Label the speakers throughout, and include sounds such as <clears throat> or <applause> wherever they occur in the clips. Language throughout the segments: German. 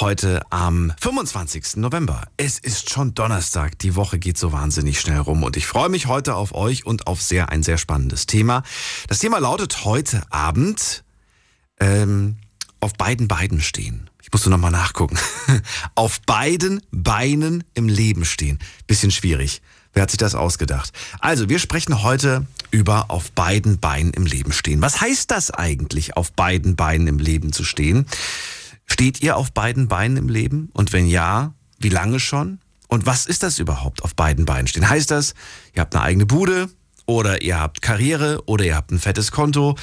Speaker 1: Heute am 25. November. Es ist schon Donnerstag. Die Woche geht so wahnsinnig schnell rum und ich freue mich heute auf euch und auf sehr ein sehr spannendes Thema. Das Thema lautet heute Abend ähm, auf beiden Beinen stehen. Ich musste nochmal nachgucken. <laughs> auf beiden Beinen im Leben stehen. Bisschen schwierig. Wer hat sich das ausgedacht? Also, wir sprechen heute über auf beiden Beinen im Leben stehen. Was heißt das eigentlich, auf beiden Beinen im Leben zu stehen? Steht ihr auf beiden Beinen im Leben? Und wenn ja, wie lange schon? Und was ist das überhaupt, auf beiden Beinen stehen? Heißt das, ihr habt eine eigene Bude oder ihr habt Karriere oder ihr habt ein fettes Konto?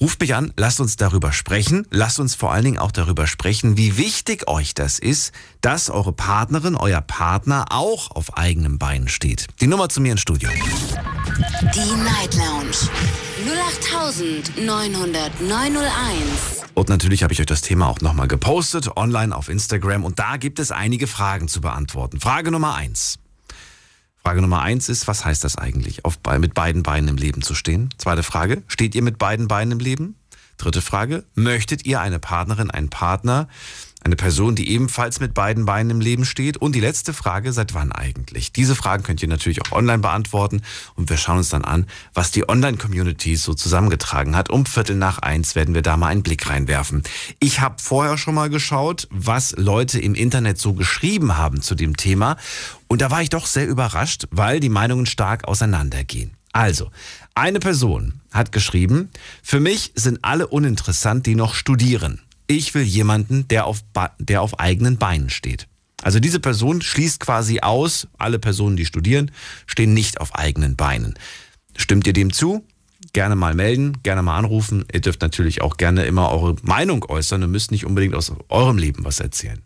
Speaker 1: Ruft mich an, lasst uns darüber sprechen. Lasst uns vor allen Dingen auch darüber sprechen, wie wichtig euch das ist, dass eure Partnerin, euer Partner auch auf eigenem Bein steht. Die Nummer zu mir ins Studio.
Speaker 2: Die Night Lounge. 08901.
Speaker 1: Und natürlich habe ich euch das Thema auch nochmal gepostet, online auf Instagram. Und da gibt es einige Fragen zu beantworten. Frage Nummer eins. Frage Nummer eins ist, was heißt das eigentlich, auf, mit beiden Beinen im Leben zu stehen? Zweite Frage, steht ihr mit beiden Beinen im Leben? Dritte Frage, möchtet ihr eine Partnerin, einen Partner, eine Person, die ebenfalls mit beiden Beinen im Leben steht? Und die letzte Frage, seit wann eigentlich? Diese Fragen könnt ihr natürlich auch online beantworten und wir schauen uns dann an, was die Online-Community so zusammengetragen hat. Um Viertel nach eins werden wir da mal einen Blick reinwerfen. Ich habe vorher schon mal geschaut, was Leute im Internet so geschrieben haben zu dem Thema und da war ich doch sehr überrascht, weil die Meinungen stark auseinandergehen. Also, eine Person hat geschrieben, für mich sind alle uninteressant, die noch studieren ich will jemanden, der auf, der auf eigenen Beinen steht. Also diese Person schließt quasi aus, alle Personen, die studieren, stehen nicht auf eigenen Beinen. Stimmt ihr dem zu? Gerne mal melden, gerne mal anrufen. Ihr dürft natürlich auch gerne immer eure Meinung äußern und müsst nicht unbedingt aus eurem Leben was erzählen.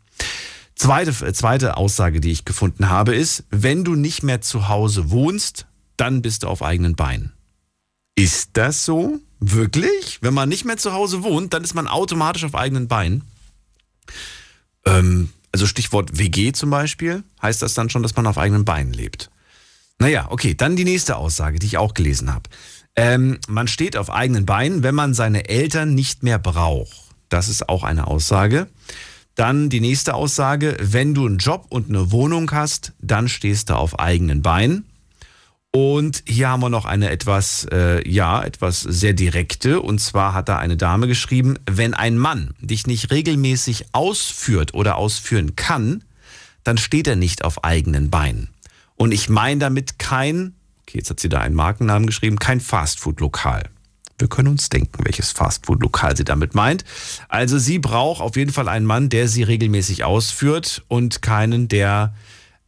Speaker 1: Zweite, zweite Aussage, die ich gefunden habe, ist, wenn du nicht mehr zu Hause wohnst, dann bist du auf eigenen Beinen. Ist das so? Wirklich? Wenn man nicht mehr zu Hause wohnt, dann ist man automatisch auf eigenen Beinen. Ähm, also Stichwort WG zum Beispiel, heißt das dann schon, dass man auf eigenen Beinen lebt. Naja, okay, dann die nächste Aussage, die ich auch gelesen habe. Ähm, man steht auf eigenen Beinen, wenn man seine Eltern nicht mehr braucht. Das ist auch eine Aussage. Dann die nächste Aussage, wenn du einen Job und eine Wohnung hast, dann stehst du auf eigenen Beinen. Und hier haben wir noch eine etwas, äh, ja, etwas sehr direkte. Und zwar hat da eine Dame geschrieben, wenn ein Mann dich nicht regelmäßig ausführt oder ausführen kann, dann steht er nicht auf eigenen Beinen. Und ich meine damit kein, okay, jetzt hat sie da einen Markennamen geschrieben, kein Fastfood-Lokal. Wir können uns denken, welches Fastfood-Lokal sie damit meint. Also sie braucht auf jeden Fall einen Mann, der sie regelmäßig ausführt und keinen, der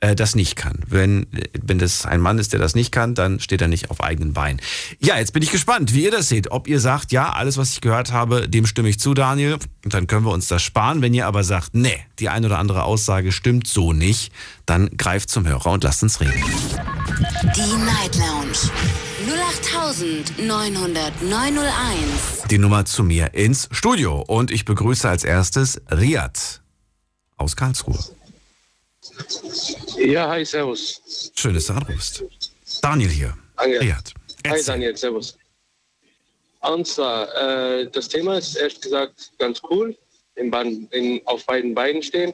Speaker 1: äh, das nicht kann. Wenn, wenn das ein Mann ist, der das nicht kann, dann steht er nicht auf eigenen Beinen. Ja, jetzt bin ich gespannt, wie ihr das seht. Ob ihr sagt, ja, alles, was ich gehört habe, dem stimme ich zu, Daniel. Und dann können wir uns das sparen. Wenn ihr aber sagt, nee, die eine oder andere Aussage stimmt so nicht, dann greift zum Hörer und lasst uns reden.
Speaker 2: Die Night Lounge. 08901.
Speaker 1: Die Nummer zu mir ins Studio. Und ich begrüße als erstes Riad aus Karlsruhe.
Speaker 3: Ja, hi, servus.
Speaker 1: Schön, dass du anrufst. Daniel hier.
Speaker 3: Daniel. Hi. Daniel, servus. Und zwar, äh, das Thema ist ehrlich gesagt ganz cool, in, in, auf beiden Beinen stehen.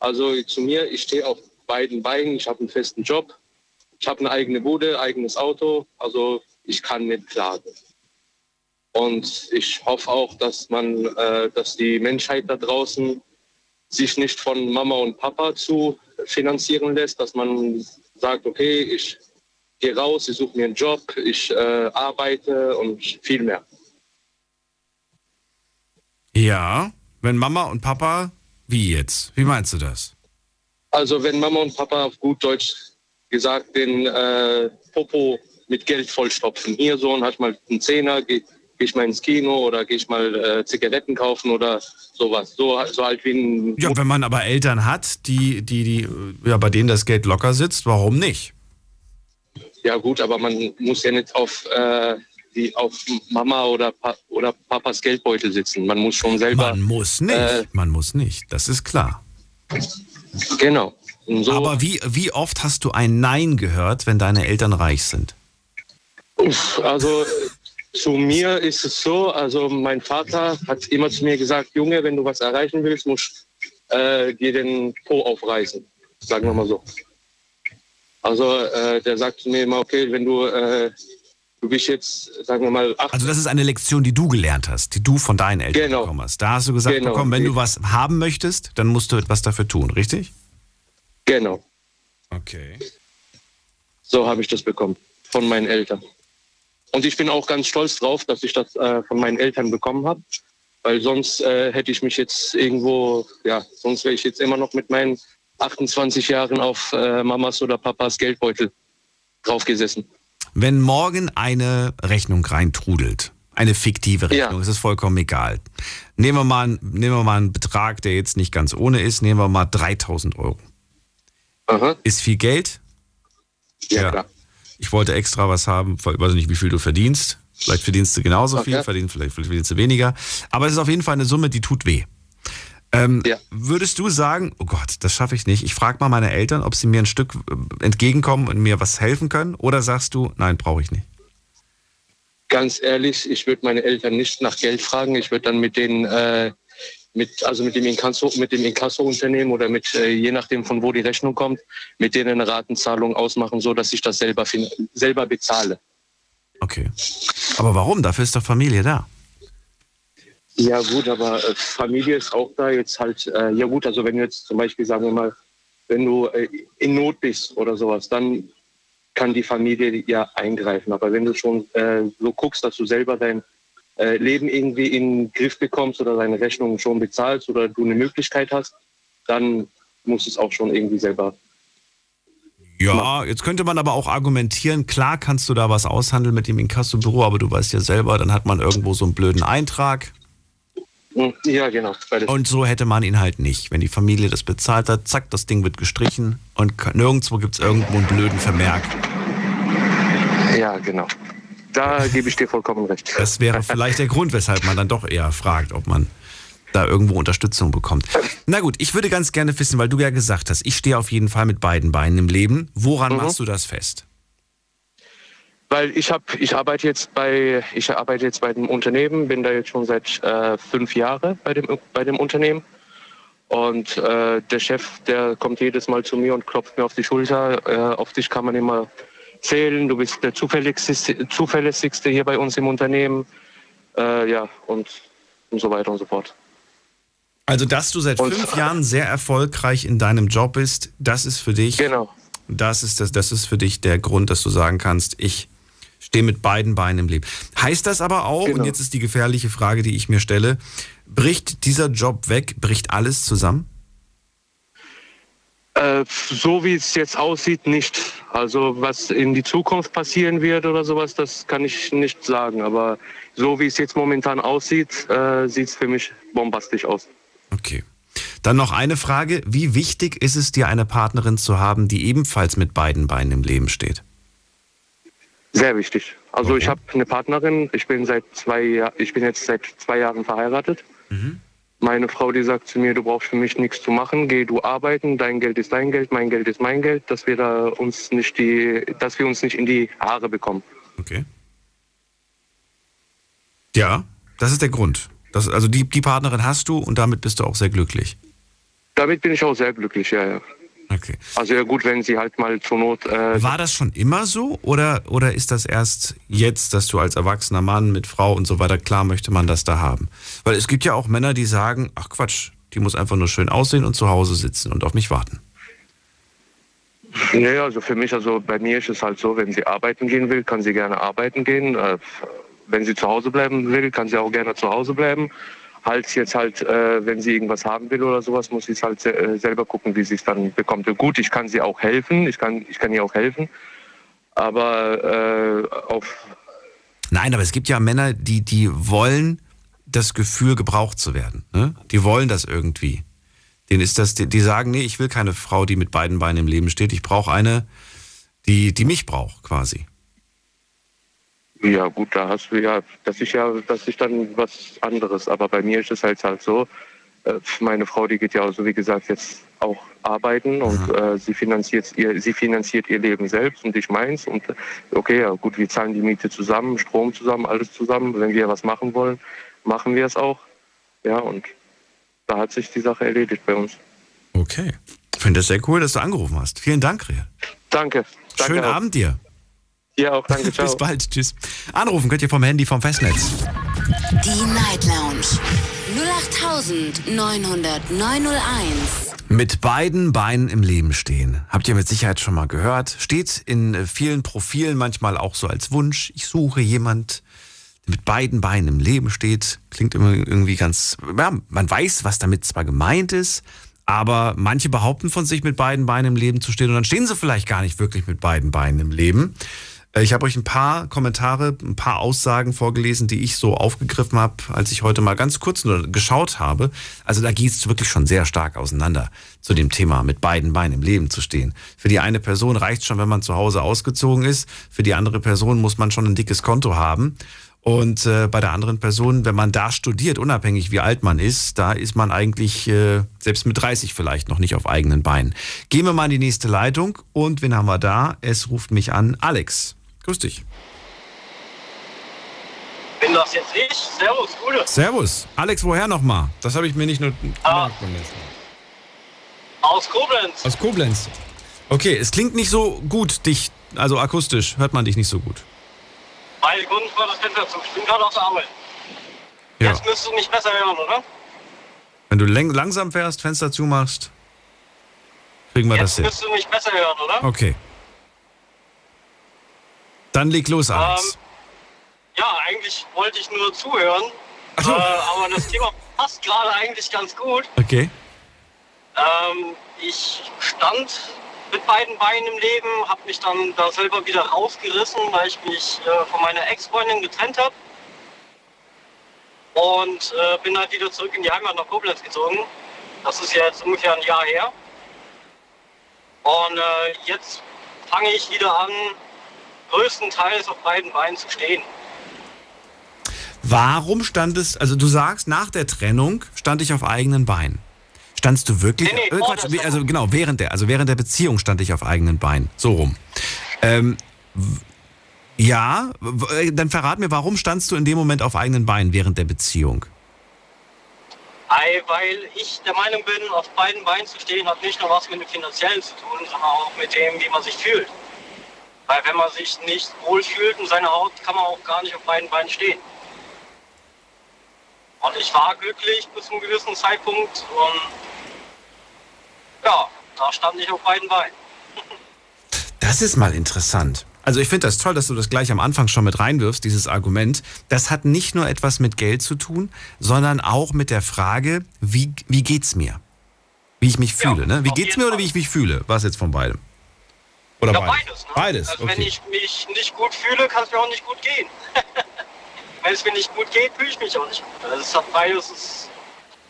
Speaker 3: Also zu mir, ich stehe auf beiden Beinen, ich habe einen festen Job, ich habe eine eigene Bude, eigenes Auto, also ich kann nicht klagen. Und ich hoffe auch, dass man, äh, dass die Menschheit da draußen sich nicht von Mama und Papa zu finanzieren lässt, dass man sagt, okay, ich gehe raus, ich suche mir einen Job, ich äh, arbeite und viel mehr.
Speaker 1: Ja, wenn Mama und Papa, wie jetzt? Wie meinst du das?
Speaker 3: Also wenn Mama und Papa auf gut Deutsch gesagt den äh, Popo mit Geld vollstopfen. Hier so und hast mal einen Zehner, gehe geh ich mal ins Kino oder gehe ich mal äh, Zigaretten kaufen oder sowas. So, so halt wie ein
Speaker 1: Ja, wenn man aber Eltern hat, die, die, die, ja, bei denen das Geld locker sitzt, warum nicht?
Speaker 3: Ja gut, aber man muss ja nicht auf, äh, die auf Mama oder, pa oder Papas Geldbeutel sitzen. Man muss schon selber.
Speaker 1: Man muss nicht.
Speaker 3: Äh,
Speaker 1: man muss nicht. Das ist klar.
Speaker 3: Genau. So,
Speaker 1: Aber wie, wie oft hast du ein Nein gehört, wenn deine Eltern reich sind?
Speaker 3: Also zu mir ist es so, also mein Vater hat immer zu mir gesagt, Junge, wenn du was erreichen willst, musst äh, dir den Po aufreißen. Sagen wir mal so. Also äh, der sagt zu mir immer, okay, wenn du, äh, du bist jetzt, sagen wir mal, acht,
Speaker 1: Also das ist eine Lektion, die du gelernt hast, die du von deinen Eltern
Speaker 3: Genau.
Speaker 1: bekommen hast. Da hast du gesagt
Speaker 3: Genau.
Speaker 1: bekommen, wenn du was haben möchtest, dann musst du etwas dafür tun, richtig?
Speaker 3: genau,
Speaker 1: Okay.
Speaker 3: so habe ich das bekommen von meinen Eltern. Und ich bin auch ganz stolz drauf, dass ich das äh, von meinen Eltern bekommen habe, weil sonst äh, hätte ich mich jetzt irgendwo, ja, sonst wäre ich jetzt immer noch mit meinen 28 Jahren auf äh, Mamas oder Papas Geldbeutel draufgesessen.
Speaker 1: Wenn morgen eine Rechnung reintrudelt, eine fiktive
Speaker 3: Ja.
Speaker 1: Rechnung, es ist vollkommen egal. Nehmen wir, mal, nehmen wir mal einen Betrag, der jetzt nicht ganz ohne ist, nehmen wir mal 3000 Euro.
Speaker 3: Aha.
Speaker 1: Ist viel Geld?
Speaker 3: Ja,
Speaker 1: Ja.
Speaker 3: klar.
Speaker 1: Ich wollte extra was haben, ich weiß nicht, wie viel du verdienst. Vielleicht verdienst du genauso
Speaker 3: Okay.
Speaker 1: viel, verdienst, vielleicht verdienst du weniger. Aber es ist auf jeden Fall eine Summe, die tut weh. Ähm,
Speaker 3: Ja.
Speaker 1: Würdest du sagen, oh Gott, das schaffe ich nicht. Ich frage mal meine Eltern, ob sie mir ein Stück äh, entgegenkommen und mir was helfen können? Oder sagst du, nein, brauche ich nicht?
Speaker 3: Ganz ehrlich, ich würde meine Eltern nicht nach Geld fragen. Ich würde dann mit denen, äh, mit, also mit dem Inkasso, mit dem Inkasso-Unternehmen oder mit, äh, je nachdem von wo die Rechnung kommt, mit denen eine Ratenzahlung ausmachen, so dass ich das selber, selber bezahle.
Speaker 1: Okay. Aber warum? Dafür ist doch Familie da.
Speaker 3: Ja gut, aber äh, Familie ist auch da jetzt halt, äh, ja gut, also wenn du jetzt zum Beispiel, sagen wir mal, wenn du äh, in Not bist oder sowas, dann kann die Familie ja eingreifen. Aber wenn du schon äh, so guckst, dass du selber dein äh, Leben irgendwie in den Griff bekommst oder deine Rechnungen schon bezahlst oder du eine Möglichkeit hast, dann musst du es auch schon irgendwie selber.
Speaker 1: Ja, jetzt könnte man aber auch argumentieren, klar kannst du da was aushandeln mit dem Inkassobüro, aber du weißt ja selber, dann hat man irgendwo so einen blöden Eintrag
Speaker 3: Hm, Ja, genau.
Speaker 1: Und so hätte man ihn halt nicht. Wenn die Familie das bezahlt hat, zack, das Ding wird gestrichen und nirgendwo gibt es irgendwo einen blöden Vermerk.
Speaker 3: ja, genau. Da gebe ich dir vollkommen recht.
Speaker 1: Das wäre <laughs> vielleicht der Grund, weshalb man dann doch eher fragt, ob man da irgendwo Unterstützung bekommt. Na gut, ich würde ganz gerne wissen, weil du ja gesagt hast, ich stehe auf jeden Fall mit beiden Beinen im Leben. Woran machst du das fest?
Speaker 3: Weil ich habe, ich arbeite jetzt bei, ich arbeite jetzt bei dem Unternehmen, bin da jetzt schon seit äh, fünf Jahren bei dem, bei dem Unternehmen. Und äh, der Chef, der kommt jedes Mal zu mir und klopft mir auf die Schulter. Äh, auf dich kann man immer zählen. Du bist der zuverlässigste, zuverlässigste hier bei uns im Unternehmen. Äh, ja, und, und so weiter und so fort.
Speaker 1: Also, dass du seit
Speaker 3: Und-
Speaker 1: fünf Jahren sehr erfolgreich in deinem Job bist, das ist für dich,
Speaker 3: Genau.
Speaker 1: das ist, das, das ist für dich der Grund, dass du sagen kannst, ich stehe mit beiden Beinen im Leben. Heißt das aber auch, und
Speaker 3: Genau.
Speaker 1: jetzt ist die gefährliche Frage, die ich mir stelle, bricht dieser Job weg, bricht alles zusammen?
Speaker 3: Äh, so wie es jetzt aussieht, nicht. Also was in die Zukunft passieren wird oder sowas, das kann ich nicht sagen. Aber so wie es jetzt momentan aussieht, äh, sieht es für mich bombastisch aus.
Speaker 1: Okay. Dann noch eine Frage. Wie wichtig ist es dir, eine Partnerin zu haben, die ebenfalls mit beiden Beinen im Leben steht?
Speaker 3: Sehr wichtig. Also
Speaker 1: Okay.
Speaker 3: ich habe eine Partnerin. Ich bin seit zwei, Jahr- ich bin jetzt seit zwei Jahren verheiratet. Meine Frau, die sagt zu mir, du brauchst für mich nichts zu machen, geh du arbeiten, dein Geld ist dein Geld, mein Geld ist mein Geld, dass wir da uns nicht die, dass wir uns nicht in die Haare bekommen.
Speaker 1: Okay. Ja, das ist der Grund. Das, also die, die Partnerin hast du und damit bist du auch sehr glücklich.
Speaker 3: Damit bin ich auch sehr glücklich, ja, ja.
Speaker 1: Okay.
Speaker 3: Also ja gut, wenn sie halt mal zur Not. Äh,
Speaker 1: War das schon immer so oder, oder ist das erst jetzt, dass du als erwachsener Mann mit Frau und so weiter, klar möchte man das da haben? Weil es gibt ja auch Männer, die sagen, ach Quatsch, die muss einfach nur schön aussehen und zu Hause sitzen und auf mich warten.
Speaker 3: nee, also für mich, also bei mir ist es halt so, wenn sie arbeiten gehen will, kann sie gerne arbeiten gehen. Äh, wenn sie zu Hause bleiben will, kann sie auch gerne zu Hause bleiben. Halt jetzt halt, äh, wenn sie irgendwas haben will oder sowas, muss sie es halt äh, selber gucken, wie sie es dann bekommt. Gut, ich kann sie auch helfen, ich kann, ich kann ihr auch helfen, aber äh, auf
Speaker 1: Nein, aber es gibt ja Männer, die, die wollen das Gefühl, gebraucht zu werden. Ne? Die wollen das irgendwie. Denen ist das, die, die sagen, nee, ich will keine Frau, die mit beiden Beinen im Leben steht. Ich brauche eine, die, die mich braucht, quasi.
Speaker 3: Ja, gut, da hast du ja, das ist ja, das ist dann was anderes. Aber bei mir ist es halt halt so, äh, meine Frau, die geht ja auch so wie gesagt jetzt auch arbeiten und äh, sie finanziert ihr, sie finanziert ihr Leben selbst und ich meins und okay, ja gut, wir zahlen die Miete zusammen, Strom zusammen, alles zusammen. Wenn wir was machen wollen, machen wir es auch. Ja, und da hat sich die Sache erledigt bei uns.
Speaker 1: Okay. Ich finde es sehr cool, dass du angerufen hast. Vielen Dank, Real.
Speaker 3: Danke. danke
Speaker 1: Schönen
Speaker 3: auch.
Speaker 1: Abend dir.
Speaker 3: Dir auch, danke, <laughs> ciao.
Speaker 1: Bis bald. Tschüss. Anrufen könnt ihr vom Handy vom Festnetz.
Speaker 2: Die Night Lounge 0890901.
Speaker 1: Mit beiden Beinen im Leben stehen. Habt ihr mit Sicherheit schon mal gehört. Steht in äh, vielen Profilen manchmal auch so als Wunsch. Ich suche jemand, der mit beiden Beinen im Leben steht. Klingt immer irgendwie ganz, ja, man weiß, was damit zwar gemeint ist, aber manche behaupten von sich mit beiden Beinen im Leben zu stehen und dann stehen sie vielleicht gar nicht wirklich mit beiden Beinen im Leben. Äh, Ich habe euch ein paar Kommentare, ein paar Aussagen vorgelesen, die ich so aufgegriffen habe, als ich heute mal ganz kurz nur geschaut habe. Also da geht es wirklich schon sehr stark auseinander zu dem Thema, mit beiden Beinen im Leben zu stehen. Für die eine Person reicht schon, wenn man zu Hause ausgezogen ist. Für die andere Person muss man schon ein dickes Konto haben. Und äh, bei der anderen Person, wenn man da studiert, unabhängig wie alt man ist, da ist man eigentlich äh, selbst mit 30 vielleicht noch nicht auf eigenen Beinen. Gehen wir mal in die nächste Leitung und wen haben wir da? Es ruft mich an Alex. Grüß dich.
Speaker 4: Bin das jetzt ich? Servus, Gute.
Speaker 1: Servus. Alex, woher nochmal? Das habe ich mir nicht nur
Speaker 4: Ah. Aus Koblenz.
Speaker 1: Aus Koblenz. Okay, es klingt nicht so gut, dich, also akustisch hört man dich nicht so gut.
Speaker 4: Meine Kunden vor das Fenster zu. Ich bin gerade auf der Arbeit.
Speaker 1: Ja.
Speaker 4: Jetzt müsstest du mich besser hören, oder?
Speaker 1: Wenn du lang langsam fährst, Fenster zumachst, kriegen wir das
Speaker 4: Jetzt
Speaker 1: hin.
Speaker 4: müsstest du mich besser hören, oder?
Speaker 1: Okay. Dann leg los, Alex.
Speaker 4: Ähm, ja, eigentlich wollte ich nur zuhören.
Speaker 1: So.
Speaker 4: Äh, aber das Thema passt gerade eigentlich ganz gut.
Speaker 1: Okay.
Speaker 4: Ähm, ich stand mit beiden Beinen im Leben, habe mich dann da selber wieder rausgerissen, weil ich mich äh, von meiner Ex-Freundin getrennt habe. Und äh, bin halt wieder zurück in die Heimat nach Koblenz gezogen. Das ist ja jetzt ungefähr ein Jahr her. Und äh, jetzt fange ich wieder an, größtenteils auf beiden Beinen zu stehen.
Speaker 1: Warum standest, also du sagst, nach der Trennung stand ich auf eigenen Beinen. Standst du wirklich?
Speaker 4: Nee, nee,
Speaker 1: äh, Quatsch, also genau, während der, also während der Beziehung stand ich auf eigenen Beinen. So rum. Ähm, ja, äh, dann verrat mir, warum standst du in dem Moment auf eigenen Beinen während der Beziehung?
Speaker 4: Ei, Weil ich der Meinung bin, auf beiden Beinen zu stehen, hat nicht nur was mit dem Finanziellen zu tun, sondern auch mit dem, wie man sich fühlt. Weil wenn man sich nicht wohl fühlt in seiner Haut, kann man auch gar nicht auf beiden Beinen stehen. Und ich war glücklich bis zu einem gewissen Zeitpunkt und ja, da stand ich auf beiden Beinen.
Speaker 1: Das ist mal interessant. Also ich finde das toll, dass du das gleich am Anfang schon mit reinwirfst, dieses Argument. Das hat nicht nur etwas mit Geld zu tun, sondern auch mit der Frage, wie, wie geht's mir? Wie ich mich fühle,
Speaker 4: Ja,
Speaker 1: ne? Wie geht's mir oder
Speaker 4: Fall.
Speaker 1: wie ich mich fühle? Was jetzt von beidem? Oder
Speaker 4: Ja,
Speaker 1: beides?
Speaker 4: beides. Ne?
Speaker 1: Beides,
Speaker 4: also wenn
Speaker 1: okay.
Speaker 4: ich mich nicht gut fühle, kann es mir auch nicht gut gehen. <laughs> wenn es mir nicht gut geht, fühle ich mich auch nicht gut. Also es hat beides, es-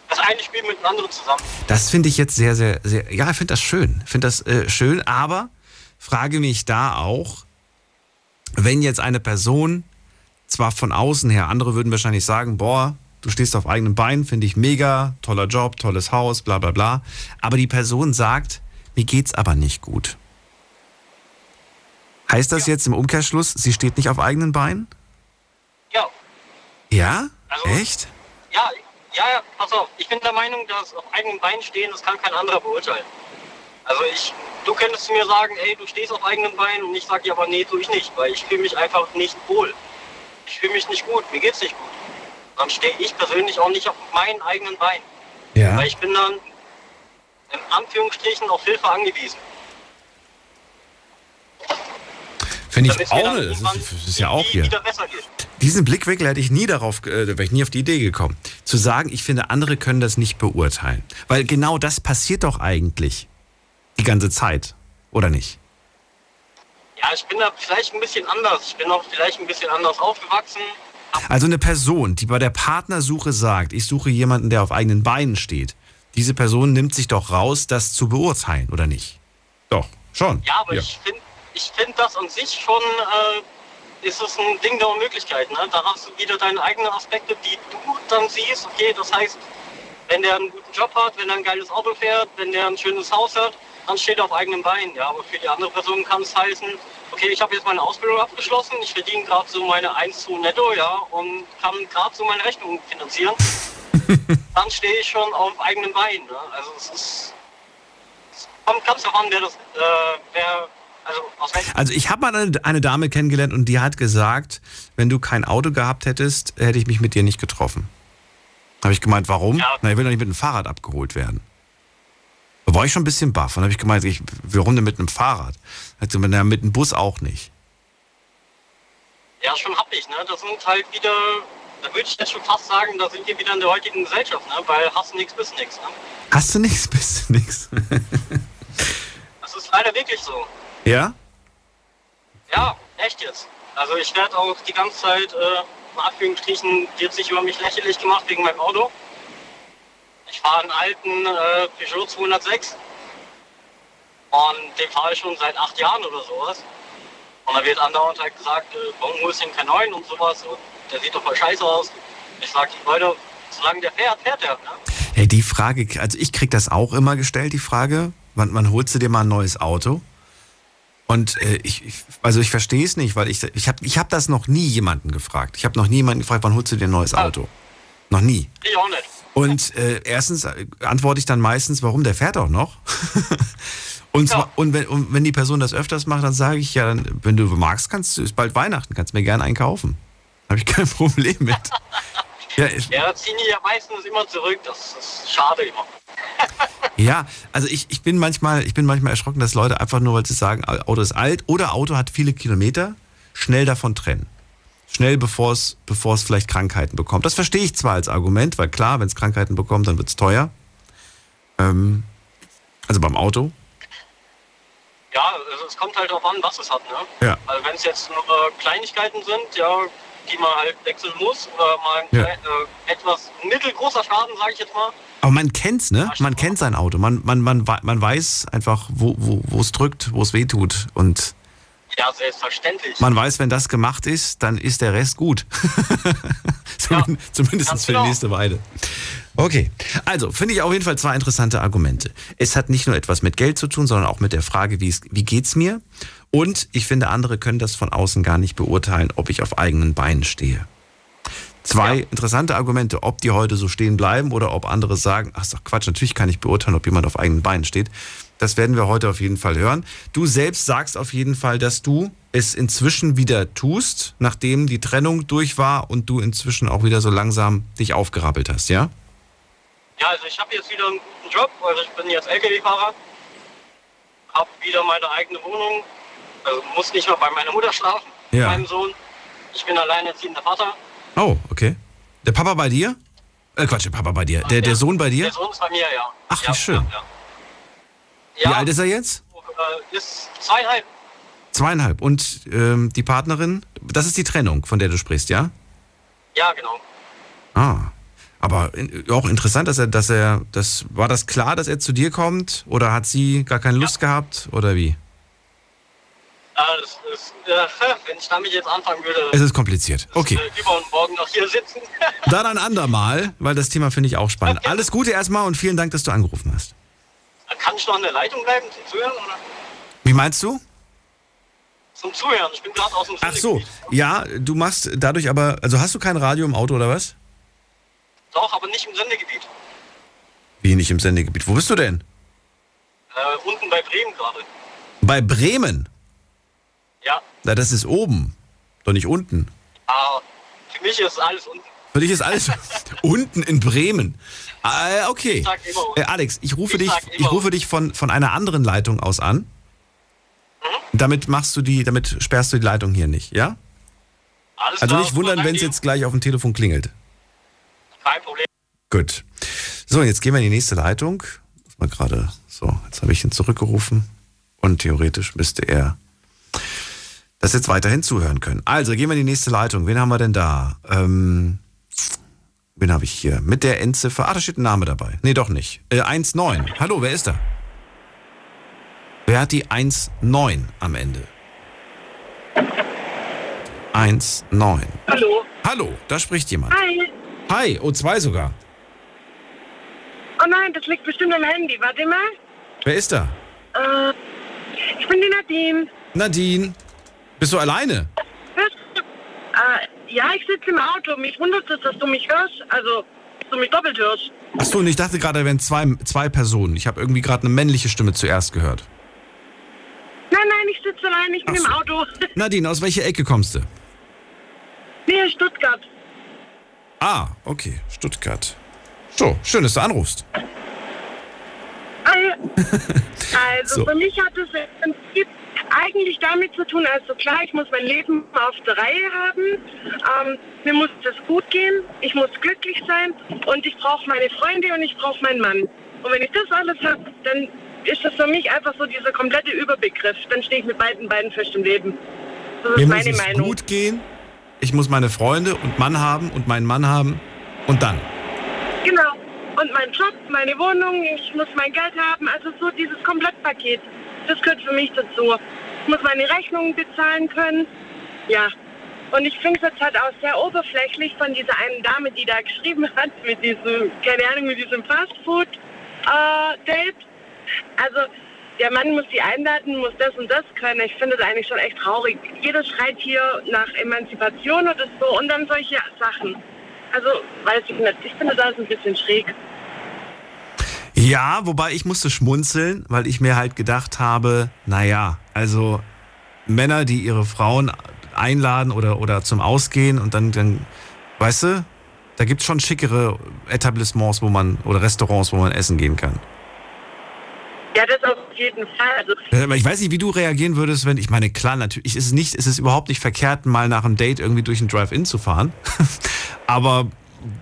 Speaker 4: das eine spielt mit dem anderen zusammen.
Speaker 1: Das finde ich jetzt sehr, sehr, sehr, ja, ich finde das schön. Ich finde das äh, schön, aber frage mich da auch, wenn jetzt eine Person zwar von außen her, andere würden wahrscheinlich sagen, boah, du stehst auf eigenen Beinen, finde ich mega, toller Job, tolles Haus, bla bla bla, aber die Person sagt, mir geht's aber nicht gut. Heißt das jetzt im Umkehrschluss, sie steht nicht auf eigenen Beinen?
Speaker 4: Ja,
Speaker 1: Ja?
Speaker 4: Also-
Speaker 1: Echt?
Speaker 4: ja, ja, ja, pass auf. Ich bin der Meinung, dass auf eigenen Beinen stehen, das kann kein anderer beurteilen. Also ich, du könntest mir sagen, ey, du stehst auf eigenen Beinen und ich sage dir aber, nee, tue ich nicht, weil ich fühle mich einfach nicht wohl. Ich fühle mich nicht gut, mir geht's nicht gut. Dann stehe ich persönlich auch nicht auf meinen eigenen Beinen.
Speaker 1: Ja.
Speaker 4: Weil ich bin dann in Anführungsstrichen auf Hilfe angewiesen.
Speaker 1: Finde ich auch, das ist, ist ja auch hier. Diesen Blickwinkel hätte ich nie darauf, äh, wäre ich nie auf die Idee gekommen. Zu sagen, ich finde, andere können das nicht beurteilen. Weil genau das passiert doch eigentlich. Die ganze Zeit. Oder nicht?
Speaker 4: Ja, ich bin da vielleicht ein bisschen anders. Ich bin auch vielleicht ein bisschen anders aufgewachsen.
Speaker 1: Also eine Person, die bei der Partnersuche sagt, ich suche jemanden, der auf eigenen Beinen steht. Diese Person nimmt sich doch raus, das zu beurteilen, oder nicht? Doch, schon.
Speaker 4: Ja, aber ich finde ich find das an sich schon äh, ist es ein Ding der Unmöglichkeit. Ne? Da hast du wieder deine eigenen Aspekte, die du dann siehst. Okay, das heißt, wenn der einen guten Job hat, wenn er ein geiles Auto fährt, wenn der ein schönes Haus hat, dann steht er auf eigenen Beinen. Ja, aber für die andere Person kann es heißen, okay, ich habe jetzt meine Ausbildung abgeschlossen, ich verdiene gerade so meine 1 zu netto, ja, und kann gerade so meine Rechnung finanzieren. <laughs> dann stehe ich schon auf eigenen Beinen. Ne? Also es ist es kommt ganz darauf an, wer das, äh, wer also,
Speaker 1: ich habe mal eine, eine, Dame kennengelernt und die hat gesagt, wenn du kein Auto gehabt hättest, hätte ich mich mit dir nicht getroffen. Habe ich gemeint, warum? Ja. Na, ich will doch nicht mit dem Fahrrad abgeholt werden. Da war ich schon ein bisschen baff. Und habe ich gemeint, ich will runde mit einem Fahrrad. Also mit einem Bus auch nicht.
Speaker 4: Ja, schon hab ich, ne? Das sind halt wieder, da würde ich jetzt schon fast sagen, da sind wir wieder in der heutigen Gesellschaft, ne? Weil hast du nichts, bist nichts, ne?
Speaker 1: Hast du nichts, <laughs> bist du nichts.
Speaker 4: das ist leider wirklich so.
Speaker 1: Ja?
Speaker 4: Ja, echt jetzt. Also ich werde auch die ganze Zeit äh, in Anführungsstrichen wird sich über mich lächerlich gemacht wegen meinem Auto. Ich fahre einen alten äh, Peugeot 206 und den fahre ich schon seit acht Jahren oder sowas. Und da wird andauernd halt gesagt, äh, warum holst du denn keinen neuen und sowas und der sieht doch voll scheiße aus. Ich sage, Leute, solange der fährt, fährt er. Ne?
Speaker 1: Hey, die Frage, also ich krieg das auch immer gestellt, die Frage, wann, wann holst du dir mal ein neues Auto? Und äh, ich, also ich verstehe es nicht, weil ich, ich habe ich hab das noch nie jemanden gefragt. Ich habe noch nie jemanden gefragt, wann holst du dir ein neues Auto? Noch nie.
Speaker 4: Ich auch nicht.
Speaker 1: Und äh, erstens äh, antworte ich dann meistens, warum, der fährt auch noch. <laughs> und, ja. und, wenn, und wenn die Person das öfters macht, dann sage ich ja, dann, wenn du magst, kannst du, ist bald Weihnachten, kannst mir gerne einkaufen. Habe ich kein <laughs> Problem mit.
Speaker 4: ja, ja, ziehen die ja meistens immer zurück, das ist schade immer.
Speaker 1: Ja, also ich, ich, bin manchmal, ich bin manchmal erschrocken, dass Leute einfach nur, weil sie sagen, Auto ist alt oder Auto hat viele Kilometer, schnell davon trennen. Schnell, bevor es, bevor es vielleicht Krankheiten bekommt. Das verstehe ich zwar als Argument, weil klar, wenn es Krankheiten bekommt, dann wird es teuer. Ähm, also beim Auto.
Speaker 4: Ja, also es kommt halt darauf an, was es hat. Ne?
Speaker 1: Ja.
Speaker 4: Also wenn es jetzt nur Kleinigkeiten sind, ja, die man halt wechseln muss oder mal ein ja. äh, etwas mittelgroßer Schaden, sage ich jetzt mal,
Speaker 1: aber man kennt's, ne? Man kennt sein Auto. Man, man, man, man weiß einfach, wo, wo, es drückt, wo es weh tut. Und
Speaker 4: ja, selbstverständlich.
Speaker 1: Man weiß, wenn das gemacht ist, dann ist der Rest gut. <laughs> ja, Zumindest für die genau. nächste Weile. Okay, also finde ich auf jeden Fall zwei interessante Argumente. Es hat nicht nur etwas mit Geld zu tun, sondern auch mit der Frage, wie, es, wie geht's mir? Und ich finde, andere können das von außen gar nicht beurteilen, ob ich auf eigenen Beinen stehe. Zwei ja. interessante Argumente, ob die heute so stehen bleiben oder ob andere sagen, ach doch Quatsch, natürlich kann ich beurteilen, ob jemand auf eigenen Beinen steht. Das werden wir heute auf jeden Fall hören. Du selbst sagst auf jeden Fall, dass du es inzwischen wieder tust, nachdem die Trennung durch war und du inzwischen auch wieder so langsam dich aufgerappelt hast, ja?
Speaker 4: Ja, also ich habe jetzt wieder einen guten Job, also ich bin jetzt LKW-Fahrer, habe wieder meine eigene Wohnung, also muss nicht mehr bei meiner Mutter schlafen, ja. meinem Sohn. Ich bin alleinerziehender Vater.
Speaker 1: Oh, okay. Der Papa bei dir? Äh, Quatsch, der Papa bei dir. Der, der Sohn bei dir?
Speaker 4: Der Sohn ist bei mir, ja.
Speaker 1: Ach,
Speaker 4: wie
Speaker 1: schön. Ja, ja. Wie alt ist er jetzt?
Speaker 4: Äh, ist zweieinhalb.
Speaker 1: Zweieinhalb. Und ähm, die Partnerin? Das ist die Trennung, von der du sprichst, ja?
Speaker 4: Ja, genau.
Speaker 1: Ah. Aber auch interessant, dass er, dass er, das, war das klar, dass er zu dir kommt? Oder hat sie gar keine Lust ja. gehabt? Oder wie?
Speaker 4: Das ist, äh, <laughs> wenn ich damit jetzt anfangen würde.
Speaker 1: Es ist kompliziert. Okay.
Speaker 4: Über und morgen noch hier sitzen. <laughs>
Speaker 1: Dann ein andermal, weil das Thema finde ich auch spannend. Okay. Alles Gute erstmal und vielen Dank, dass du angerufen hast.
Speaker 4: Kann ich noch an der Leitung bleiben zum Zuhören? Oder?
Speaker 1: Wie meinst du?
Speaker 4: Zum Zuhören. Ich bin gerade aus dem
Speaker 1: Ach so, ja, du machst dadurch aber, also hast du kein Radio im Auto oder was?
Speaker 4: Doch, aber nicht im Sendegebiet.
Speaker 1: Wie nicht im Sendegebiet? Wo bist du denn?
Speaker 4: Äh, unten bei Bremen gerade.
Speaker 1: Bei Bremen?
Speaker 4: Ja.
Speaker 1: Na, das ist oben, doch nicht unten.
Speaker 4: Ah, für mich ist alles unten.
Speaker 1: Für dich ist alles <laughs> unten in Bremen. Ah, okay. Ich. Äh, Alex, ich rufe ich dich, ich rufe dich von, von einer anderen Leitung aus an. Mhm. Damit machst du die, damit sperrst du die Leitung hier nicht, ja? Alles also nicht wundern, wenn es jetzt gleich auf dem Telefon klingelt.
Speaker 4: Kein Problem.
Speaker 1: Gut. So, jetzt gehen wir in die nächste Leitung. Mal gerade. So, jetzt habe ich ihn zurückgerufen und theoretisch müsste er das jetzt weiterhin zuhören können. Also gehen wir in die nächste Leitung. Wen haben wir denn da? Ähm, wen habe ich hier? Mit der Endziffer. Ah, da steht ein Name dabei. Nee, doch nicht. Äh, 1,9. Hallo, wer ist da? Wer hat die 1,9 am Ende? 119.
Speaker 5: Hallo.
Speaker 1: Hallo, da spricht jemand.
Speaker 5: Hi.
Speaker 1: Hi, oh, zwei sogar.
Speaker 5: Oh nein, das liegt bestimmt am Handy. Warte mal.
Speaker 1: Wer ist da?
Speaker 5: Äh, ich bin die Nadine.
Speaker 1: Nadine. Bist du alleine?
Speaker 5: Äh, ja, ich sitze im Auto. Mich wundert es, dass du mich hörst. Also, dass du mich doppelt hörst.
Speaker 1: Achso, und ich dachte gerade, da wären zwei, zwei Personen. Ich habe irgendwie gerade eine männliche Stimme zuerst gehört.
Speaker 5: Nein, nein, ich sitze allein. Ich bin
Speaker 1: Ach so.
Speaker 5: im Auto. <laughs>
Speaker 1: Nadine, aus welcher Ecke kommst du?
Speaker 5: Nähe Stuttgart.
Speaker 1: Ah, okay, Stuttgart. So, schön, dass du anrufst. <laughs>
Speaker 5: Also,
Speaker 1: So.
Speaker 5: für mich hat es im Prinzip eigentlich damit zu tun, also klar, ich muss mein Leben auf der Reihe haben. Ähm, mir muss es gut gehen, ich muss glücklich sein und ich brauche meine Freunde und ich brauche meinen Mann. Und wenn ich das alles habe, dann ist das für mich einfach so dieser komplette Überbegriff. Dann stehe ich mit beiden Beinen fest im Leben. Das ist
Speaker 1: Mir muss
Speaker 5: meine
Speaker 1: es
Speaker 5: Meinung.
Speaker 1: gut gehen. Ich muss meine Freunde und Mann haben und meinen Mann haben. Und dann.
Speaker 5: Genau. Und mein Job, meine Wohnung, ich muss mein Geld haben. Also so dieses Komplettpaket. Das gehört für mich dazu. Ich muss meine Rechnungen bezahlen können. Ja. Und ich finde es jetzt halt auch sehr oberflächlich von dieser einen Dame, die da geschrieben hat, mit diesem, keine Ahnung, mit diesem Fastfood-Date. also, der Mann muss sie einladen, muss das und das können. Ich finde das eigentlich schon echt traurig. Jeder schreit hier nach Emanzipation oder so und dann solche Sachen. Also, weiß ich nicht. Ich finde das ein bisschen schräg.
Speaker 1: Ja, wobei ich musste schmunzeln, weil ich mir halt gedacht habe, naja, also Männer, die ihre Frauen einladen oder, oder zum Ausgehen und dann, dann weißt du, da gibt es schon schickere Etablissements, wo man, oder Restaurants, wo man essen gehen kann.
Speaker 5: Ja, das auf jeden Fall. Also,
Speaker 1: ich weiß nicht, wie du reagieren würdest, wenn, ich meine, klar, natürlich ist es nicht, ist es überhaupt nicht verkehrt, mal nach einem Date irgendwie durch ein Drive-In zu fahren. <laughs> Aber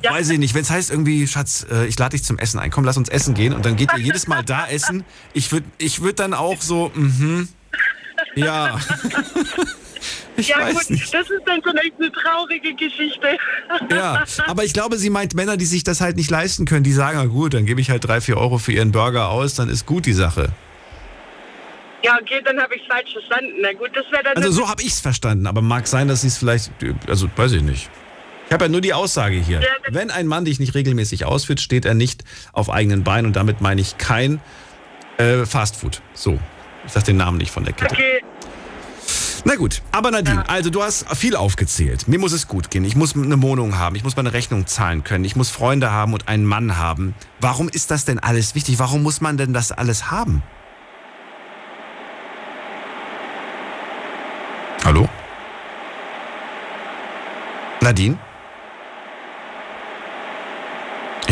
Speaker 5: Ja.
Speaker 1: weiß ich nicht, wenn es heißt irgendwie, Schatz, äh, ich lade dich zum Essen ein, komm, lass uns essen gehen und dann geht ihr jedes Mal da essen. Ich würde ich würd dann auch so, mhm, ja. <laughs> ich
Speaker 5: ja,
Speaker 1: weiß
Speaker 5: gut,
Speaker 1: nicht.
Speaker 5: das ist dann vielleicht eine traurige Geschichte.
Speaker 1: Ja, aber ich glaube, sie meint Männer, die sich das halt nicht leisten können, die sagen, na gut, dann gebe ich halt drei, vier Euro für ihren Burger aus, dann ist gut die Sache.
Speaker 5: Ja, okay, dann habe ich es falsch verstanden. Na gut, das wäre dann.
Speaker 1: Also so habe ich es verstanden, aber mag sein, dass sie es vielleicht, also weiß ich nicht. Ich habe ja nur die Aussage hier. Wenn ein Mann dich nicht regelmäßig ausführt, steht er nicht auf eigenen Beinen und damit meine ich kein äh, Fastfood. So, ich sag den Namen nicht von der Kette.
Speaker 5: okay,
Speaker 1: Na gut, aber Nadine, also du hast viel aufgezählt. Mir muss es gut gehen. Ich muss eine Wohnung haben. Ich muss meine Rechnung zahlen können. Ich muss Freunde haben und einen Mann haben. Warum ist das denn alles wichtig? Warum muss man denn das alles haben? Hallo? Nadine?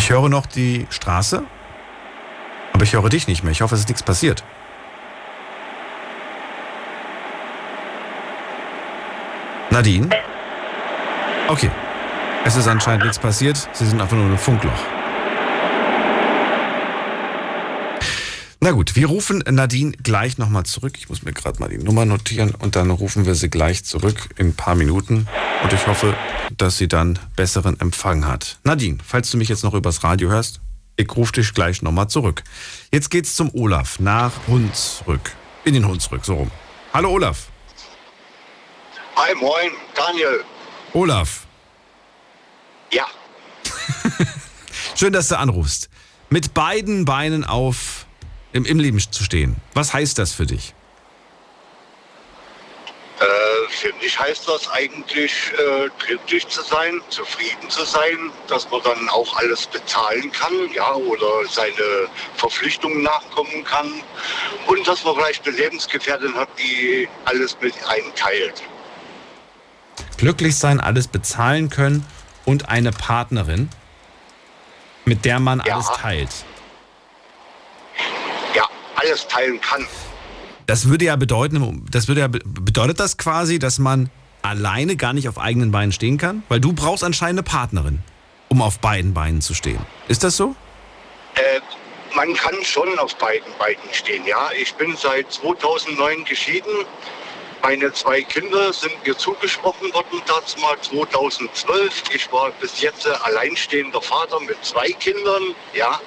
Speaker 1: Ich höre noch die Straße, aber ich höre dich nicht mehr. Ich hoffe, es ist nichts passiert. Nadine? Okay. Es ist anscheinend nichts passiert. Sie sind einfach nur ein Funkloch. Na gut, wir rufen Nadine gleich nochmal zurück. Ich muss mir gerade mal die Nummer notieren und dann rufen wir sie gleich zurück in ein paar Minuten. Und ich hoffe, dass sie dann besseren Empfang hat. Nadine, falls du mich jetzt noch übers Radio hörst, ich rufe dich gleich nochmal zurück. Jetzt geht's zum Olaf nach Hunsrück. In den Hunsrück, so rum. Hallo Olaf.
Speaker 6: Hi, moin, Daniel.
Speaker 1: Olaf,
Speaker 6: Ja, <laughs>
Speaker 1: schön, dass du anrufst. Mit beiden Beinen auf im, im Leben zu stehen. Was heißt das für dich?
Speaker 6: äh, für mich heißt das eigentlich, äh, glücklich zu sein, zufrieden zu sein, dass man dann auch alles bezahlen kann, ja, oder seine Verpflichtungen nachkommen kann und dass man vielleicht eine Lebensgefährtin hat, die alles mit einem teilt.
Speaker 1: Glücklich sein, alles bezahlen können und eine Partnerin, mit der man
Speaker 6: Ja.
Speaker 1: alles teilt.
Speaker 6: Alles teilen kann.
Speaker 1: Das würde ja bedeuten, das würde ja be- bedeutet das quasi, dass man alleine gar nicht auf eigenen Beinen stehen kann, weil du brauchst anscheinend eine Partnerin, um auf beiden Beinen zu stehen. Ist das so?
Speaker 6: Äh, man kann schon auf beiden Beinen stehen, ja. Ich bin seit 2009 geschieden. Meine zwei Kinder sind mir zugesprochen worden, dazu mal 2012. Ich war bis jetzt alleinstehender Vater mit zwei Kindern, ja.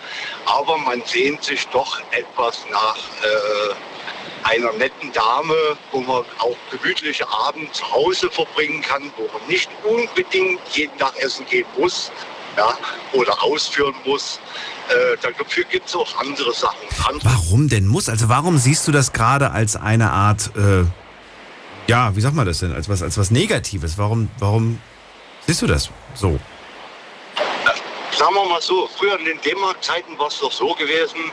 Speaker 6: Aber man sehnt sich doch etwas nach, äh, einer netten Dame, wo man auch gemütliche Abend zu Hause verbringen kann, wo man nicht unbedingt jeden Tag essen gehen muss ja, oder ausführen muss. Äh, dafür gibt es auch andere Sachen. Andere
Speaker 1: Warum denn muss? Also warum siehst du das gerade als eine Art, äh, ja, wie sagt man das denn, als was, als was Negatives? Warum, warum siehst du das so?
Speaker 6: sagen wir mal so, früher in den D-Mark-Zeiten war es doch so gewesen,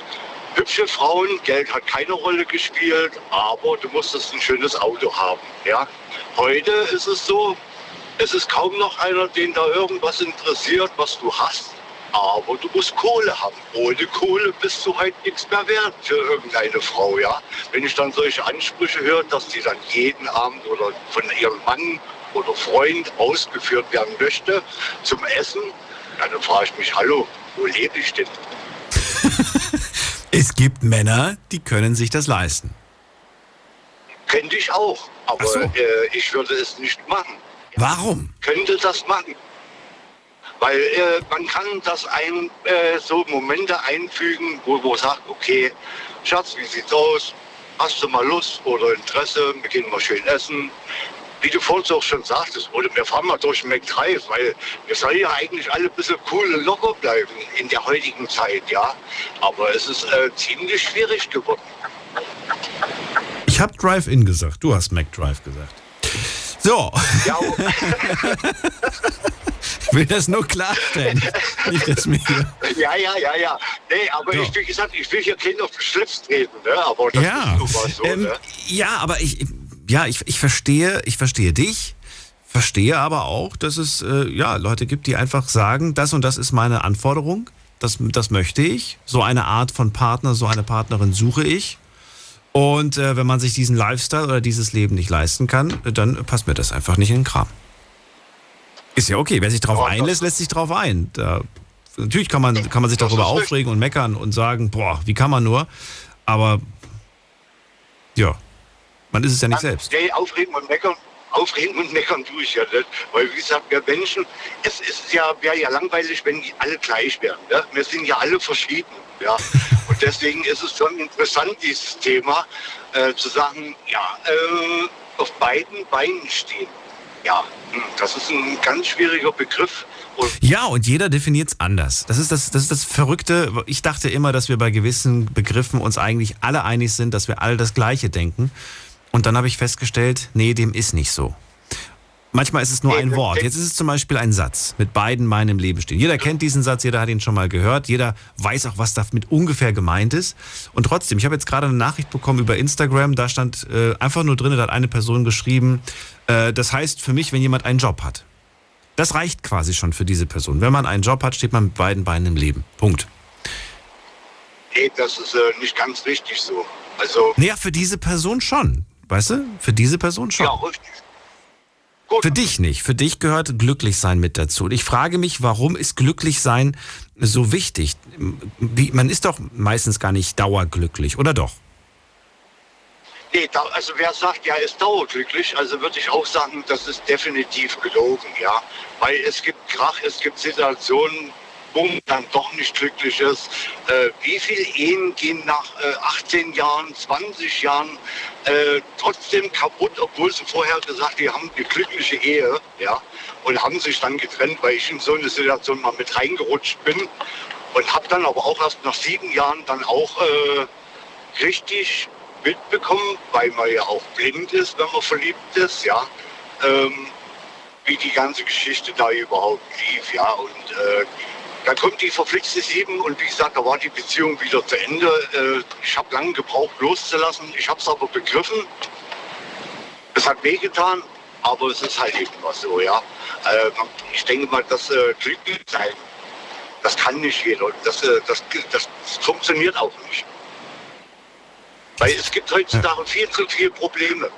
Speaker 6: hübsche Frauen, Geld hat keine Rolle gespielt, aber du musstest ein schönes Auto haben. Ja? Heute ist es so, es ist kaum noch einer, den da irgendwas interessiert, was du hast. Aber du musst Kohle haben. Ohne Kohle bist du halt nichts mehr wert für irgendeine Frau, ja. Wenn ich dann solche Ansprüche höre, dass die dann jeden Abend oder von ihrem Mann oder Freund ausgeführt werden möchte zum Essen, ja, dann frage ich mich, hallo, wo lebe ich denn? <laughs>
Speaker 1: es gibt Männer, die können sich das leisten.
Speaker 6: Könnte ich auch, aber
Speaker 1: so.
Speaker 6: äh, ich würde es nicht machen.
Speaker 1: Warum?
Speaker 6: Könnte das machen. Weil äh, man kann das ein, äh, so Momente einfügen, wo man sagt, okay, Schatz, wie sieht's aus? Hast du mal Lust oder Interesse? Wir gehen mal schön essen wie du vorhin auch schon sagtest, oder wir fahren mal durch den McDrive, weil wir sollen ja eigentlich alle ein bisschen cool und locker bleiben in der heutigen Zeit, ja. Aber es ist äh, ziemlich schwierig geworden.
Speaker 1: Ich habe Drive-In gesagt, du hast McDrive gesagt. So. Ja, <laughs> ich will das nur klarstellen. Nicht, dass mir
Speaker 6: ja, ja, ja, ja. Nee, aber so. ich, wie gesagt, ich will hier keinen auf den Schlips treten, ne? Aber das
Speaker 1: ja. ist so, ähm, ne? Ja, aber ich, ja, ich, ich verstehe, ich verstehe dich, verstehe aber auch, dass es äh, ja, Leute gibt, die einfach sagen, das und das ist meine Anforderung, das, das möchte ich, so eine Art von Partner, so eine Partnerin suche ich. Und äh, wenn man sich diesen Lifestyle oder dieses Leben nicht leisten kann, dann passt mir das einfach nicht in den Kram. Ist ja okay, wer sich darauf einlässt, lässt sich darauf ein. Da, natürlich kann man, kann man sich darüber aufregen und meckern und sagen, boah, wie kann man nur? Aber ja, man ist es ja nicht selbst.
Speaker 6: Nee, aufregen und meckern, aufregen und meckern tue ich ja nicht. Weil, wie gesagt, wir Menschen, es ist ja, wäre ja langweilig, wenn die alle gleich wären. Ne? Wir sind ja alle verschieden. Ja? <laughs> Und deswegen ist es schon interessant, dieses Thema, äh, zu sagen, ja, äh, auf beiden Beinen stehen. Ja, hm, das ist ein ganz schwieriger Begriff.
Speaker 1: Und ja, und jeder definiert es anders. Das ist das, das ist das Verrückte. Ich dachte immer, dass wir bei gewissen Begriffen uns eigentlich alle einig sind, dass wir alle das Gleiche denken. Und dann habe ich festgestellt, nee, dem ist nicht so. Manchmal ist es nur ein Wort. Jetzt ist es zum Beispiel ein Satz mit beiden Beinen im Leben stehen. Jeder kennt diesen Satz, jeder hat ihn schon mal gehört, jeder weiß auch, was damit ungefähr gemeint ist. Und trotzdem, ich habe jetzt gerade eine Nachricht bekommen über Instagram, da stand äh, einfach nur drin, da hat eine Person geschrieben, äh, das heißt für mich, wenn jemand einen Job hat. Das reicht quasi schon für diese Person. Wenn man einen Job hat, steht man mit beiden Beinen im Leben. Punkt.
Speaker 6: Nee, das ist äh, nicht ganz richtig so. Also.
Speaker 1: Naja, für diese Person schon. Weißt du? Für diese Person schon. Ja, richtig. Gut. Für dich nicht. Für dich gehört Glücklichsein mit dazu. Und ich frage mich, warum ist Glücklichsein so wichtig? Man ist doch meistens gar nicht dauerglücklich, oder doch?
Speaker 6: Nee, also wer sagt, ja, ist dauerglücklich, also würde ich auch sagen, das ist definitiv gelogen, ja. Weil es gibt Krach, es gibt Situationen, Dann doch nicht glücklich ist. Äh, wie viele Ehen gehen nach äh, 18 Jahren, 20 Jahren äh, trotzdem kaputt, obwohl sie vorher gesagt die haben eine glückliche Ehe, ja, und haben sich dann getrennt, weil ich in so eine Situation mal mit reingerutscht bin und habe dann aber auch erst nach sieben Jahren dann auch äh, richtig mitbekommen, weil man ja auch blind ist, wenn man verliebt ist, ja. Ähm, wie die ganze Geschichte da überhaupt lief, ja. Und äh, dann kommt die verflixte Sieben und wie gesagt, da war die Beziehung wieder zu Ende. Äh, ich habe lange gebraucht, loszulassen. Ich habe es aber begriffen. Es hat wehgetan, aber es ist halt eben was so, ja. Äh, ich denke mal, dass äh, glücklich sein, das kann nicht jeder. Das, das, das, funktioniert auch nicht. Weil es gibt heutzutage viel zu viele Probleme.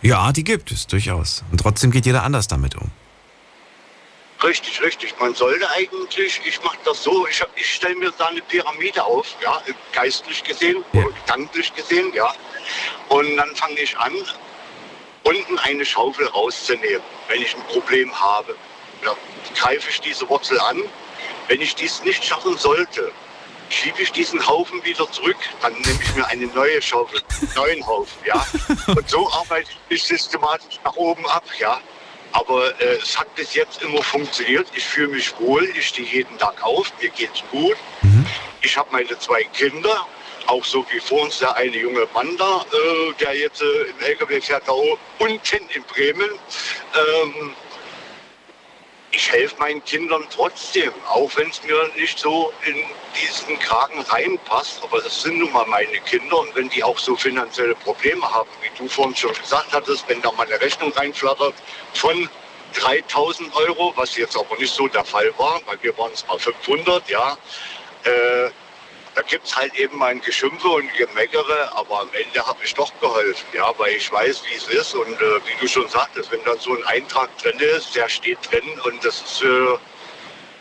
Speaker 1: Ja, die gibt es durchaus. Und trotzdem geht jeder anders damit um.
Speaker 6: Richtig, richtig. Man sollte eigentlich, ich mache das so, ich, ich stelle mir da eine Pyramide auf, ja, geistlich gesehen, ja. oder gedanklich gesehen, ja. Und dann fange ich an, unten eine Schaufel rauszunehmen, wenn ich ein Problem habe. Ja, greife ich diese Wurzel an. Wenn ich dies nicht schaffen sollte, schiebe ich diesen Haufen wieder zurück, dann nehme ich mir eine neue Schaufel, einen neuen Haufen, ja. <laughs> Und so arbeite ich systematisch nach oben ab, ja. Aber äh, es hat bis jetzt immer funktioniert. Ich fühle mich wohl, ich stehe jeden Tag auf, mir geht's gut. Ich habe meine zwei Kinder, auch so wie vor uns der eine junge Mann da, äh, der jetzt äh, im LKW fährt da unten in Bremen. Ähm, ich helfe meinen Kindern trotzdem, auch wenn es mir nicht so in diesen Kragen reinpasst. Aber das sind nun mal meine Kinder und wenn die auch so finanzielle Probleme haben, wie du vorhin schon gesagt hattest, wenn da mal eine Rechnung reinflattert von 3000 Euro, was jetzt aber nicht so der Fall war, weil wir waren es mal 500, ja, äh, da gibt es halt eben mein Geschimpfe und Gemeckere, aber am Ende habe ich doch geholfen, ja, weil ich weiß, wie es ist. Und äh, wie du schon sagtest, wenn dann so ein Eintrag drin ist, der steht drin und das ist für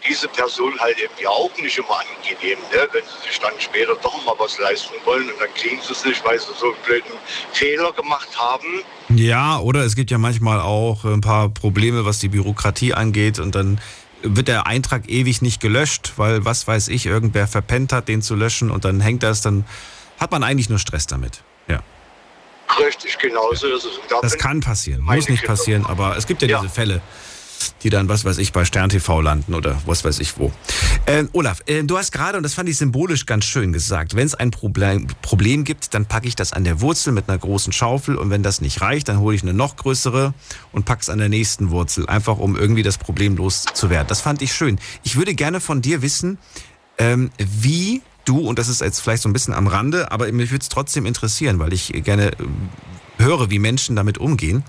Speaker 6: diese Person halt eben ja auch nicht immer angenehm, ne? wenn sie sich dann später doch mal was leisten wollen und dann kriegen sie es nicht, weil sie so einen blöden Fehler gemacht haben.
Speaker 1: Ja, oder es gibt ja manchmal auch ein paar Probleme, was die Bürokratie angeht und dann wird der Eintrag ewig nicht gelöscht, weil was weiß ich, irgendwer verpennt hat, den zu löschen und dann hängt das, dann hat man eigentlich nur Stress damit. Ja.
Speaker 6: Richtig, genau so ist es. Und da
Speaker 1: Das kann passieren, muss nicht
Speaker 6: Kinder.
Speaker 1: passieren, aber es gibt ja,
Speaker 6: Ja.
Speaker 1: diese Fälle, die dann, was weiß ich, bei Stern TV landen oder was weiß ich wo. Äh, Olaf, äh, du hast gerade, und das fand ich symbolisch ganz schön gesagt, wenn es ein Problem, Problem gibt, dann packe ich das an der Wurzel mit einer großen Schaufel und wenn das nicht reicht, dann hole ich eine noch größere und pack's an der nächsten Wurzel, einfach um irgendwie das Problem loszuwerden. Das fand ich schön. Ich würde gerne von dir wissen, ähm, wie du, und das ist jetzt vielleicht so ein bisschen am Rande, aber mich würde es trotzdem interessieren, weil ich gerne ähm, höre, wie Menschen damit umgehen.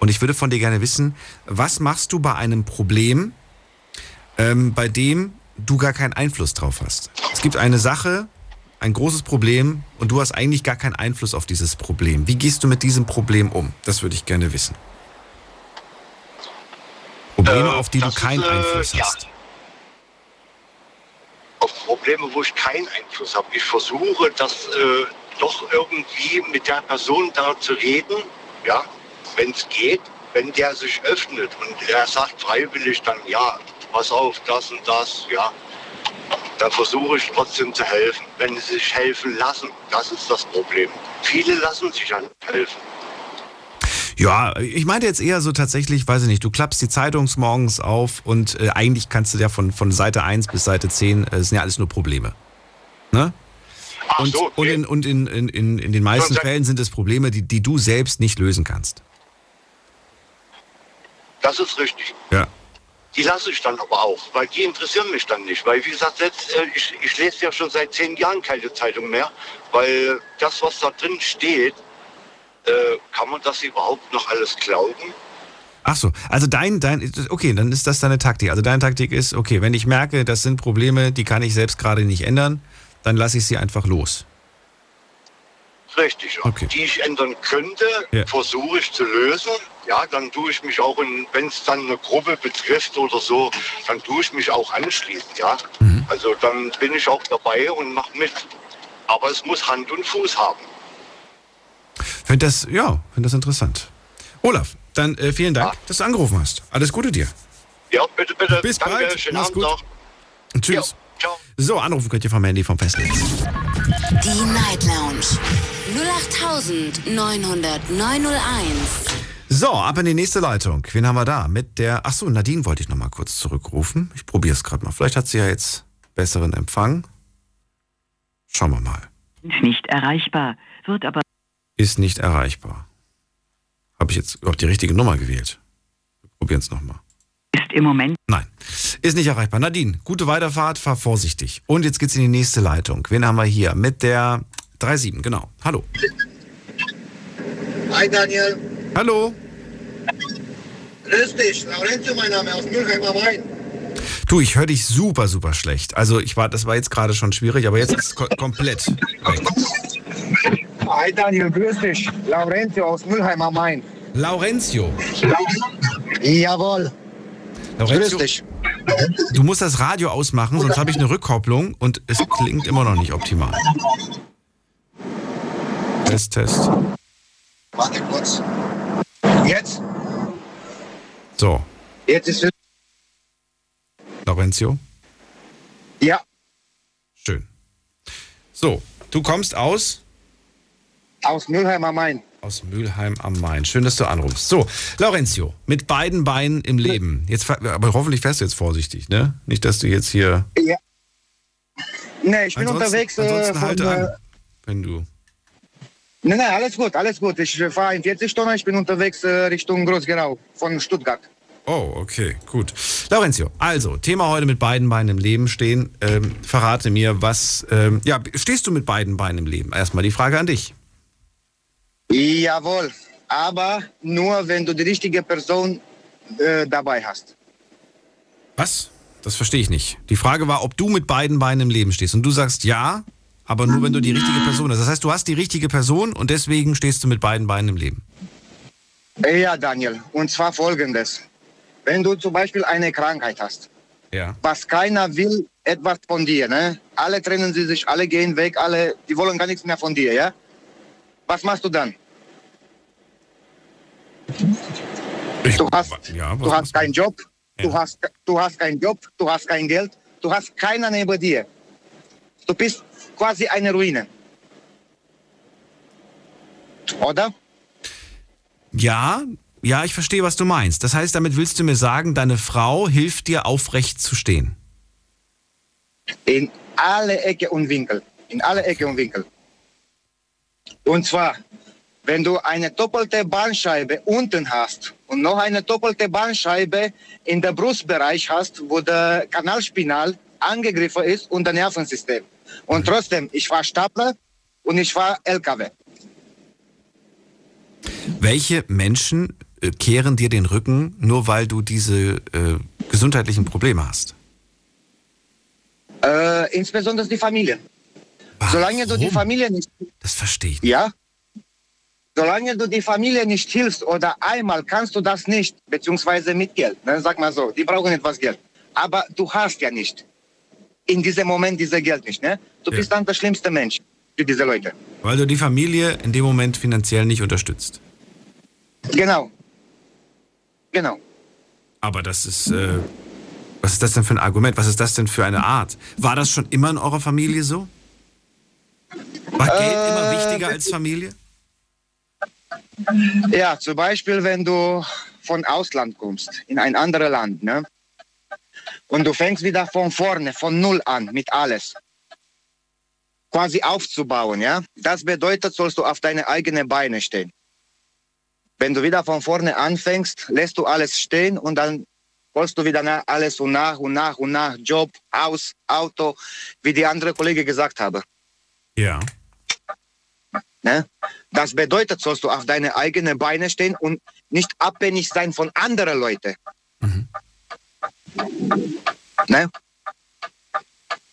Speaker 1: Und ich würde von dir gerne wissen, was machst du bei einem Problem, ähm, bei dem du gar keinen Einfluss drauf hast? Es gibt eine Sache, ein großes Problem und du hast eigentlich gar keinen Einfluss auf dieses Problem. Wie gehst du mit diesem Problem um? Das würde ich gerne wissen. Probleme,
Speaker 6: Äh,
Speaker 1: auf die du keinen
Speaker 6: ist, äh,
Speaker 1: Einfluss
Speaker 6: ja.
Speaker 1: hast.
Speaker 6: auf Probleme, wo ich keinen Einfluss habe. Ich versuche, das äh, doch irgendwie mit der Person da zu reden, ja, wenn es geht, wenn der sich öffnet und er sagt freiwillig dann, ja, pass auf, das und das, ja, dann versuche ich trotzdem zu helfen. Wenn sie sich helfen lassen, das ist das Problem. Viele lassen sich ja nicht helfen.
Speaker 1: Ja, ich meinte jetzt eher so tatsächlich, weiß ich nicht, du klappst die Zeitung morgens auf und äh, eigentlich kannst du ja von, von Seite 1 bis Seite 10, äh, sind ja alles nur Probleme. Ne?
Speaker 6: Ach
Speaker 1: Und,
Speaker 6: so,
Speaker 1: und,
Speaker 6: nee.
Speaker 1: in, und in, in, in, in den meisten Fällen sind es Probleme, die, die du selbst nicht lösen kannst.
Speaker 6: Das ist richtig.
Speaker 1: Ja.
Speaker 6: Die lasse ich dann aber auch, weil die interessieren mich dann nicht. Weil, wie gesagt, jetzt, äh, ich, ich lese ja schon seit zehn Jahren keine Zeitung mehr, weil das, was da drin steht, äh, kann man das überhaupt noch alles glauben?
Speaker 1: Ach so, also dein, dein, okay, dann ist das deine Taktik. Also deine Taktik ist, okay, wenn ich merke, das sind Probleme, die kann ich selbst gerade nicht ändern, dann lasse ich sie einfach los.
Speaker 6: Richtig.
Speaker 1: Okay.
Speaker 6: Die ich ändern könnte,
Speaker 1: Ja.
Speaker 6: versuche ich zu lösen. Ja, dann tue ich mich auch, wenn es dann eine Gruppe betrifft oder so, dann tue ich mich auch anschließen. Ja,
Speaker 1: Mhm.
Speaker 6: also dann bin ich auch dabei und mache mit. Aber es muss Hand und Fuß haben.
Speaker 1: Finde das, ja, finde das interessant. Olaf, dann äh, vielen Dank,
Speaker 6: Ja.
Speaker 1: dass du angerufen hast. Alles Gute dir.
Speaker 6: Ja, bitte, bitte.
Speaker 1: Bis
Speaker 6: Danke,
Speaker 1: bald.
Speaker 6: schönen
Speaker 1: Mach's
Speaker 6: Abend
Speaker 1: gut.
Speaker 6: noch.
Speaker 1: Und tschüss.
Speaker 6: Ja, ciao.
Speaker 1: So, anrufen könnt ihr vom Handy vom Festnetz.
Speaker 2: Die Night Lounge 0890901.
Speaker 1: So, ab in die nächste Leitung. Wen haben wir da? Mit der. Ach so, Nadine wollte ich noch mal kurz zurückrufen. Ich probiere es gerade mal. Vielleicht hat sie ja jetzt besseren Empfang. Schauen wir mal.
Speaker 7: nicht erreichbar, wird aber
Speaker 1: Ist nicht erreichbar. Habe ich jetzt überhaupt die richtige Nummer gewählt? Wir probieren es nochmal.
Speaker 7: ist im Moment
Speaker 1: Nein, ist nicht erreichbar. Nadine, gute Weiterfahrt, fahr vorsichtig. Und jetzt geht's in die nächste Leitung. Wen haben wir hier? Mit der 37, genau. Hallo.
Speaker 8: Hi Daniel,
Speaker 1: Hallo.
Speaker 8: grüß dich. Lorenzo, mein Name aus Mülheim am Main.
Speaker 1: Du, ich höre dich super, super schlecht. Also ich war, das war jetzt gerade schon schwierig, aber jetzt ist es ko komplett weg.
Speaker 8: Hi Daniel, grüß dich. Lorenzo aus Mülheim am Main.
Speaker 1: Laurenzio.
Speaker 8: Jawohl, grüß
Speaker 1: Laurenzio,
Speaker 8: dich.
Speaker 1: du musst das Radio ausmachen, sonst habe ich eine Rückkopplung und es klingt immer noch nicht optimal. Test, Test.
Speaker 8: Warte kurz. Jetzt?
Speaker 1: So,
Speaker 8: Jetzt ist es.
Speaker 1: Laurenzio,
Speaker 8: Ja,
Speaker 1: schön. So, du kommst aus?
Speaker 8: Aus Mülheim am Main.
Speaker 1: Aus Mülheim am Main. Schön, dass du anrufst. So, Laurentio, mit beiden Beinen im Leben. Jetzt, aber hoffentlich fährst du jetzt vorsichtig, ne? Nicht, dass du jetzt hier.
Speaker 8: Ja. Nee, ich bin
Speaker 1: Ansonsten-
Speaker 8: unterwegs. Äh,
Speaker 1: ansonsten
Speaker 8: von,
Speaker 1: halte
Speaker 8: äh,
Speaker 1: an, wenn du.
Speaker 8: Nee, nee, alles gut, alles gut. Ich fahre in 40 Stunden, ich bin unterwegs äh, Richtung Großgerau von Stuttgart.
Speaker 1: Oh, okay, gut. Laurentio, also, Thema heute mit beiden Beinen im Leben stehen. Ähm, verrate mir, was. Ähm, ja, stehst du mit beiden Beinen im Leben? Erstmal die Frage an dich.
Speaker 8: Jawohl, aber nur wenn du die richtige Person äh, dabei hast.
Speaker 1: Was? Das verstehe ich nicht. Die Frage war, ob du mit beiden Beinen im Leben stehst. Und du sagst ja, aber nur wenn du die richtige Person hast. Das heißt, du hast die richtige Person und deswegen stehst du mit beiden Beinen im Leben.
Speaker 8: Ja, Daniel, und zwar folgendes. Wenn du zum Beispiel eine Krankheit hast,
Speaker 1: Ja.
Speaker 8: was keiner will, etwas von dir, ne? Alle trennen sie sich, alle gehen weg, alle, die wollen gar nichts mehr von dir, ja? Was machst du dann? Du hast,
Speaker 1: ja,
Speaker 8: du hast keinen Job, du,
Speaker 1: Ja.
Speaker 8: hast, du hast keinen Job, du hast kein Geld, du hast keiner neben dir. Du bist quasi eine Ruine. Oder?
Speaker 1: Ja, ja, ich verstehe, was du meinst. Das heißt, damit willst du mir sagen, deine Frau hilft dir aufrecht zu stehen.
Speaker 8: In alle Ecke und Winkel. In alle Ecke und Winkel. Und zwar, wenn du eine doppelte Bandscheibe unten hast und noch eine doppelte Bandscheibe in der Brustbereich hast, wo der Kanalspinal angegriffen ist und der Nervensystem. Und trotzdem, ich war Stapler und ich war LKW.
Speaker 1: Welche Menschen äh, kehren dir den Rücken, nur weil du diese äh, gesundheitlichen Probleme hast?
Speaker 8: Äh, insbesondere die Familie. Solange du die
Speaker 1: Warum?
Speaker 8: Familie nicht
Speaker 1: Das verstehe ich.
Speaker 8: Ja. Solange du die Familie nicht hilfst oder einmal kannst du das nicht, beziehungsweise mit Geld. Ne? Sag mal so, die brauchen etwas Geld. Aber du hast ja nicht in diesem Moment dieses Geld nicht. Ne? Du
Speaker 1: Ja.
Speaker 8: bist dann der schlimmste Mensch für diese Leute.
Speaker 1: Weil du die Familie in dem Moment finanziell nicht unterstützt.
Speaker 8: Genau. Genau.
Speaker 1: Aber das ist, äh, was ist das denn für ein Argument? Was ist das denn für eine Art? War das schon immer in eurer Familie so? War Geld immer wichtiger als Familie?
Speaker 8: Ja, zum Beispiel, wenn du von Ausland kommst, in ein anderes Land, ne? Und du fängst wieder von vorne, von Null an, mit alles. Quasi aufzubauen, ja? Das bedeutet, sollst du auf deine eigenen Beine stehen. Wenn du wieder von vorne anfängst, lässt du alles stehen und dann holst du wieder alles und nach und nach und nach, Job, Haus, Auto, wie die andere Kollege gesagt habe.
Speaker 1: Ja.
Speaker 8: Ne? Das bedeutet, sollst du auf deine eigenen Beine stehen und nicht abhängig sein von anderen Leuten. Ne?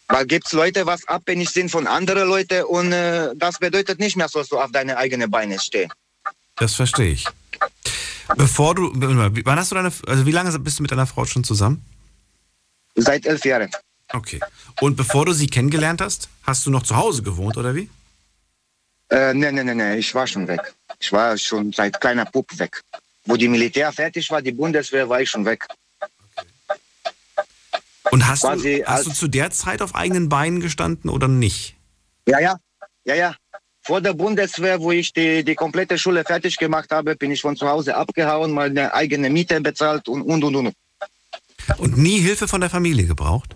Speaker 8: Weil gibt's Leute, was abhängig sind von anderen Leuten und äh, das bedeutet nicht mehr, sollst du auf deine eigenen Beine stehen.
Speaker 1: Das verstehe ich. Bevor du, wann hast du deine, also wie lange bist du mit deiner Frau schon zusammen?
Speaker 8: Seit elf Jahren.
Speaker 1: Okay. Und bevor du sie kennengelernt hast, hast du noch zu Hause gewohnt oder wie?
Speaker 8: Äh, ne, ne, ne, ne, ich war schon weg. Ich war schon seit kleiner Pup weg. Wo die Militär fertig war, die Bundeswehr, war ich schon weg.
Speaker 1: Und hast, du, hast du zu der Zeit auf eigenen Beinen gestanden oder nicht?
Speaker 8: Ja, ja, ja, ja. Vor der Bundeswehr, wo ich die, die komplette Schule fertig gemacht habe, bin ich von zu Hause abgehauen, meine eigene Miete bezahlt und, und, und, und.
Speaker 1: Und nie Hilfe von der Familie gebraucht?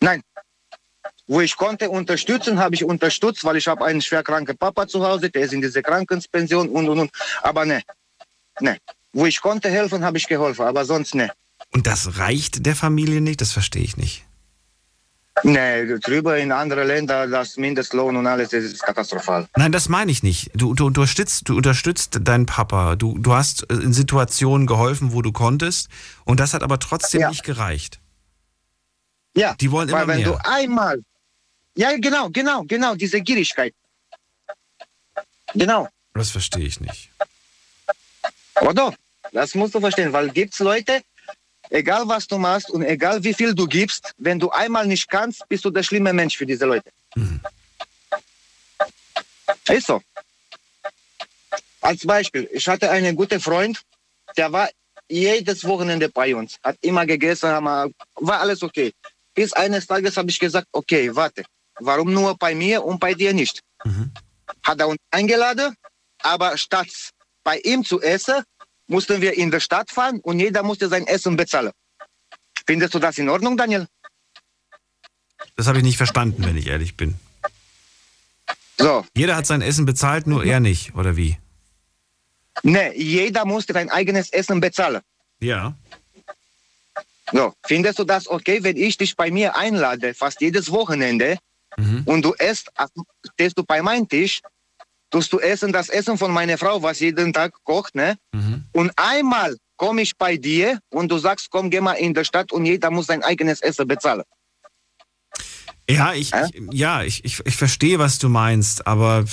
Speaker 8: Nein. Wo ich konnte unterstützen, habe ich unterstützt, weil ich habe einen schwerkranken Papa zu Hause, der ist in dieser Krankenspension und, und, und. Aber ne, ne. Wo ich konnte helfen, habe ich geholfen, aber sonst ne.
Speaker 1: Und das reicht der Familie nicht? Das verstehe ich nicht.
Speaker 8: Ne, drüber in andere Länder, das Mindestlohn und alles, das ist katastrophal.
Speaker 1: Nein, das meine ich nicht. Du, du, unterstützt, du unterstützt deinen Papa. Du, du hast äh, in Situationen geholfen, wo du konntest. Und das hat aber trotzdem
Speaker 8: Ja.
Speaker 1: nicht gereicht.
Speaker 8: Ja,
Speaker 1: Die wollen
Speaker 8: weil
Speaker 1: immer
Speaker 8: wenn
Speaker 1: mehr.
Speaker 8: du einmal, ja genau, genau, genau, diese Gierigkeit. Genau.
Speaker 1: Das verstehe ich nicht.
Speaker 8: Oder? Das musst du verstehen, weil gibt's Leute, egal was du machst und egal wie viel du gibst, wenn du einmal nicht kannst, bist du der schlimme Mensch für diese Leute. Ist so. Als Beispiel, ich hatte einen guten Freund, der war jedes Wochenende bei uns, hat immer gegessen, war alles okay. Bis eines Tages habe ich gesagt, okay, warte, warum nur bei mir und bei dir nicht? Hat er uns eingeladen, aber statt bei ihm zu essen, mussten wir in der Stadt fahren und jeder musste sein Essen bezahlen. Findest du das in Ordnung, Daniel?
Speaker 1: Das habe ich nicht verstanden, wenn ich ehrlich bin.
Speaker 8: So.
Speaker 1: Jeder hat sein Essen bezahlt, nur er nicht, oder wie?
Speaker 8: Ne, jeder musste sein eigenes Essen bezahlen.
Speaker 1: Ja.
Speaker 8: So, findest du das okay, wenn ich dich bei mir einlade, fast jedes Wochenende, und du isst, also stehst du bei meinem Tisch, tust du essen das Essen von meiner Frau, was jeden Tag kocht, ne? Und einmal komme ich bei dir und du sagst, komm, geh mal in die Stadt und jeder muss sein eigenes Essen bezahlen.
Speaker 1: Ja, ich, ich ja, ich, ich, ich verstehe, was du meinst, aber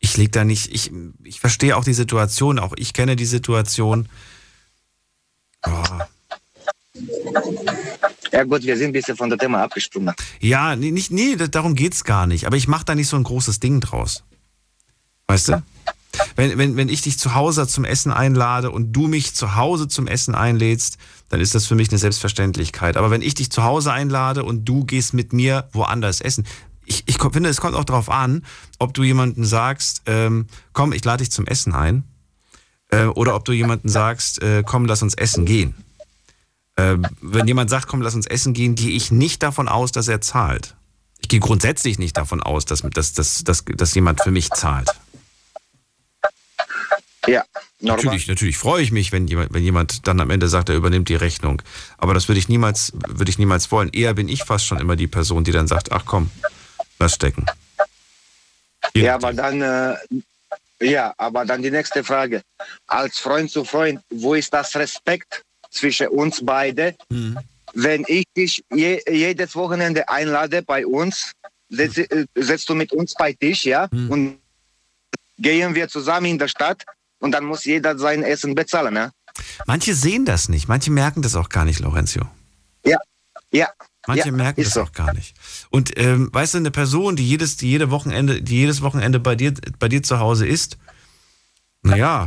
Speaker 1: ich leg da nicht, ich, ich verstehe auch die Situation, auch ich kenne die Situation. Oh.
Speaker 8: Ja gut, wir sind ein bisschen von der Thema abgesprungen.
Speaker 1: Ja, nee, nicht, nee, da- darum geht's gar nicht. Aber ich mache da nicht so ein großes Ding draus. Weißt du? Wenn, wenn, wenn ich dich zu Hause zum Essen einlade und du mich zu Hause zum Essen einlädst, dann ist das für mich eine Selbstverständlichkeit. Aber wenn ich dich zu Hause einlade und du gehst mit mir woanders essen, ich, ich finde, es kommt auch darauf an, ob du jemanden sagst, ähm, komm, ich lade dich zum Essen ein, äh, oder ob du jemanden sagst, äh, komm, lass uns essen gehen. Äh, wenn jemand sagt, komm, lass uns essen gehen, gehe ich nicht davon aus, dass er zahlt. Ich gehe grundsätzlich nicht davon aus, dass, dass, dass, dass, dass jemand für mich zahlt.
Speaker 8: Ja, normal.
Speaker 1: Natürlich, natürlich freue ich mich, wenn jemand, wenn jemand dann am Ende sagt, er übernimmt die Rechnung. Aber das würde ich niemals, würde ich niemals wollen. Eher bin ich fast schon immer die Person, die dann sagt, ach komm, lass stecken.
Speaker 8: Ja, aber dann, äh, ja, aber dann die nächste Frage. Als Freund zu Freund, wo ist das Respekt zwischen uns beide? Wenn ich dich je, jedes Wochenende einlade bei uns, setz, äh, setzt du mit uns bei Tisch, ja, und gehen wir zusammen in der Stadt und dann muss jeder sein Essen bezahlen, ne?
Speaker 1: Manche sehen das nicht, manche merken das auch gar nicht, Lorenzo.
Speaker 8: Ja, ja.
Speaker 1: Manche
Speaker 8: ja,
Speaker 1: merken das
Speaker 8: so.
Speaker 1: auch gar nicht. Und ähm, weißt du, eine Person, die jedes, die jede Wochenende, die jedes Wochenende bei dir, bei dir zu Hause ist, naja,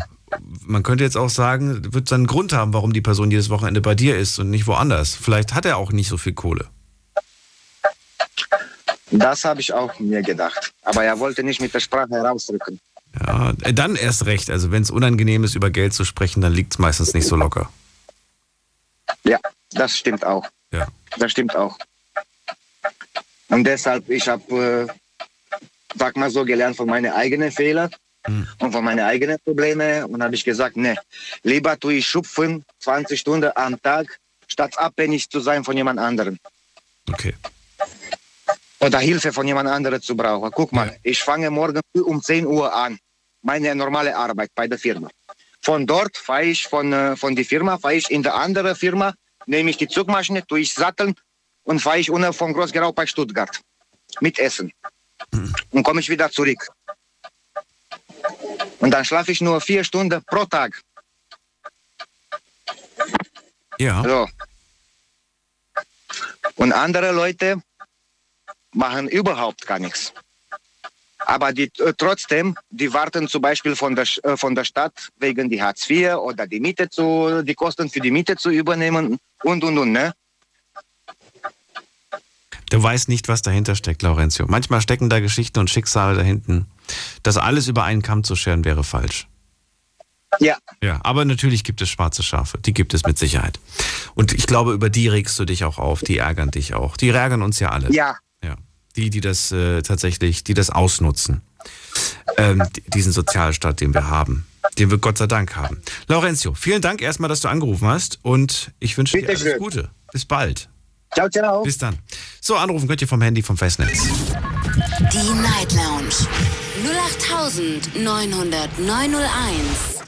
Speaker 1: man könnte jetzt auch sagen, wird seinen Grund haben, warum die Person jedes Wochenende bei dir ist und nicht woanders. Vielleicht hat er auch nicht so viel Kohle.
Speaker 8: Das habe ich auch mir gedacht. Aber er wollte nicht mit der Sprache herausrücken.
Speaker 1: Ja, äh, dann erst recht. Also wenn es unangenehm ist, über Geld zu sprechen, dann liegt es meistens nicht so locker.
Speaker 8: Ja, das stimmt auch.
Speaker 1: Ja.
Speaker 8: Das stimmt auch. Und deshalb, ich habe, äh, sag mal so, gelernt von meinen eigenen Fehlern und von meinen eigenen Problemen. Und habe ich gesagt, ne, lieber tue ich schupfen 20 Stunden am Tag, statt abhängig zu sein von jemand anderem.
Speaker 1: Okay.
Speaker 8: Oder Hilfe von jemand anderem zu brauchen. Guck mal, ich fange morgen früh um 10 Uhr an. Meine normale Arbeit bei der Firma. Von dort fahre ich von, äh, von der Firma, fahre ich in die andere Firma, nehme ich die Zugmaschine, tue ich satteln und fahre ich unten von Großgerau bei Stuttgart. Mit Essen. Und komme ich wieder zurück. Und dann schlafe ich nur vier Stunden pro Tag.
Speaker 1: Ja.
Speaker 8: So. Und andere Leute machen überhaupt gar nichts. Aber die, äh, trotzdem, die warten zum Beispiel von der, äh, von der Stadt wegen die Hartz IV oder die Miete zu, die Kosten für die Miete zu übernehmen und und und. Ne?
Speaker 1: Du weißt nicht, was dahinter steckt, Laurencio. Manchmal stecken da Geschichten und Schicksale dahinten. Das alles über einen Kamm zu scheren wäre falsch.
Speaker 8: Ja.
Speaker 1: Ja, aber natürlich gibt es schwarze Schafe. Die gibt es mit Sicherheit. Und ich glaube, über die regst du dich auch auf. Die ärgern dich auch. Die ärgern uns ja alle.
Speaker 8: Ja.
Speaker 1: Die, die das äh, tatsächlich, die das ausnutzen. Ähm, diesen Sozialstaat, den wir haben. Den wir Gott sei Dank haben. Laurencio, vielen Dank erstmal, dass du angerufen hast. Und ich wünsche dir alles
Speaker 8: schön.
Speaker 1: Gute. Bis bald.
Speaker 8: Ciao, ciao.
Speaker 1: Bis dann. So, anrufen könnt ihr vom Handy vom Festnetz.
Speaker 2: Die Night Lounge 0890901.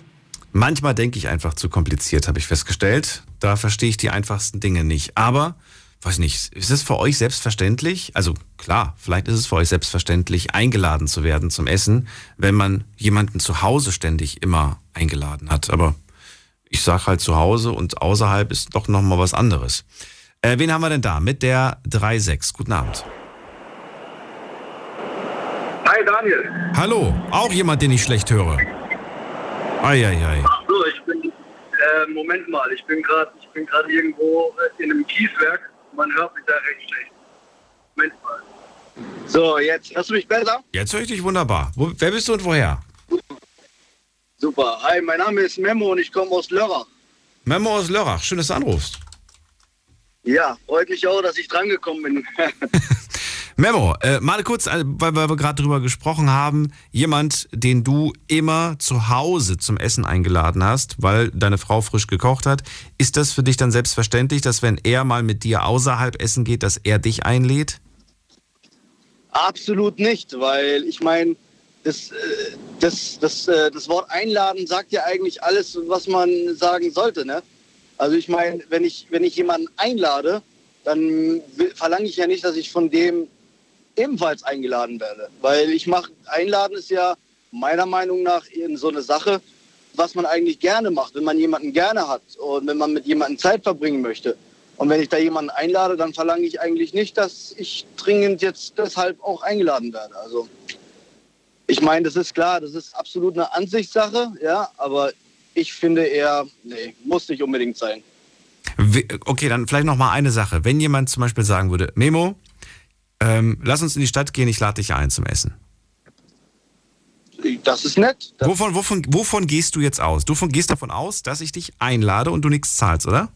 Speaker 1: Manchmal denke ich einfach zu kompliziert, habe ich festgestellt. Da verstehe ich die einfachsten Dinge nicht. Aber, weiß nicht, ist es für euch selbstverständlich? Also klar, vielleicht ist es für euch selbstverständlich, eingeladen zu werden zum Essen, wenn man jemanden zu Hause ständig immer eingeladen hat. Aber ich sage halt zu Hause und außerhalb ist doch nochmal was anderes. Äh, wen haben wir denn da? Mit der 3.6. Guten Abend.
Speaker 9: Hi Daniel.
Speaker 1: Hallo, auch jemand, den ich schlecht höre. Eieiei.
Speaker 9: Ach so, ich bin, äh, Moment mal, ich bin gerade, ich bin gerade irgendwo äh, in einem Kieswerk. Man hört mich da recht schlecht. Moment mal. So, jetzt hörst du mich besser?
Speaker 1: Jetzt höre ich dich wunderbar. Wo, wer bist du und woher?
Speaker 9: Super. Hi, mein Name ist Memo und ich komme aus Lörrach.
Speaker 1: Memo aus Lörrach. Schön, dass du anrufst.
Speaker 9: Ja, freut mich auch, dass ich drangekommen bin. <laughs>
Speaker 1: Memo, äh, mal kurz, äh, weil, weil wir gerade drüber gesprochen haben, jemand, den du immer zu Hause zum Essen eingeladen hast, weil deine Frau frisch gekocht hat, ist das für dich dann selbstverständlich, dass wenn er mal mit dir außerhalb essen geht, dass er dich einlädt?
Speaker 9: Absolut nicht, weil ich meine, das, äh, das, das, äh, das Wort einladen sagt ja eigentlich alles, was man sagen sollte. Ne? Also ich meine, wenn ich, wenn ich jemanden einlade, dann verlange ich ja nicht, dass ich von dem ebenfalls eingeladen werde. Weil ich mache, einladen ist ja meiner Meinung nach eben so eine Sache, was man eigentlich gerne macht, wenn man jemanden gerne hat und wenn man mit jemandem Zeit verbringen möchte. Und wenn ich da jemanden einlade, dann verlange ich eigentlich nicht, dass ich dringend jetzt deshalb auch eingeladen werde. Also ich meine, das ist klar, das ist absolut eine Ansichtssache, ja, aber ich finde eher, nee, muss nicht unbedingt sein.
Speaker 1: Okay, dann vielleicht noch mal eine Sache. Wenn jemand zum Beispiel sagen würde, Memo, ähm, lass uns in die Stadt gehen, ich lade dich ein zum Essen.
Speaker 9: Das ist nett.
Speaker 1: Wovon, wovon, wovon gehst du jetzt aus? Du von, gehst davon aus, dass ich dich einlade und du nichts zahlst, oder?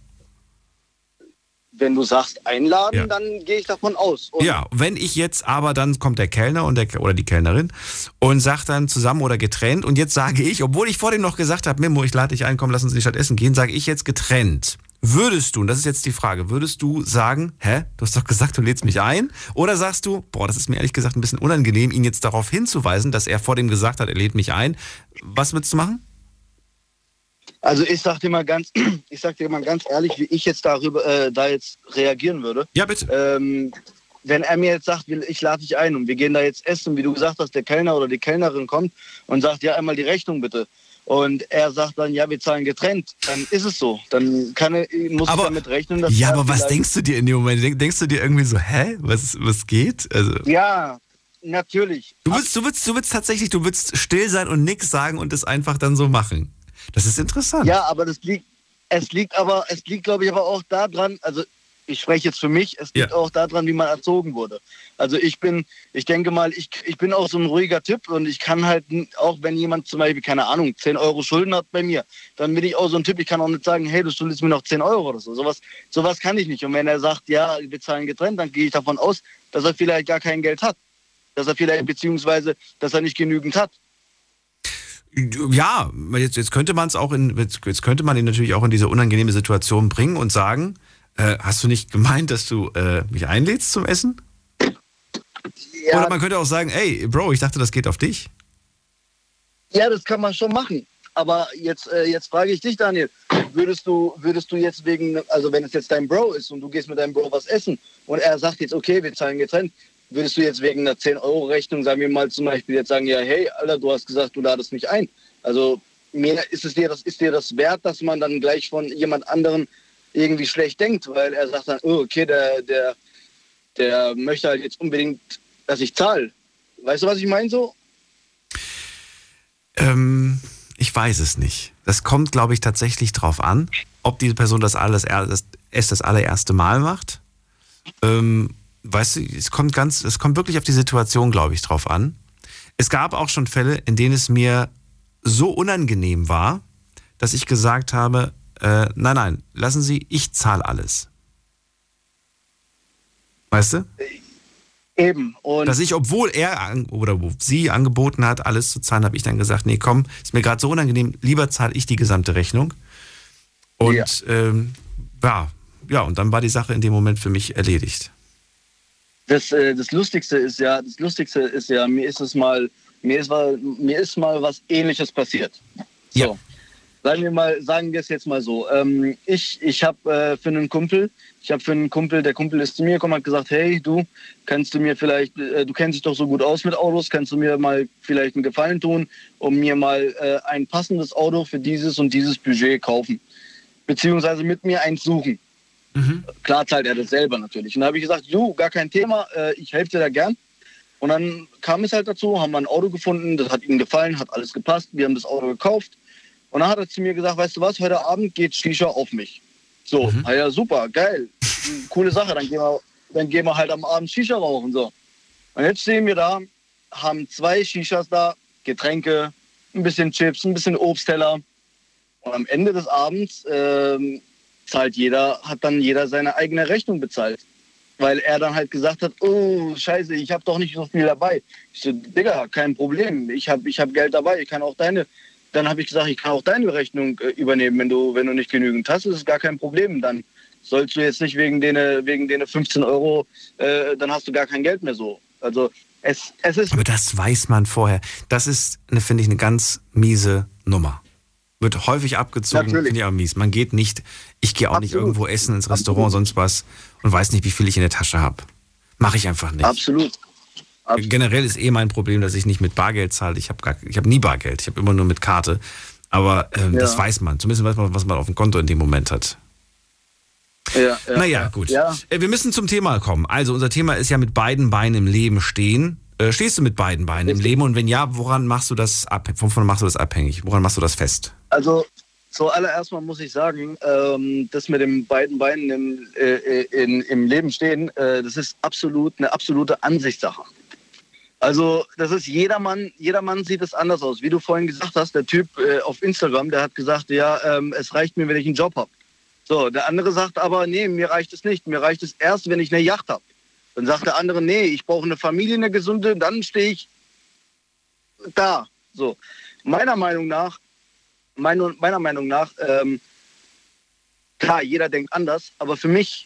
Speaker 9: Wenn du sagst einladen,
Speaker 1: Ja.
Speaker 9: dann gehe ich davon aus. Und
Speaker 1: Ja, wenn ich jetzt aber, dann kommt der Kellner und der, oder die Kellnerin und sagt dann zusammen oder getrennt und jetzt sage ich, obwohl ich vor dem noch gesagt habe, Memo, ich lade dich ein, komm, lass uns in die Stadt essen gehen, sage ich jetzt getrennt. Würdest du, und das ist jetzt die Frage, würdest du sagen, hä, du hast doch gesagt, du lädst mich ein? Oder sagst du, boah, das ist mir ehrlich gesagt ein bisschen unangenehm, ihn jetzt darauf hinzuweisen, dass er vor dem gesagt hat, er lädt mich ein. Was würdest du machen?
Speaker 9: Also ich sag dir mal ganz, <clears throat> ich sag dir mal ganz ehrlich, wie ich jetzt darüber, äh, da jetzt reagieren würde.
Speaker 1: Ja, bitte.
Speaker 9: Ähm, wenn er mir jetzt sagt, ich lade dich ein und wir gehen da jetzt essen, wie du gesagt hast, der Kellner oder die Kellnerin kommt und sagt, ja, einmal die Rechnung bitte. Und er sagt dann, ja, wir zahlen getrennt, dann ist es so. Dann kann er, muss ich damit rechnen, dass
Speaker 1: Ja,
Speaker 9: er
Speaker 1: aber was denkst du dir in dem Moment? Denk, denkst du dir irgendwie so, hä, was, was geht? Also,
Speaker 9: Ja, natürlich.
Speaker 1: Du willst, du willst, du willst tatsächlich, du willst still sein und nichts sagen und es einfach dann so machen. Das ist interessant.
Speaker 9: Ja, aber das liegt, es liegt aber, es liegt, glaube ich, aber auch daran, also ich spreche jetzt für mich, es liegt auch daran, wie man erzogen wurde. Also ich bin, ich denke mal, ich, ich bin auch so ein ruhiger Typ und ich kann halt, auch wenn jemand zum Beispiel, keine Ahnung, 10 Euro Schulden hat bei mir, dann bin ich auch so ein Typ, ich kann auch nicht sagen, hey, du schuldest mir noch 10 Euro oder so. Sowas, sowas kann ich nicht. Und wenn er sagt, ja, wir zahlen getrennt, dann gehe ich davon aus, dass er vielleicht gar kein Geld hat. Dass er vielleicht, beziehungsweise, dass er nicht genügend hat.
Speaker 1: Ja, jetzt, jetzt könnte man es auch in, jetzt könnte man ihn natürlich auch in diese unangenehme Situation bringen und sagen, äh, hast du nicht gemeint, dass du äh, mich einlädst zum Essen? Oder man könnte auch sagen, ey, Bro, ich dachte, das geht auf dich.
Speaker 9: Ja, das kann man schon machen. Aber jetzt, äh, jetzt frage ich dich, Daniel, würdest du, würdest du jetzt wegen, also wenn es jetzt dein Bro ist und du gehst mit deinem Bro was essen und er sagt jetzt, okay, wir zahlen getrennt, würdest du jetzt wegen einer 10-Euro-Rechnung, sagen wir mal zum Beispiel jetzt sagen, ja, hey, Alter, du hast gesagt, du ladest mich ein. Also mir ist es dir das, ist dir das wert, dass man dann gleich von jemand anderem irgendwie schlecht denkt, weil er sagt dann, oh, okay, der, der, der möchte halt jetzt unbedingt, dass ich zahle. Weißt du, was ich meine so?
Speaker 1: Ähm, ich weiß es nicht. Das kommt, glaube ich, tatsächlich drauf an, ob diese Person das alles das, es das allererste Mal macht. Ähm, weißt du, es kommt ganz, es kommt wirklich auf die Situation, glaube ich, drauf an. Es gab auch schon Fälle, in denen es mir so unangenehm war, dass ich gesagt habe, äh, nein, nein, lassen Sie, ich zahle alles. Weißt du?
Speaker 9: Eben. Und
Speaker 1: dass ich, obwohl er an, oder sie angeboten hat, alles zu zahlen, habe ich dann gesagt, nee, komm, ist mir gerade so unangenehm, lieber zahle ich die gesamte Rechnung. Und ja. Ähm, ja, ja, und dann war die Sache in dem Moment für mich erledigt.
Speaker 9: Das, äh, das Lustigste ist ja, das Lustigste ist ja, mir ist es mal, mir ist mal, mir ist mal was ähnliches passiert. So.
Speaker 1: Ja.
Speaker 9: Sagen wir mal, sagen wir es jetzt mal so. Ähm, ich ich habe äh, für einen Kumpel, ich habe für einen Kumpel, der Kumpel ist zu mir gekommen, hat gesagt, hey, du, kannst du mir vielleicht, äh, du kennst dich doch so gut aus mit Autos, kannst du mir mal vielleicht einen Gefallen tun und mir mal äh, ein passendes Auto für dieses und dieses Budget kaufen. Beziehungsweise mit mir eins suchen.
Speaker 1: Mhm.
Speaker 9: Klar zahlt er das selber natürlich. Und da habe ich gesagt, jo, gar kein Thema, äh, ich helfe dir da gern. Und dann kam es halt dazu, haben wir ein Auto gefunden, das hat ihm gefallen, hat alles gepasst, wir haben das Auto gekauft. Und dann hat er zu mir gesagt, weißt du was, heute Abend geht Shisha auf mich. So, mhm. ja super, geil, <laughs> coole Sache, dann gehen, wir, dann gehen wir halt am Abend Shisha rauchen. So. Und jetzt stehen wir da, haben zwei Shishas da, Getränke, ein bisschen Chips, ein bisschen Obstteller. Und am Ende des Abends ähm, zahlt jeder, hat dann jeder seine eigene Rechnung bezahlt. Weil er dann halt gesagt hat, oh, scheiße, ich habe doch nicht so viel dabei. Ich so, Digga, kein Problem, ich habe ich hab Geld dabei, ich kann auch deine. Dann habe ich gesagt, ich kann auch deine Rechnung äh, übernehmen, wenn du, wenn du nicht genügend hast, ist es gar kein Problem. Dann sollst du jetzt nicht wegen denen, wegen denen 15 Euro, äh, dann hast du gar kein Geld mehr so. Also es, es ist.
Speaker 1: Aber das weiß man vorher. Das ist, finde ich, eine ganz miese Nummer. Wird häufig abgezogen, finde ich aber mies. Man geht nicht, ich gehe auch Absolut. nicht irgendwo essen ins Restaurant, Absolut. sonst was und weiß nicht, wie viel ich in der Tasche habe. Mache ich einfach nicht.
Speaker 9: Absolut.
Speaker 1: Absolut. Generell ist eh mein Problem, dass ich nicht mit Bargeld zahle. Ich habe hab nie Bargeld. Ich habe immer nur mit Karte. Aber ähm, ja. das weiß man. Zumindest weiß man, was man auf dem Konto in dem Moment hat. Ja, ja, naja, gut. Ja. Äh, wir müssen zum Thema kommen. Also, unser Thema ist ja mit beiden Beinen im Leben stehen. Äh, stehst du mit beiden Beinen im Leben? Und wenn ja, woran machst du das? Wovon machst du das abhängig? Woran machst du das fest?
Speaker 9: Also, zuallererst mal muss ich sagen, ähm, das mit den beiden Beinen im, äh, in, im Leben stehen, äh, das ist absolut eine absolute Ansichtssache. Also das ist jedermann, jedermann sieht es anders aus. Wie du vorhin gesagt hast, der Typ äh, auf Instagram, der hat gesagt, ja, ähm, es reicht mir, wenn ich einen Job habe. So, der andere sagt aber, nee, mir reicht es nicht. Mir reicht es erst, wenn ich eine Yacht habe. Dann sagt der andere, nee, ich brauche eine Familie, eine gesunde, dann stehe ich da. So, meiner Meinung nach, meine, meiner Meinung nach, ähm, klar, jeder denkt anders, aber für mich,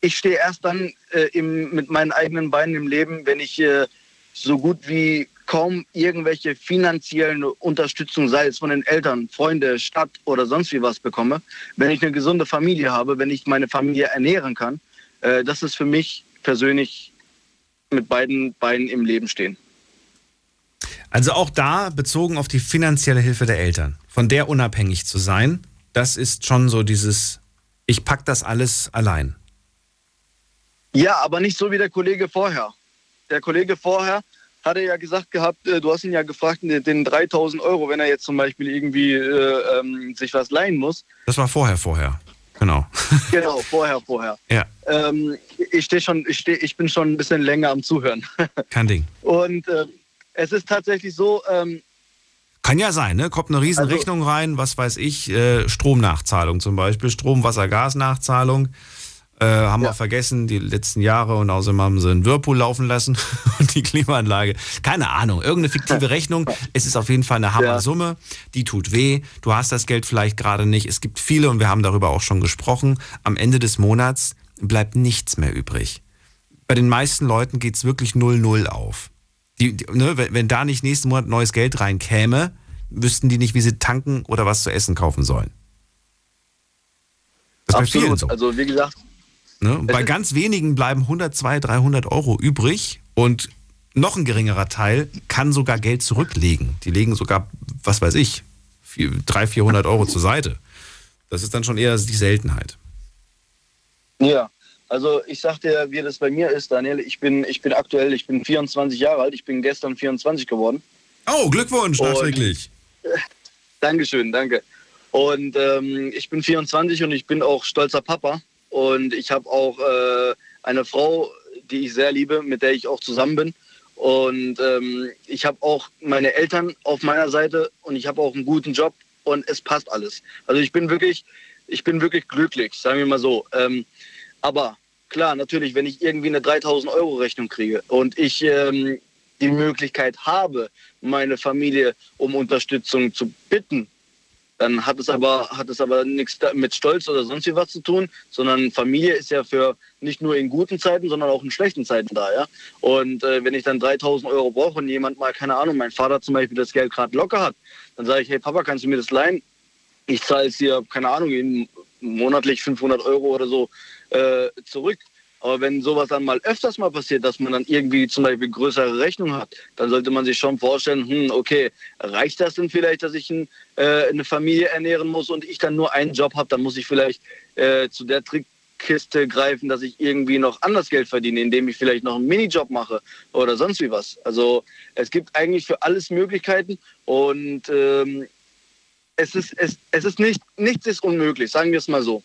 Speaker 9: ich stehe erst dann äh, im, mit meinen eigenen Beinen im Leben, wenn ich äh, so gut wie kaum irgendwelche finanziellen Unterstützung, sei es von den Eltern, Freunde, Stadt oder sonst wie was bekomme, wenn ich eine gesunde Familie habe, wenn ich meine Familie ernähren kann, äh, das ist für mich persönlich mit beiden Beinen im Leben stehen.
Speaker 1: Also auch da bezogen auf die finanzielle Hilfe der Eltern, von der unabhängig zu sein, das ist schon so dieses, ich pack das alles allein.
Speaker 9: Ja, aber nicht so wie der Kollege vorher. Der Kollege vorher, hat er ja gesagt gehabt, äh, du hast ihn ja gefragt, den 3000 Euro, wenn er jetzt zum Beispiel irgendwie äh, ähm, sich was leihen muss.
Speaker 1: Das war vorher, vorher. Genau.
Speaker 9: genau, vorher, vorher. <laughs>
Speaker 1: Ja.
Speaker 9: Ähm, ich stehe schon, ich, steh, ich bin schon ein bisschen länger am Zuhören. <laughs>
Speaker 1: Kein Ding.
Speaker 9: Und äh, es ist tatsächlich so. Ähm,
Speaker 1: kann ja sein, ne? Kommt eine Riesenrechnung also, rein, was weiß ich, äh, Stromnachzahlung zum Beispiel, Strom, Wasser, Gasnachzahlung. Äh, haben ja. wir vergessen, die letzten Jahre und außerdem haben sie einen Whirlpool laufen lassen <laughs> und die Klimaanlage. Keine Ahnung, irgendeine fiktive Rechnung. Es ist auf jeden Fall eine Hammersumme, ja. die tut weh. Du hast das Geld vielleicht gerade nicht. Es gibt viele und wir haben darüber auch schon gesprochen. Am Ende des Monats bleibt nichts mehr übrig. Bei den meisten Leuten geht es wirklich 0-0 auf. Die, die, ne, wenn, wenn da nicht nächsten Monat neues Geld reinkäme, wüssten die nicht, wie sie tanken oder was zu essen kaufen sollen.
Speaker 9: Das Absolut. So. Also wie gesagt,
Speaker 1: Ne? Bei ganz wenigen bleiben 100, 200, 300 Euro übrig und noch ein geringerer Teil kann sogar Geld zurücklegen. Die legen sogar, was weiß ich, 300, 400 Euro zur Seite. Das ist dann schon eher die Seltenheit.
Speaker 9: Ja, also ich sag dir, wie das bei mir ist, Daniel. Ich bin, ich bin aktuell, ich bin 24 Jahre alt. Ich bin gestern 24 geworden.
Speaker 1: Oh, Glückwunsch nachträglich. <laughs>
Speaker 9: Dankeschön, danke. Und ähm, ich bin 24 und ich bin auch stolzer Papa. Und ich habe auch äh, eine Frau, die ich sehr liebe, mit der ich auch zusammen bin. Und ähm, ich habe auch meine Eltern auf meiner Seite und ich habe auch einen guten Job und es passt alles. Also ich bin wirklich, ich bin wirklich glücklich, sagen wir mal so. Ähm, aber klar, natürlich, wenn ich irgendwie eine 3000 Euro Rechnung kriege und ich ähm, die Möglichkeit habe, meine Familie um Unterstützung zu bitten, dann hat es aber, hat es aber nichts mit Stolz oder sonst wie was zu tun, sondern Familie ist ja für nicht nur in guten Zeiten, sondern auch in schlechten Zeiten da, ja. Und äh, wenn ich dann 3000 Euro brauche und jemand mal, keine Ahnung, mein Vater zum Beispiel das Geld gerade locker hat, dann sage ich, hey Papa, kannst du mir das leihen? Ich zahle es dir, keine Ahnung, monatlich 500 Euro oder so äh, zurück. Aber wenn sowas dann mal öfters mal passiert, dass man dann irgendwie zum Beispiel größere Rechnung hat, dann sollte man sich schon vorstellen, hm, okay, reicht das denn vielleicht, dass ich ein, äh, eine Familie ernähren muss und ich dann nur einen Job habe, dann muss ich vielleicht äh, zu der Trickkiste greifen, dass ich irgendwie noch anders Geld verdiene, indem ich vielleicht noch einen Minijob mache oder sonst wie was. Also es gibt eigentlich für alles Möglichkeiten und ähm, es ist, es, es ist nicht, nichts ist unmöglich, sagen wir es mal so.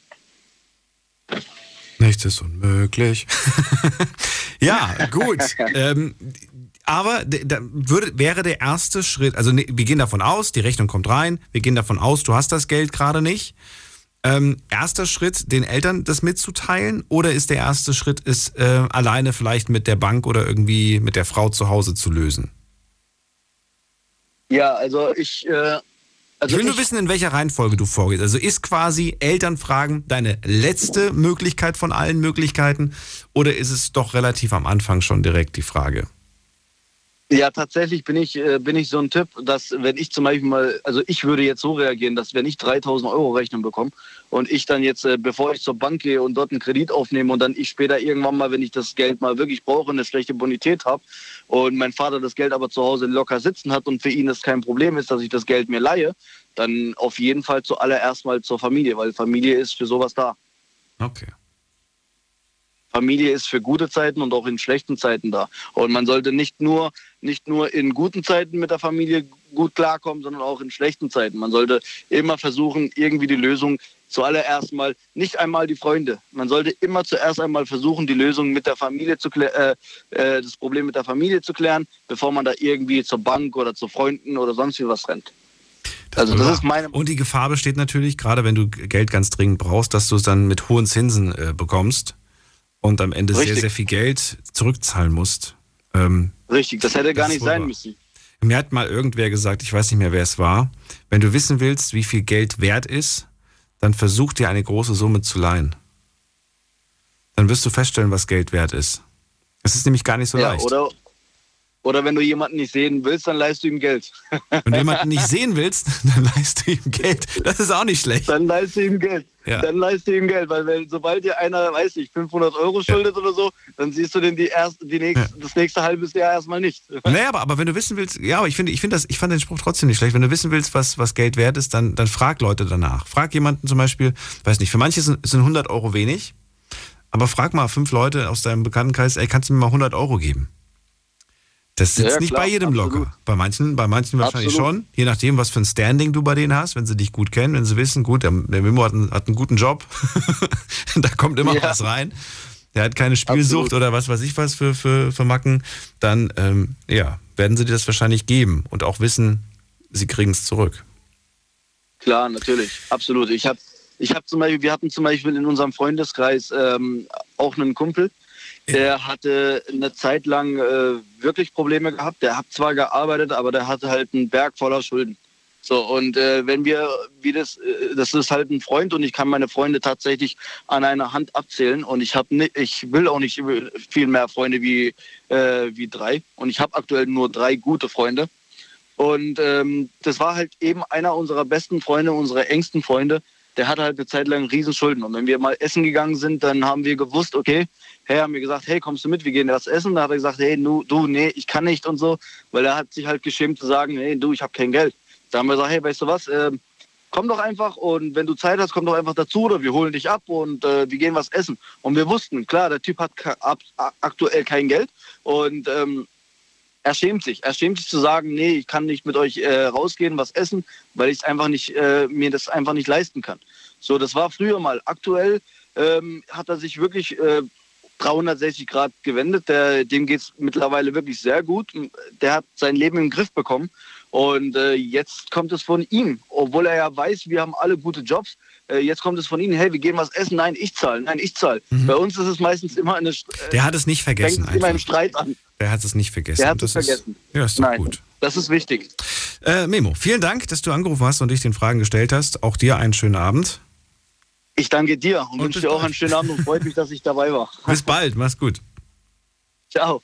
Speaker 1: Nichts ist unmöglich. <laughs> Ja, gut. ähm, aber da würde, wäre der erste Schritt, also ne, wir gehen davon aus, die Rechnung kommt rein, wir gehen davon aus, du hast das Geld gerade nicht. Ähm, erster Schritt, den Eltern das mitzuteilen oder ist der erste Schritt, es äh, alleine vielleicht mit der Bank oder irgendwie mit der Frau zu Hause zu lösen?
Speaker 9: Ja, also ich. Äh, also
Speaker 1: ich will nur wissen, in welcher Reihenfolge du vorgehst. Also ist quasi Elternfragen deine letzte Möglichkeit von allen Möglichkeiten oder ist es doch relativ am Anfang schon direkt die Frage?
Speaker 9: Ja, tatsächlich bin ich, äh, bin ich so ein Typ, dass wenn ich zum Beispiel mal, also ich würde jetzt so reagieren, dass wenn ich 3000 Euro Rechnung bekomme und ich dann jetzt, äh, bevor ich zur Bank gehe und dort einen Kredit aufnehme und dann ich später irgendwann mal, wenn ich das Geld mal wirklich brauche, eine schlechte Bonität habe und mein Vater das Geld aber zu Hause locker sitzen hat und für ihn das kein Problem ist, dass ich das Geld mir leihe, dann auf jeden Fall zuallererst mal zur Familie, weil Familie ist für sowas da.
Speaker 1: Okay.
Speaker 9: Familie ist für gute Zeiten und auch in schlechten Zeiten da. Und man sollte nicht nur, nicht nur in guten Zeiten mit der Familie gut klarkommen, sondern auch in schlechten Zeiten. Man sollte immer versuchen, irgendwie die Lösung zuallererst mal, nicht einmal die Freunde. Man sollte immer zuerst einmal versuchen, die Lösung mit der Familie zu äh, äh, das Problem mit der Familie zu klären, bevor man da irgendwie zur Bank oder zu Freunden oder sonst wie was rennt.
Speaker 1: Das also das ist meine Und die Gefahr besteht natürlich, gerade wenn du Geld ganz dringend brauchst, dass du es dann mit hohen Zinsen äh, bekommst und am Ende Richtig. sehr, sehr viel Geld zurückzahlen musst.
Speaker 9: Ähm, Richtig, das hätte das gar nicht sein müssen.
Speaker 1: Mir hat mal irgendwer gesagt, ich weiß nicht mehr, wer es war, wenn du wissen willst, wie viel Geld wert ist, dann versuch dir eine große Summe zu leihen. Dann wirst du feststellen, was Geld wert ist. Es ist nämlich gar nicht so ja, leicht.
Speaker 9: Oder, oder wenn du jemanden nicht sehen willst, dann leist du ihm Geld. <laughs>
Speaker 1: Wenn du jemanden nicht sehen willst, dann leist du ihm Geld. Das ist auch nicht schlecht.
Speaker 9: Dann leist du ihm Geld. Ja. Dann leist du ihm Geld, weil wenn, sobald dir einer, weiß ich, 500 Euro schuldet ja. oder so, dann siehst du den die erst, die nächste, ja. das nächste halbes Jahr erstmal nicht. <laughs>
Speaker 1: Naja, aber, aber wenn du wissen willst, ja, aber ich finde, ich finde das, ich fand den Spruch trotzdem nicht schlecht. Wenn du wissen willst, was, was Geld wert ist, dann, dann frag Leute danach. Frag jemanden zum Beispiel, weiß nicht, für manche sind, sind 100 Euro wenig, aber frag mal fünf Leute aus deinem Bekanntenkreis, ey, kannst du mir mal 100 Euro geben? Das sitzt ja, nicht klar, bei jedem absolut. locker. Bei manchen, bei manchen wahrscheinlich absolut. schon. Je nachdem, was für ein Standing du bei denen hast, wenn sie dich gut kennen, wenn sie wissen, gut, der, der Mimo hat einen, hat einen, guten Job, <laughs> da kommt immer ja. was rein. Der hat keine Spielsucht absolut. oder was weiß ich was für, für, für Macken, dann ähm, ja, werden sie dir das wahrscheinlich geben und auch wissen, sie kriegen es zurück.
Speaker 9: Klar, natürlich, absolut. Ich habe ich hab zum Beispiel, wir hatten zum Beispiel in unserem Freundeskreis ähm, auch einen Kumpel, der hatte eine Zeit lang äh, wirklich Probleme gehabt. Der hat zwar gearbeitet, aber der hatte halt einen Berg voller Schulden. So, und äh, wenn wir, wie das, äh, das ist halt ein Freund und ich kann meine Freunde tatsächlich an einer Hand abzählen und ich habe ich will auch nicht viel mehr Freunde wie, äh, wie drei und ich habe aktuell nur drei gute Freunde. Und ähm, das war halt eben einer unserer besten Freunde, unserer engsten Freunde. Der hatte halt eine Zeit lang Riesenschulden. Und wenn wir mal essen gegangen sind, dann haben wir gewusst, okay, hey, haben mir gesagt, hey, kommst du mit, wir gehen was essen. Da hat er gesagt, hey, du, du, nee, ich kann nicht und so, weil er hat sich halt geschämt zu sagen, hey, du, ich habe kein Geld. Da haben wir gesagt, hey, weißt du was, äh, komm doch einfach und wenn du Zeit hast, komm doch einfach dazu oder wir holen dich ab und äh, wir gehen was essen. Und wir wussten, klar, der Typ hat aktuell kein Geld und ähm, er schämt sich. Er schämt sich zu sagen, nee, ich kann nicht mit euch äh, rausgehen, was essen, weil ich einfach nicht, äh, mir das einfach nicht leisten kann. So, das war früher mal. Aktuell ähm, hat er sich wirklich äh, 360 Grad gewendet. Der, dem geht es mittlerweile wirklich sehr gut. Der hat sein Leben im Griff bekommen. Und äh, jetzt kommt es von ihm, obwohl er ja weiß, wir haben alle gute Jobs. Äh, jetzt kommt es von ihm, hey, wir gehen was essen. Nein, ich zahle. Nein, ich zahle. Mhm. Bei uns ist es meistens immer eine. Äh,
Speaker 1: der hat es nicht vergessen.
Speaker 9: Fängt immer im Streit an.
Speaker 1: Der hat es nicht vergessen.
Speaker 9: Der hat es vergessen.
Speaker 1: Ist, ja, ist doch Nein, gut.
Speaker 9: Das ist wichtig.
Speaker 1: Äh, Memo, vielen Dank, dass du angerufen hast und dich den Fragen gestellt hast. Auch dir einen schönen Abend.
Speaker 9: Ich danke dir und, und wünsche dir auch einen schönen Abend und freut mich, dass ich dabei war. <laughs>
Speaker 1: Bis bald, mach's gut.
Speaker 9: Ciao.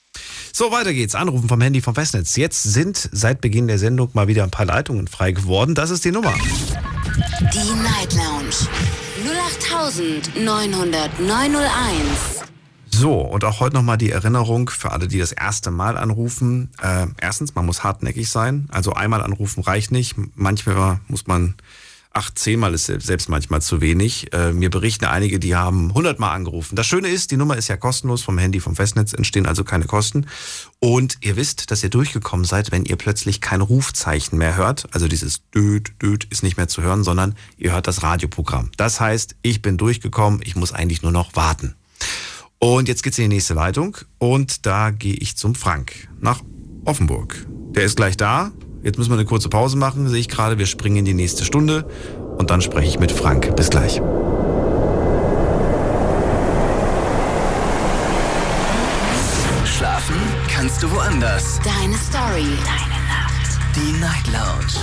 Speaker 1: So, weiter geht's. Anrufen vom Handy vom Festnetz. Jetzt sind seit Beginn der Sendung mal wieder ein paar Leitungen frei geworden. Das ist die Nummer.
Speaker 2: Die Night Lounge 0890901.
Speaker 1: So, und auch heute nochmal die Erinnerung für alle, die das erste Mal anrufen. Äh, erstens, man muss hartnäckig sein. Also einmal anrufen reicht nicht. Manchmal muss man acht, zehnmal ist selbst manchmal zu wenig. Äh, mir berichten einige, die haben hundertmal angerufen. Das Schöne ist, die Nummer ist ja kostenlos vom Handy, vom Festnetz, entstehen also keine Kosten. Und ihr wisst, dass ihr durchgekommen seid, wenn ihr plötzlich kein Rufzeichen mehr hört. Also dieses Död, Död ist nicht mehr zu hören, sondern ihr hört das Radioprogramm. Das heißt, ich bin durchgekommen, ich muss eigentlich nur noch warten. Und jetzt geht's in die nächste Leitung und da gehe ich zum Frank nach Offenburg. Der ist gleich da. Jetzt müssen wir eine kurze Pause machen, sehe ich gerade. Wir springen in die nächste Stunde und dann spreche ich mit Frank. Bis gleich.
Speaker 10: Schlafen kannst du woanders.
Speaker 2: Deine Story.
Speaker 10: Deine Nacht. Die Night Lounge.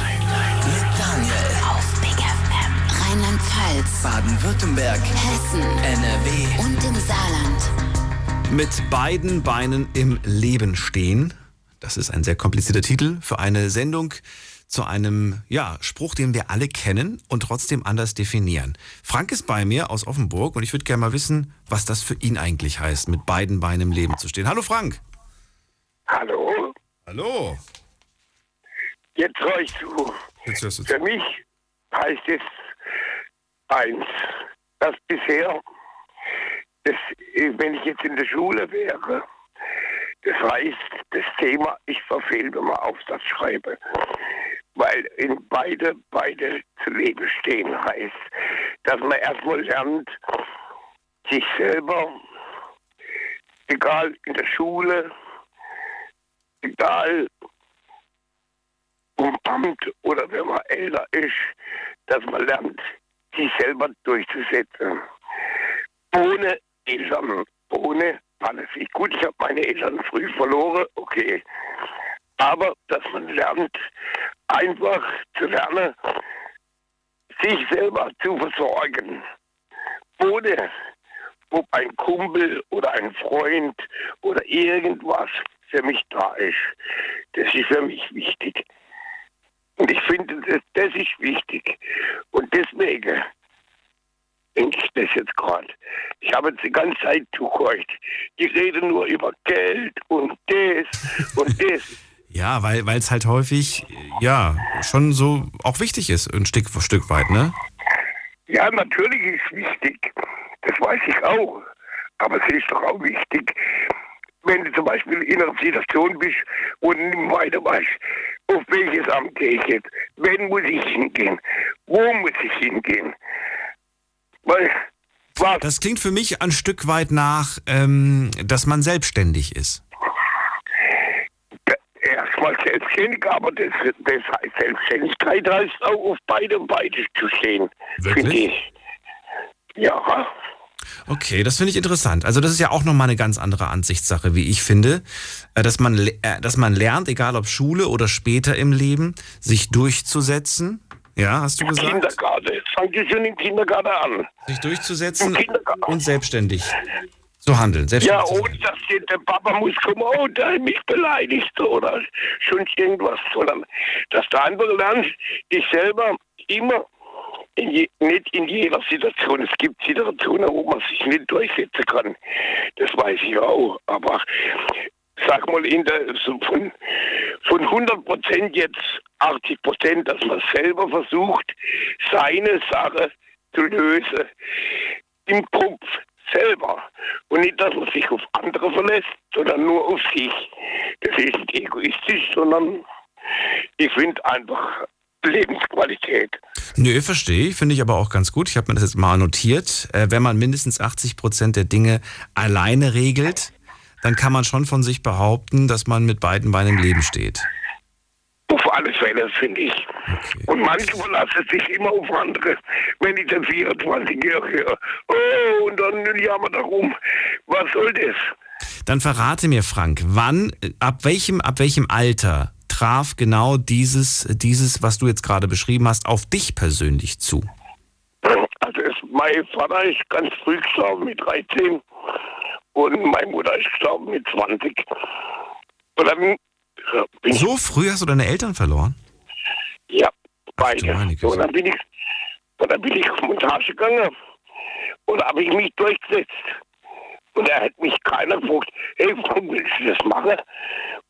Speaker 10: Mit Daniel.
Speaker 2: Auf Big FM. Rheinland-Pfalz.
Speaker 10: Baden-Württemberg.
Speaker 2: Hessen.
Speaker 10: NRW.
Speaker 2: Und im Saarland.
Speaker 1: Mit beiden Beinen im Leben stehen. Das ist ein sehr komplizierter Titel für eine Sendung zu einem ja, Spruch, den wir alle kennen und trotzdem anders definieren. Frank ist bei mir aus Offenburg und ich würde gerne mal wissen, was das für ihn eigentlich heißt, mit beiden Beinen im Leben zu stehen. Hallo Frank.
Speaker 11: Hallo,
Speaker 1: Hallo.
Speaker 11: jetzt höre ich zu.
Speaker 1: Jetzt hörst du
Speaker 11: Für mich heißt es eins, dass bisher, das, wenn ich jetzt in der Schule wäre, das heißt, das Thema, ich verfehle, wenn man Aufsatz schreibe. Weil in beide, beide zu Leben stehen heißt, dass man erstmal lernt, sich selber, egal in der Schule, egal um Amt oder wenn man älter ist, dass man lernt, sich selber durchzusetzen. Ohne Eltern, ohne alles. Ich, gut, ich habe meine Eltern früh verloren, okay. Aber dass man lernt, einfach zu lernen, sich selber zu versorgen. Ohne ob ein Kumpel oder ein Freund oder irgendwas für mich da ist. Das ist für mich wichtig. Und ich finde, das, das ist wichtig. Und deswegen denke ich das jetzt gerade. Ich habe jetzt die ganze Zeit zugehört. Die reden nur über Geld und das und das. <laughs>
Speaker 1: Ja, weil es halt häufig ja schon so auch wichtig ist, ein Stück Stück weit, ne?
Speaker 11: Ja, natürlich ist wichtig. Das weiß ich auch. Aber es ist doch auch wichtig, wenn du zum Beispiel in einer Situation bist und nicht weiter weißt, auf welches Amt gehe ich jetzt? Wenn muss ich hingehen? Wo muss ich hingehen? Was?
Speaker 1: Das klingt für mich ein Stück weit nach, ähm, dass man selbstständig ist.
Speaker 11: Erstmal selbstständig, aber das, das heißt Selbstständigkeit heißt auch auf beide Beine zu stehen.
Speaker 1: Wirklich?
Speaker 11: finde ich. Ja.
Speaker 1: Okay, das finde ich interessant. Also das ist ja auch nochmal eine ganz andere Ansichtssache, wie ich finde, Äh, dass man, äh, dass man lernt, egal ob Schule oder später im Leben, sich durchzusetzen. Ja, hast du gesagt?
Speaker 11: Kindergarten. Es fängt ja schon im Kindergarten an.
Speaker 1: Sich durchzusetzen und selbstständig zu handeln.
Speaker 11: Ja,
Speaker 1: Selbstständig zu
Speaker 11: ohne dass der Papa muss kommen, oh, der hat mich beleidigt oder schon irgendwas. Sondern dass du einfach lernst, dich selber immer, in je, nicht in jeder Situation. Es gibt Situationen, wo man sich nicht durchsetzen kann. Das weiß ich auch. Aber sag mal, in der, so von, von 100 Prozent jetzt 80 Prozent, dass man selber versucht, seine Sache zu lösen im Kopf selber. Und nicht, dass man sich auf andere verlässt, sondern nur auf sich. Das ist nicht egoistisch, sondern ich finde einfach Lebensqualität.
Speaker 1: Nö, verstehe ich. Finde ich aber auch ganz gut. Ich habe mir das jetzt mal notiert. Äh, wenn man mindestens 80 Prozent der Dinge alleine regelt, dann kann man schon von sich behaupten, dass man mit beiden Beinen im Leben steht.
Speaker 11: Auf alle Fälle, finde ich. Und manche verlassen sich immer auf andere. Wenn ich dann 24-Jährige höre, oh, und dann jammert er rum. Was soll das?
Speaker 1: Dann verrate mir, Frank, wann, ab welchem, ab welchem Alter traf genau dieses, dieses, was du jetzt gerade beschrieben hast, auf dich persönlich zu?
Speaker 11: Also es, mein Vater ist ganz früh gestorben mit 13 und meine Mutter ist gestorben mit 20. Und dann äh,
Speaker 1: So früh hast du deine Eltern verloren?
Speaker 11: Ja, beide.
Speaker 1: Güte.
Speaker 11: und dann bin ich, und dann bin ich auf Montage gegangen und habe ich mich durchgesetzt. Und da hat mich keiner gefragt, hey, warum willst du das machen?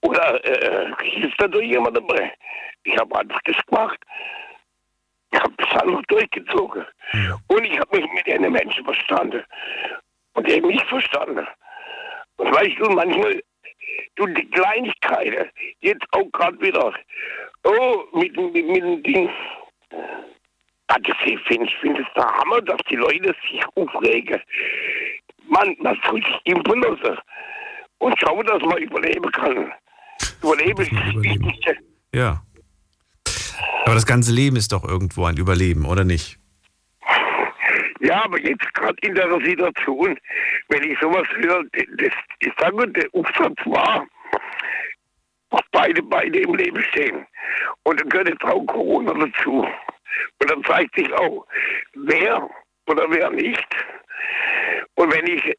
Speaker 11: Oder äh, hilft da doch jemand dabei? Ich habe einfach das gemacht. Ich habe das einfach durchgezogen. Und ich habe mich mit den Menschen verstanden. Und haben mich verstanden. Und weißt du, manchmal, du, die Kleinigkeiten, jetzt auch gerade wieder, oh, mit, mit, mit dem Ding. Das- Ich finde ich find es der Hammer, dass die Leute sich aufregen. man, man soll sich impfen lassen und schauen, dass man überleben kann. Überleben ist das Wichtigste.
Speaker 1: Ja. Aber das ganze Leben ist doch irgendwo ein Überleben, oder nicht?
Speaker 11: Ja, aber jetzt gerade in der Situation, wenn ich sowas höre, das, ich sage, der Aufsatz war, dass beide Beine im Leben stehen. Und dann gehört jetzt auch Corona dazu. Und dann zeigt sich auch, wer oder wer nicht. Und wenn ich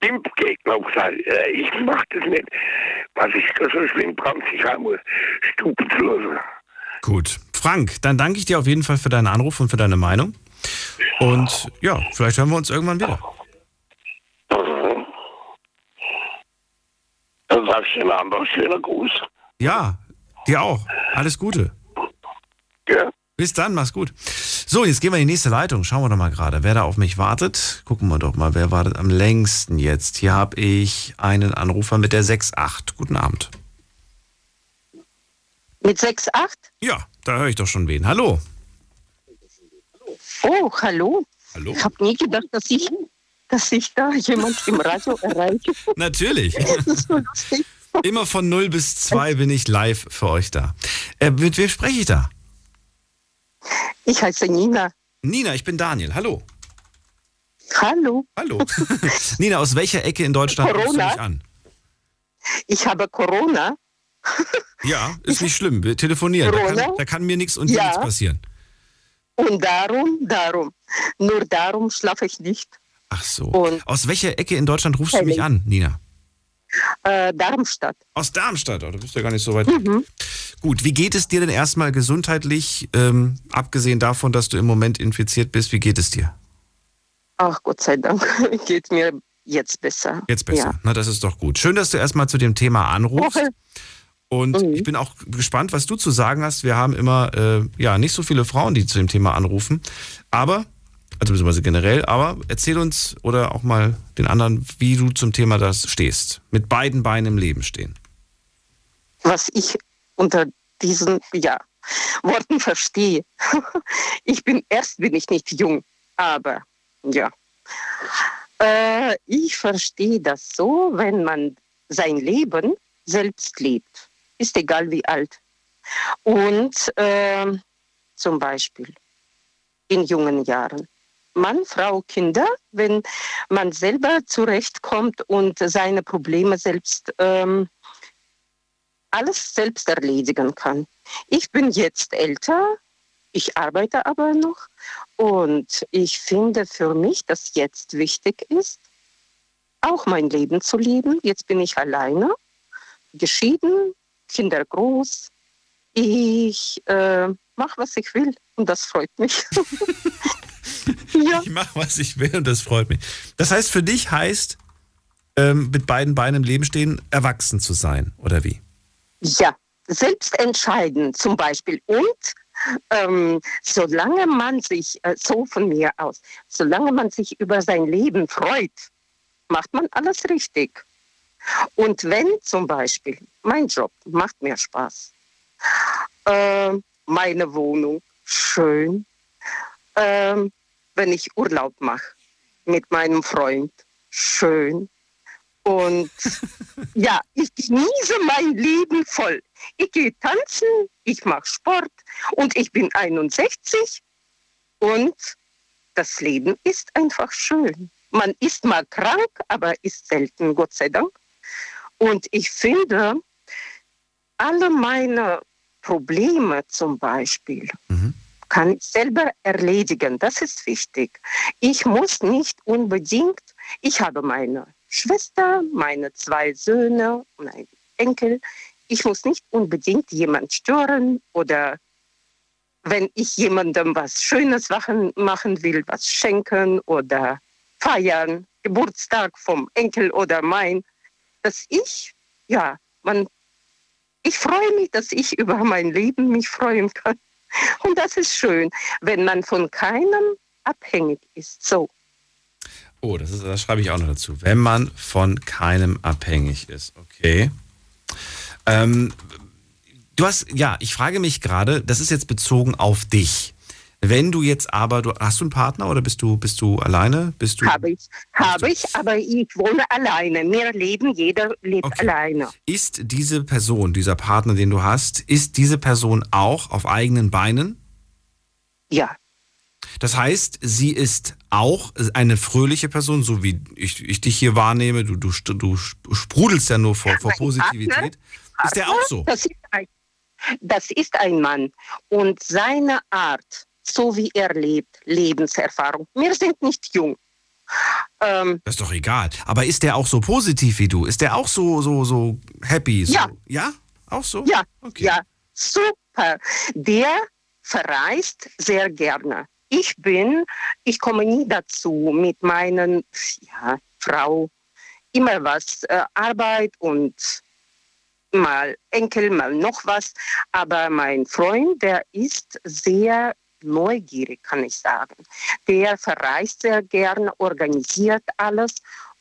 Speaker 11: Impfgegner auch sage, äh, ich mach das nicht, was ich so schlimm dran Stupen zu lassen.
Speaker 1: Gut. Frank, dann danke ich dir auf jeden Fall für deinen Anruf und für deine Meinung. Und ja, vielleicht hören wir uns irgendwann wieder.
Speaker 11: Dann sagst du mir einfach schöner Gruß.
Speaker 1: Ja, dir auch. Alles Gute.
Speaker 11: Ja.
Speaker 1: Bis dann, mach's gut. So, jetzt gehen wir in die nächste Leitung. Schauen wir doch mal gerade, wer da auf mich wartet. Gucken wir doch mal, wer wartet am längsten jetzt. Hier habe ich einen Anrufer mit der 6.8. Guten Abend.
Speaker 12: Mit 6,8?
Speaker 1: Ja, da höre ich doch schon wen. Hallo.
Speaker 12: Oh, hallo.
Speaker 1: Hallo.
Speaker 12: Ich habe nie gedacht, dass ich, dass ich da jemand im Radio <laughs> erreiche.
Speaker 1: Natürlich.
Speaker 12: Das ist so lustig.
Speaker 1: Immer von 0 bis 2 bin ich live für euch da. Äh, mit wem spreche ich da?
Speaker 12: Ich heiße Nina.
Speaker 1: Nina, ich bin Daniel. Hallo.
Speaker 12: Hallo.
Speaker 1: Hallo. <laughs> Nina, aus welcher Ecke in Deutschland rufst du
Speaker 12: Corona.
Speaker 1: mich an?
Speaker 12: Ich habe Corona.
Speaker 1: Ja, ist nicht schlimm. Wir telefonieren. Da kann,
Speaker 12: Corona?
Speaker 1: da kann mir nichts und
Speaker 12: Ja.
Speaker 1: nichts passieren.
Speaker 12: Und darum, darum. Nur darum schlafe ich nicht.
Speaker 1: Ach so.
Speaker 12: Und-
Speaker 1: Aus welcher Ecke in Deutschland rufst du mich an, Nina?
Speaker 12: Äh, Darmstadt.
Speaker 1: Aus Darmstadt, oh, du bist ja gar nicht so weit.
Speaker 12: Mhm.
Speaker 1: Gut, wie geht es dir denn erstmal gesundheitlich, ähm, abgesehen davon, dass du im Moment infiziert bist, wie geht es dir?
Speaker 12: Ach, Gott sei Dank <laughs> geht mir jetzt besser.
Speaker 1: Jetzt besser.
Speaker 12: Ja.
Speaker 1: Na, das ist doch gut. Schön, dass du erstmal zu dem Thema anrufst.
Speaker 12: Okay.
Speaker 1: Und
Speaker 12: Mhm.
Speaker 1: ich bin auch gespannt, was du zu sagen hast. Wir haben immer äh, ja nicht so viele Frauen, die zu dem Thema anrufen. Aber, also beziehungsweise generell, aber erzähl uns oder auch mal den anderen, wie du zum Thema das stehst. Mit beiden Beinen im Leben stehen.
Speaker 12: was ich unter diesen ja, Worten verstehe. <laughs> Ich bin erst bin ich nicht jung, aber ja. Äh, ich verstehe das so, wenn man sein Leben selbst lebt. Ist egal wie alt. Und ähm, zum Beispiel in jungen Jahren. Mann, Frau, Kinder, wenn man selber zurechtkommt und seine Probleme selbst ähm, alles selbst erledigen kann. Ich bin jetzt älter, ich arbeite aber noch und ich finde für mich, dass jetzt wichtig ist, auch mein Leben zu leben. Jetzt bin ich alleine, geschieden, Kinder groß. Ich äh, mache, was ich will und das freut mich. <laughs> ja.
Speaker 1: Ich mache, was ich will und das freut mich. Das heißt, für dich heißt, ähm, mit beiden Beinen im Leben stehen, erwachsen zu sein, oder wie?
Speaker 12: Ja, selbst entscheiden zum Beispiel. Und ähm, solange man sich, äh, so von mir aus, solange man sich über sein Leben freut, macht man alles richtig. Und wenn zum Beispiel mein Job macht mir Spaß, äh, meine Wohnung schön, ähm, wenn ich Urlaub mache mit meinem Freund, schön. Und <laughs> ja, ich genieße mein Leben voll. Ich gehe tanzen, ich mache Sport und ich bin 61 und das Leben ist einfach schön. Man ist mal krank, aber ist selten, Gott sei Dank. Und ich finde, alle meine Probleme zum Beispiel kann ich selber erledigen. Das ist wichtig. Ich muss nicht unbedingt, ich habe meine Schwester, meine zwei Söhne und einen Enkel. Ich muss nicht unbedingt jemand stören oder wenn ich jemandem was Schönes machen, machen will, was schenken oder feiern, Geburtstag vom Enkel oder mein, dass ich, ja, man, ich freue mich, dass ich <laughs> über mein Leben mich freuen kann. Und das ist schön, wenn man von keinem abhängig ist. So.
Speaker 1: Oh, das, ist, das schreibe ich auch noch dazu. Wenn man von keinem abhängig ist. Okay. Ähm, du hast, ja, ich frage mich gerade, das ist jetzt bezogen auf dich. Wenn du jetzt aber, du, hast du einen Partner oder bist du, bist du alleine? Bist du,
Speaker 12: Habe ich, habe ich, aber ich wohne alleine. Wir leben, jeder lebt alleine.
Speaker 1: ist diese Person, dieser Partner, den du hast, ist diese Person auch auf eigenen Beinen?
Speaker 12: Ja.
Speaker 1: Das heißt, sie ist auch eine fröhliche Person, so wie ich, ich dich hier wahrnehme. Du, du, du sprudelst ja nur vor, vor
Speaker 12: Mein
Speaker 1: Positivität.
Speaker 12: Partner-
Speaker 1: Ist der auch so?
Speaker 12: Das ist, ein, das ist ein Mann. Und seine Art, so wie er lebt, Lebenserfahrung. Wir sind nicht jung. Ähm,
Speaker 1: Das ist doch egal. Aber ist der auch so positiv wie du? Ist der auch so, so, so happy? So?
Speaker 12: Ja.
Speaker 1: Ja? Auch so?
Speaker 12: Ja, ja, super. Der verreist sehr gerne. Ich bin, ich komme nie dazu mit meinen, ja, Frau, immer was, äh, Arbeit und mal Enkel, mal noch was. Aber mein Freund, der ist sehr neugierig, kann ich sagen. Der verreist sehr gern, organisiert alles.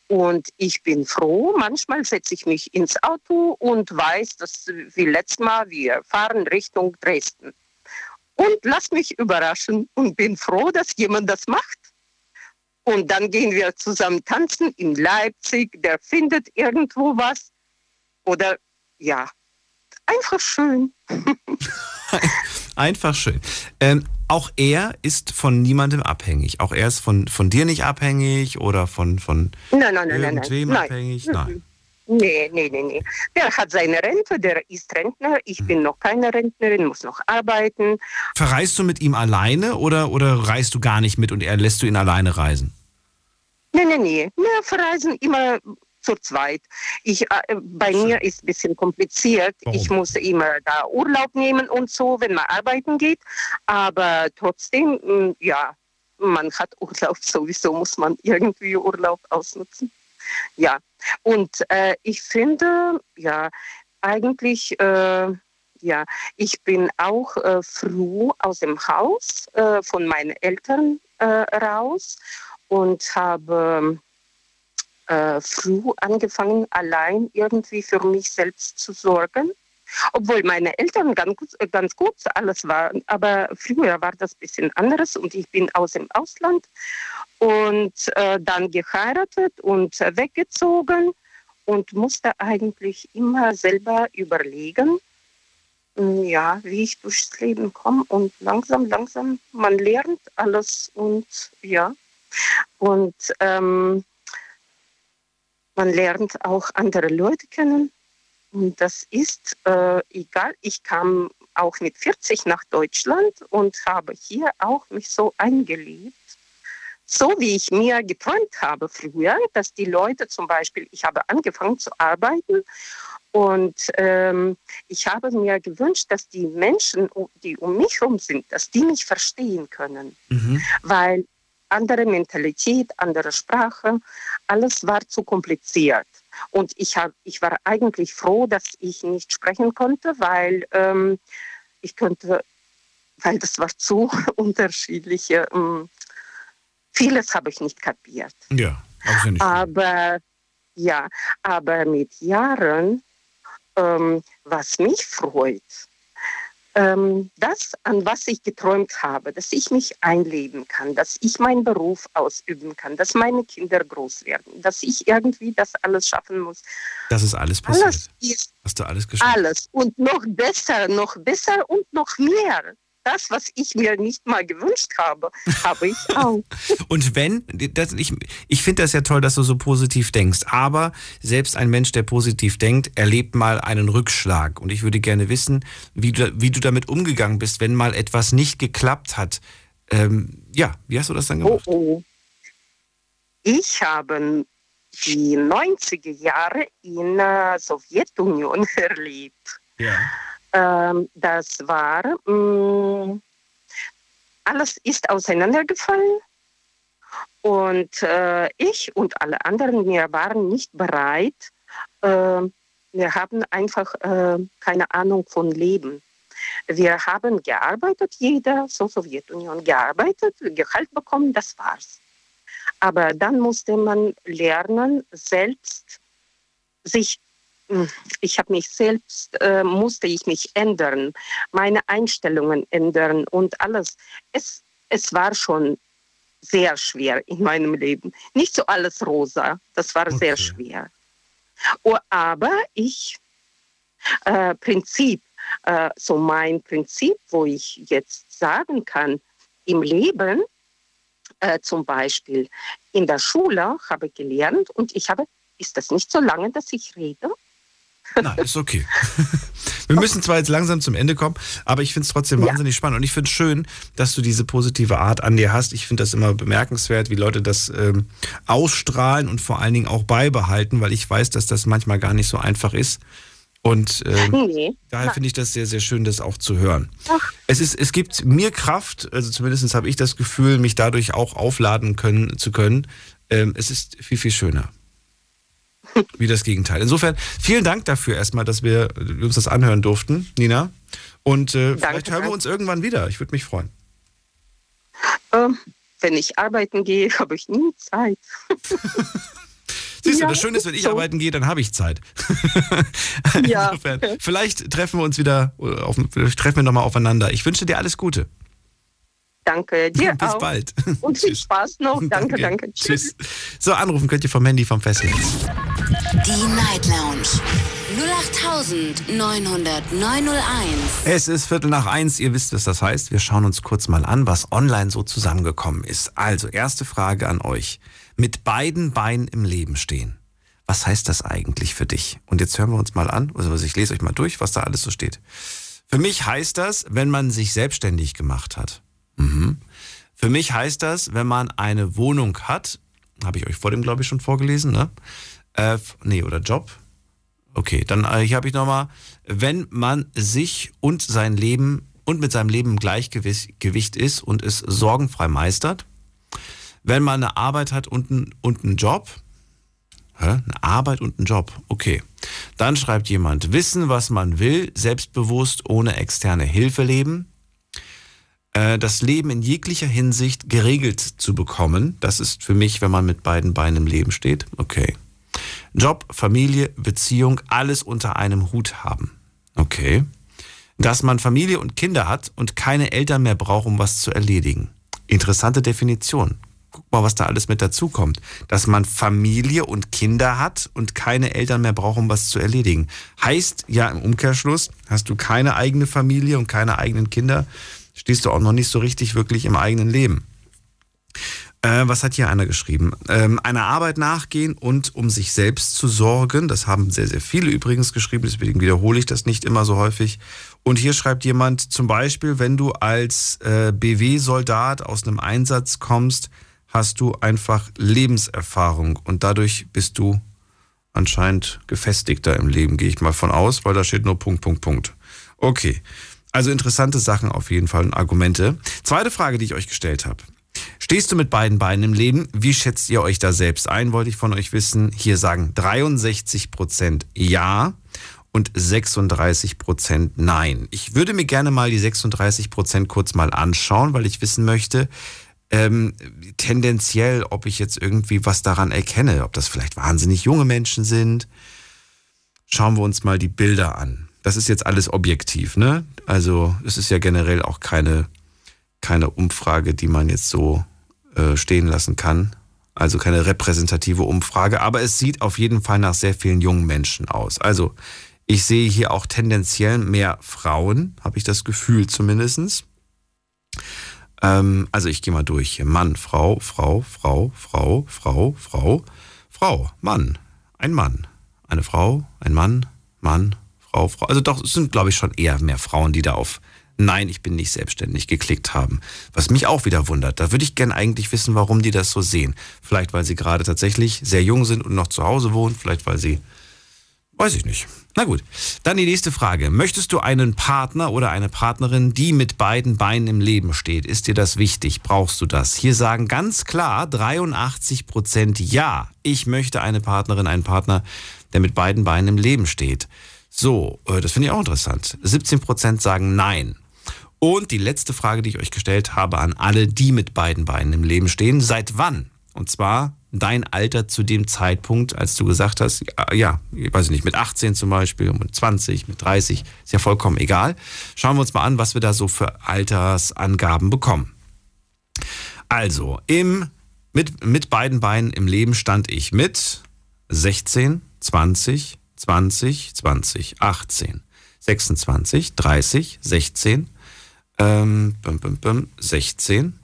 Speaker 12: Und ich bin froh, manchmal setze ich mich ins Auto und weiß, dass wie letztes Mal wir fahren Richtung Dresden. Und lass mich überraschen und bin froh, dass jemand das macht. Und dann gehen wir zusammen tanzen in Leipzig, der findet irgendwo was. Oder ja, einfach schön. <laughs> <laughs>
Speaker 1: Einfach schön. Ähm, auch er ist von niemandem abhängig. Auch er ist von, von dir nicht abhängig oder von, von
Speaker 12: Nein, nein, nein, nein.
Speaker 1: irgendwem
Speaker 12: nein.
Speaker 1: abhängig.
Speaker 12: Nein.
Speaker 1: Nein.
Speaker 12: Nee, nee, nee, nee. Der hat seine Rente, der ist Rentner. Ich bin noch keine Rentnerin, muss noch arbeiten.
Speaker 1: Verreist du mit ihm alleine oder, oder reist du gar nicht mit und er lässt du ihn alleine reisen?
Speaker 12: Nee, nee, nee. Wir verreisen immer zu zweit. Ich, äh, bei mir ist ein bisschen kompliziert. Ich muss immer da Urlaub nehmen und so, wenn man arbeiten geht. Aber trotzdem, mh, ja, man hat <laughs> Urlaub sowieso, muss man irgendwie Urlaub ausnutzen. Ja, und äh, ich finde, ja, eigentlich, äh, ja, ich bin auch äh, früh aus dem Haus äh, von meinen Eltern äh, raus und habe äh, früh angefangen, allein irgendwie für mich selbst zu sorgen. Obwohl meine Eltern ganz, gut- ganz gut alles waren, aber früher war das ein bisschen anderes und ich bin aus dem Ausland und äh, dann geheiratet und äh, weggezogen und musste eigentlich immer selber überlegen, mm, ja, wie ich durchs Leben komme und langsam, langsam, man lernt alles und ja, und ähm, man lernt auch andere Leute kennen. Und das ist äh, egal. Ich kam auch mit 40 nach Deutschland und habe hier auch mich so eingelebt. So wie ich mir geträumt habe früher, dass die Leute zum Beispiel, ich habe angefangen zu arbeiten und ähm, ich habe mir gewünscht, dass die Menschen, die um mich herum sind, dass die mich verstehen können weil andere Mentalität, andere Sprache, alles war zu kompliziert. Und ich, hab, ich war eigentlich froh, dass ich nicht sprechen konnte, weil ähm, ich könnte, weil das war zu <laughs> unterschiedliche, ähm, vieles habe ich nicht kapiert.
Speaker 1: Ja, ja nicht.
Speaker 12: Aber ja, aber mit Jahren, ähm, was mich freut, ähm, das, an was ich geträumt habe, dass ich mich einleben kann, dass ich meinen Beruf ausüben kann, dass meine Kinder groß werden, dass ich irgendwie das alles schaffen muss.
Speaker 1: Das ist alles passiert.
Speaker 12: Alles ist
Speaker 1: Hast du alles geschafft?
Speaker 12: alles und noch besser, noch besser und noch mehr. Das, was ich mir nicht mal gewünscht habe, habe ich <laughs> auch.
Speaker 1: Und wenn, das, ich, ich finde das ja toll, dass du so positiv denkst, aber selbst ein Mensch, der positiv denkt, erlebt mal einen Rückschlag. Und ich würde gerne wissen, wie du, wie du damit umgegangen bist, wenn mal etwas nicht geklappt hat. Ähm, ja, wie hast du das dann
Speaker 12: Oh,
Speaker 1: gemacht?
Speaker 12: oh. Ich habe die 90er Jahre in der Sowjetunion <laughs> erlebt.
Speaker 1: Ja.
Speaker 12: Ähm, das war, mh, alles ist auseinandergefallen und äh, ich und alle anderen, wir waren nicht bereit. Äh, wir haben einfach äh, keine Ahnung von Leben. Wir haben gearbeitet, jeder, so Sowjetunion, gearbeitet, Gehalt bekommen, das war's. Aber dann musste man lernen, selbst sich, ich habe mich selbst, äh, musste ich mich ändern, meine Einstellungen ändern und alles. Es, es war schon sehr schwer in meinem Leben. Nicht so alles rosa, das war okay. sehr schwer. Oh, aber ich, äh, Prinzip, äh, so mein Prinzip, wo ich jetzt sagen kann, im Leben, äh, zum Beispiel in der Schule habe ich gelernt und ich habe, ist das nicht so lange, dass ich rede?
Speaker 1: Nein, ist okay. Wir müssen zwar jetzt langsam zum Ende kommen, aber ich finde es trotzdem ja. wahnsinnig spannend und ich finde es schön, dass du diese positive Art an dir hast. Ich finde das immer bemerkenswert, wie Leute das ähm, ausstrahlen und vor allen Dingen auch beibehalten, weil ich weiß, dass das manchmal gar nicht so einfach ist. Und ähm, nee. daher finde ich das sehr, sehr schön, das auch zu hören. Es, ist, es gibt mir Kraft, also zumindest habe ich das Gefühl, mich dadurch auch aufladen können, zu können. Ähm, es ist viel, viel schöner. <laughs> Wie das Gegenteil. Insofern, vielen Dank dafür erstmal, dass wir uns das anhören durften, Nina. Und äh, danke, vielleicht hören wir uns irgendwann wieder. Ich würde mich freuen.
Speaker 12: Ähm, wenn ich arbeiten gehe, <laughs> habe ich nie Zeit. <laughs>
Speaker 1: Siehst du, das Schöne ist, wenn ich so. arbeiten gehe, dann habe ich Zeit.
Speaker 12: ja.
Speaker 1: Insofern, vielleicht treffen wir uns wieder, auf, treffen wir nochmal aufeinander. Ich wünsche dir alles Gute.
Speaker 12: Danke dir
Speaker 1: Bis
Speaker 12: auch.
Speaker 1: bald.
Speaker 12: Und viel Spaß noch. Danke, danke. danke.
Speaker 1: Tschüss. So, anrufen könnt ihr vom Handy vom Festnetz.
Speaker 2: Die Night Lounge. 0890901.
Speaker 1: Es ist Viertel nach eins. Ihr wisst, was das heißt. Wir schauen uns kurz mal an, was online so zusammengekommen ist. Also, erste Frage an euch. Mit beiden Beinen im Leben stehen. Was heißt das eigentlich für dich? Und jetzt hören wir uns mal an. Also, ich lese euch mal durch, was da alles so steht. Für mich heißt das, wenn man sich selbstständig gemacht hat Mhm. Für mich heißt das, wenn man eine Wohnung hat, habe ich euch vor dem, glaube ich, schon vorgelesen, ne? Äh, nee, oder Job. Okay, dann äh, hier habe ich nochmal, wenn man sich und sein Leben und mit seinem Leben im Gleichgewicht ist und es sorgenfrei meistert. Wenn man eine Arbeit hat und, ein, und einen Job, Hä? Eine Arbeit und einen Job. Okay. Dann schreibt jemand, wissen, was man will, selbstbewusst, ohne externe Hilfe leben. Äh, das Leben in jeglicher Hinsicht geregelt zu bekommen. Das ist für mich, wenn man mit beiden Beinen im Leben steht. Okay. Job, Familie, Beziehung, alles unter einem Hut haben. Okay. Dass man Familie und Kinder hat und keine Eltern mehr braucht, um was zu erledigen. Interessante Definition. Guck mal, was da alles mit dazukommt. Dass man Familie und Kinder hat und keine Eltern mehr braucht, um was zu erledigen. Heißt ja im Umkehrschluss, hast du keine eigene Familie und keine eigenen Kinder, stehst du auch noch nicht so richtig wirklich im eigenen Leben. Äh, was hat hier einer geschrieben? Ähm, einer Arbeit nachgehen und um sich selbst zu sorgen. Das haben sehr, sehr viele übrigens geschrieben, deswegen wiederhole ich das nicht immer so häufig. Und hier schreibt jemand zum Beispiel, wenn du als äh, BW-Soldat aus einem Einsatz kommst, hast du einfach Lebenserfahrung und dadurch bist du anscheinend gefestigter im Leben, gehe ich mal von aus, weil da steht nur Punkt, Punkt, Punkt. Okay. Also interessante Sachen auf jeden Fall und Argumente. Zweite Frage, die ich euch gestellt habe. Stehst du mit beiden Beinen im Leben? Wie schätzt ihr euch da selbst ein? Wollte ich von euch wissen. Hier sagen 63 Prozent Ja und 36 Prozent Nein. Ich würde mir gerne mal die 36 Prozent kurz mal anschauen, weil ich wissen möchte, ähm, tendenziell, ob ich jetzt irgendwie was daran erkenne, ob das vielleicht wahnsinnig junge Menschen sind. Schauen wir uns mal die Bilder an das ist jetzt alles objektiv, ne? Also es ist ja generell auch keine, keine Umfrage, die man jetzt so äh, stehen lassen kann. Also keine repräsentative Umfrage, aber es sieht auf jeden Fall nach sehr vielen jungen Menschen aus. Also ich sehe hier auch tendenziell mehr Frauen, habe ich das Gefühl zumindestens. Ähm, also ich gehe mal durch hier. Mann, Frau, Frau, Frau, Frau, Frau, Frau, Frau, Mann, ein Mann, eine Frau, ein Mann, Mann, Frau, Frau. Also doch, es sind, glaube ich, schon eher mehr Frauen, die da auf Nein, ich bin nicht selbstständig geklickt haben. Was mich auch wieder wundert. Da würde ich gern eigentlich wissen, warum die das so sehen. Vielleicht, weil sie gerade tatsächlich sehr jung sind und noch zu Hause wohnen. Vielleicht, weil sie. Weiß ich nicht. Na gut. Dann die nächste Frage. Möchtest du einen Partner oder eine Partnerin, die mit beiden Beinen im Leben steht? Ist dir das wichtig? Brauchst du das? Hier sagen ganz klar 83 Prozent Ja. Ich möchte eine Partnerin, einen Partner, der mit beiden Beinen im Leben steht. So, äh, das finde ich auch interessant. 17% sagen Nein. Und die letzte Frage, die ich euch gestellt habe an alle, die mit beiden Beinen im Leben stehen. Seit wann? Und zwar dein Alter zu dem Zeitpunkt, als du gesagt hast, ja, ich weiß nicht, mit 18 zum Beispiel, mit 20, mit 30, ist ja vollkommen egal. Schauen wir uns mal an, was wir da so für Altersangaben bekommen. Also, im, mit, mit beiden Beinen im Leben stand ich mit 16, 20, 20, 20, 18, 26, 30, 16, ähm, bum, bum, bum, 16,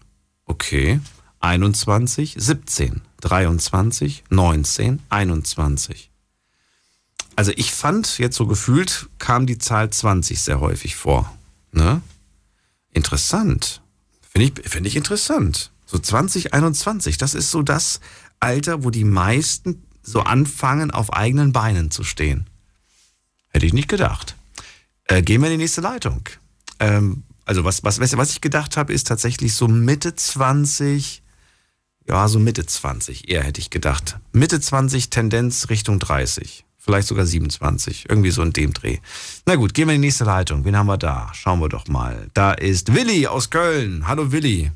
Speaker 1: okay, 21, 17, 23, 19, 21. Also ich fand, jetzt so gefühlt, kam die Zahl 20 sehr häufig vor. Ne? Interessant. Finde ich, find ich interessant. So 2021, das ist so das Alter, wo die meisten so anfangen, auf eigenen Beinen zu stehen. Hätte ich nicht gedacht. Äh, gehen wir in die nächste Leitung. Ähm, also was, was, was ich gedacht habe, ist tatsächlich so Mitte 20, ja, so Mitte 20, eher hätte ich gedacht. Mitte 20, Tendenz Richtung 30. Vielleicht sogar 27. Irgendwie so in dem Dreh. Na gut, gehen wir in die nächste Leitung. Wen haben wir da? Schauen wir doch mal. Da ist Willi aus Köln. Hallo Willi.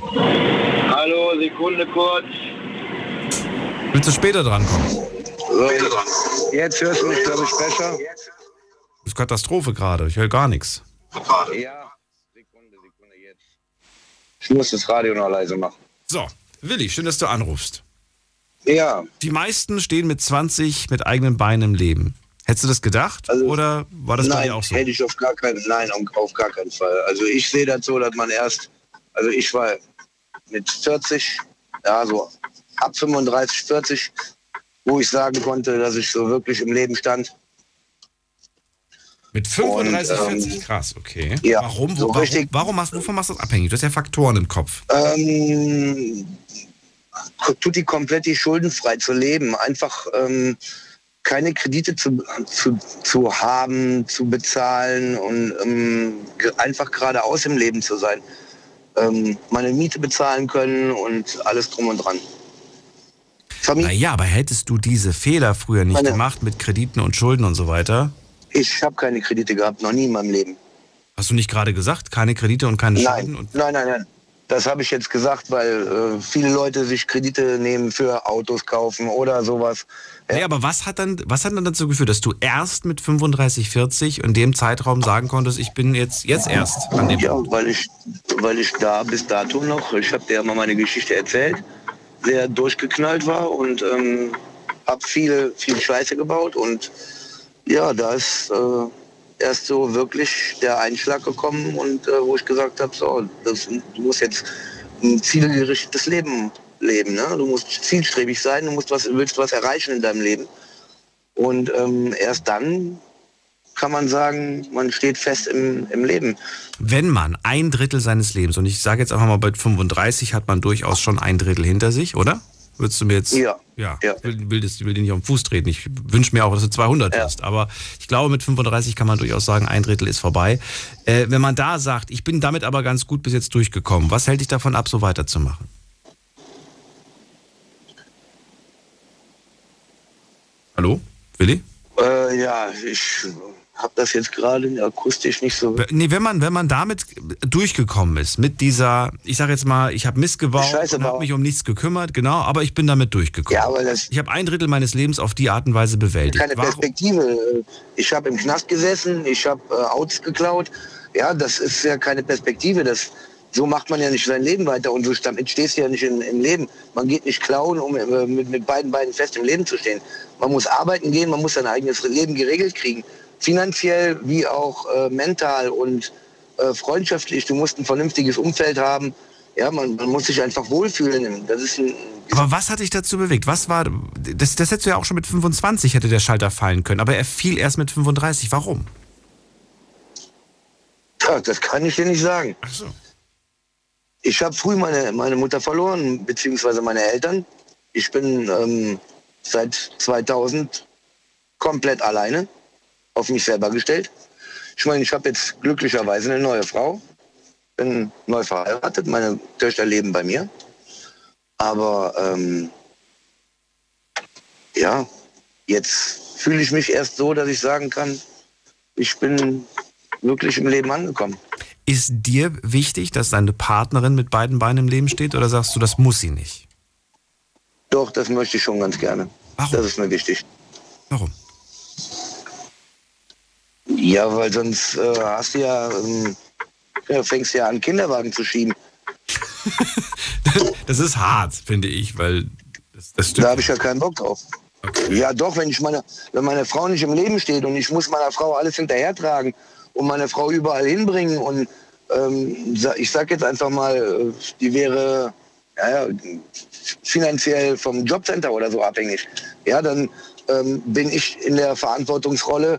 Speaker 13: Hallo, Sekunde kurz.
Speaker 1: Willst du später drankommen?
Speaker 13: So, jetzt hörst du mich, glaube ich, besser.
Speaker 1: Das ist Katastrophe gerade. Ich höre gar nichts.
Speaker 13: Ja. Ich muss das Radio noch leise machen.
Speaker 1: So, Willi, schön, dass du anrufst.
Speaker 13: Ja.
Speaker 1: Die meisten stehen mit 20 mit eigenen Beinen im Leben. Hättest du das gedacht? oder war das
Speaker 13: Also, nein,
Speaker 1: bei dir auch so?
Speaker 13: hätte ich auf gar keinen, nein, auf- auf gar keinen Fall. Also ich sehe das so, dass man erst, also ich war mit 40, ja, so ab 35, 40, wo ich sagen konnte, dass ich so wirklich im Leben stand.
Speaker 1: Mit 35,
Speaker 13: Und, ähm,
Speaker 1: 40, krass, okay.
Speaker 13: ja,
Speaker 1: warum?
Speaker 13: so
Speaker 1: warum,
Speaker 13: richtig-
Speaker 1: warum machst, wovon machst du das abhängig? Du hast ja Faktoren im Kopf.
Speaker 13: Ähm, tut die komplett die schuldenfrei zu leben. Einfach ähm, keine Kredite zu, zu, zu haben, zu bezahlen und ähm, einfach geradeaus im Leben zu sein. Ähm, meine Miete bezahlen können und alles drum und dran.
Speaker 1: Naja, aber hättest du diese Fehler früher nicht
Speaker 13: Meine-
Speaker 1: gemacht mit Krediten und Schulden und so weiter?
Speaker 13: Ich habe keine Kredite gehabt, noch nie in meinem Leben.
Speaker 1: Hast du nicht gerade gesagt? Keine Kredite und keine Schulden?
Speaker 13: Nein, nein, nein, nein. Das habe ich jetzt gesagt, weil äh, viele Leute sich Kredite nehmen für Autos kaufen oder sowas.
Speaker 1: Nee, aber was hat, dann, was hat dann dazu geführt, dass du erst mit 35, 40 in dem Zeitraum sagen konntest, ich bin jetzt, jetzt erst an dem
Speaker 13: Ja, weil ich, weil ich da bis dato noch, ich habe dir ja mal meine Geschichte erzählt, sehr durchgeknallt war und ähm, habe viel, viel Scheiße gebaut und ja, da ist äh, erst so wirklich der Einschlag gekommen und äh, wo ich gesagt habe, so, das, du musst jetzt ein zielgerichtetes Leben leben, ne? Du musst zielstrebig sein, du musst was, willst was erreichen in deinem Leben und ähm, erst dann kann man sagen, man steht fest im, im Leben.
Speaker 1: Wenn man ein Drittel seines Lebens, und ich sage jetzt einfach mal, bei 35 hat man durchaus schon ein Drittel hinter sich, oder? Würdest du mir jetzt.
Speaker 13: Ja.
Speaker 1: Ja. Ich will, will, das, will dir nicht auf den Fuß treten. Ich wünsche mir auch, dass du 200 hast. Aber ich glaube, mit 35 kann man durchaus sagen, ein Drittel ist vorbei. Äh, wenn man da sagt, ich bin damit aber ganz gut bis jetzt durchgekommen, was hält dich davon ab, so weiterzumachen? Hallo? Willi?
Speaker 13: Äh, ja, ich habe das jetzt gerade akustisch nicht so.
Speaker 1: Nee, wenn man, wenn man damit durchgekommen ist, mit dieser, ich sage jetzt mal, ich habe Mist gebaut
Speaker 13: Scheiße
Speaker 1: und habe mich um nichts gekümmert, genau, aber ich bin damit durchgekommen.
Speaker 13: Ja, aber das-
Speaker 1: ich habe ein Drittel meines Lebens auf die Art und Weise bewältigt.
Speaker 13: Keine
Speaker 1: Warum-
Speaker 13: Perspektive. Ich habe im Knast gesessen, ich habe äh, Autos geklaut. Ja, das ist ja keine Perspektive. Das, so macht man ja nicht sein Leben weiter und so damit stehst du ja nicht in, im Leben. Man geht nicht klauen, um äh, mit, mit beiden Beinen fest im Leben zu stehen. Man muss arbeiten gehen, man muss sein eigenes Leben geregelt kriegen. Finanziell wie auch äh, mental und äh, freundschaftlich. Du musst ein vernünftiges Umfeld haben. Ja, man, man muss sich einfach wohlfühlen. Das ist ein,
Speaker 1: Aber was hat dich dazu bewegt? Was war, das, das hättest du ja auch schon mit 25 hätte der Schalter fallen können, aber er fiel erst mit 35. Warum?
Speaker 13: Ja, das kann ich dir nicht sagen.
Speaker 1: Ach so.
Speaker 13: Ich habe früh meine, meine Mutter verloren, beziehungsweise meine Eltern. Ich bin ähm, seit 2000 komplett alleine auf mich selber gestellt. Ich meine, ich habe jetzt glücklicherweise eine neue Frau, bin neu verheiratet, meine Töchter leben bei mir. Aber ähm, ja, jetzt fühle ich mich erst so, dass ich sagen kann, ich bin wirklich im Leben angekommen.
Speaker 1: Ist dir wichtig, dass deine Partnerin mit beiden Beinen im Leben steht oder sagst du, das muss sie nicht?
Speaker 13: Doch, das möchte ich schon ganz gerne. Das ist mir wichtig.
Speaker 1: Warum?
Speaker 13: Ja, weil sonst äh, hast du ja, ähm, ja, fängst du ja an, Kinderwagen zu schieben. <laughs>
Speaker 1: das ist hart, finde ich, weil das, das stimmt.
Speaker 13: Da habe ich ja keinen Bock drauf. Ja, doch, wenn ich meine, wenn meine Frau nicht im Leben steht und ich muss meiner Frau alles hinterhertragen und meine Frau überall hinbringen und ähm, ich sag jetzt einfach mal, äh, die wäre ja, finanziell vom Jobcenter oder so abhängig. Ja, dann ähm, bin ich in der Verantwortungsrolle,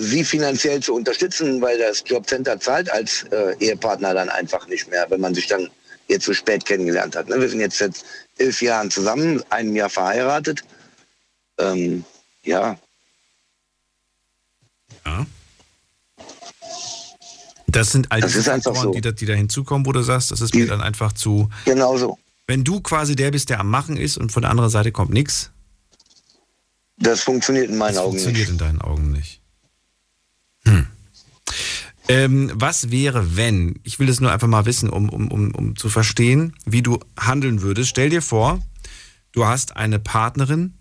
Speaker 13: sie finanziell zu unterstützen, weil das Jobcenter zahlt als äh, Ehepartner dann einfach nicht mehr, wenn man sich dann jetzt so spät kennengelernt hat. Ne? Wir sind jetzt seit elf Jahren zusammen, einem Jahr verheiratet. Ähm, ja,
Speaker 1: Das sind all
Speaker 13: Das einfach
Speaker 1: Faktoren,
Speaker 13: so.
Speaker 1: die, da, die da hinzukommen, wo du sagst, das ist mir dann einfach zu.
Speaker 13: Genau so.
Speaker 1: Wenn du quasi der bist, der am Machen ist und von der anderen Seite kommt nichts,
Speaker 13: das funktioniert in meinen
Speaker 1: das
Speaker 13: Augen
Speaker 1: funktioniert
Speaker 13: nicht.
Speaker 1: in deinen Augen nicht. Hm. Ähm, was wäre, wenn, ich will das nur einfach mal wissen, um, um, um, um zu verstehen, wie du handeln würdest. Stell dir vor, du hast eine Partnerin,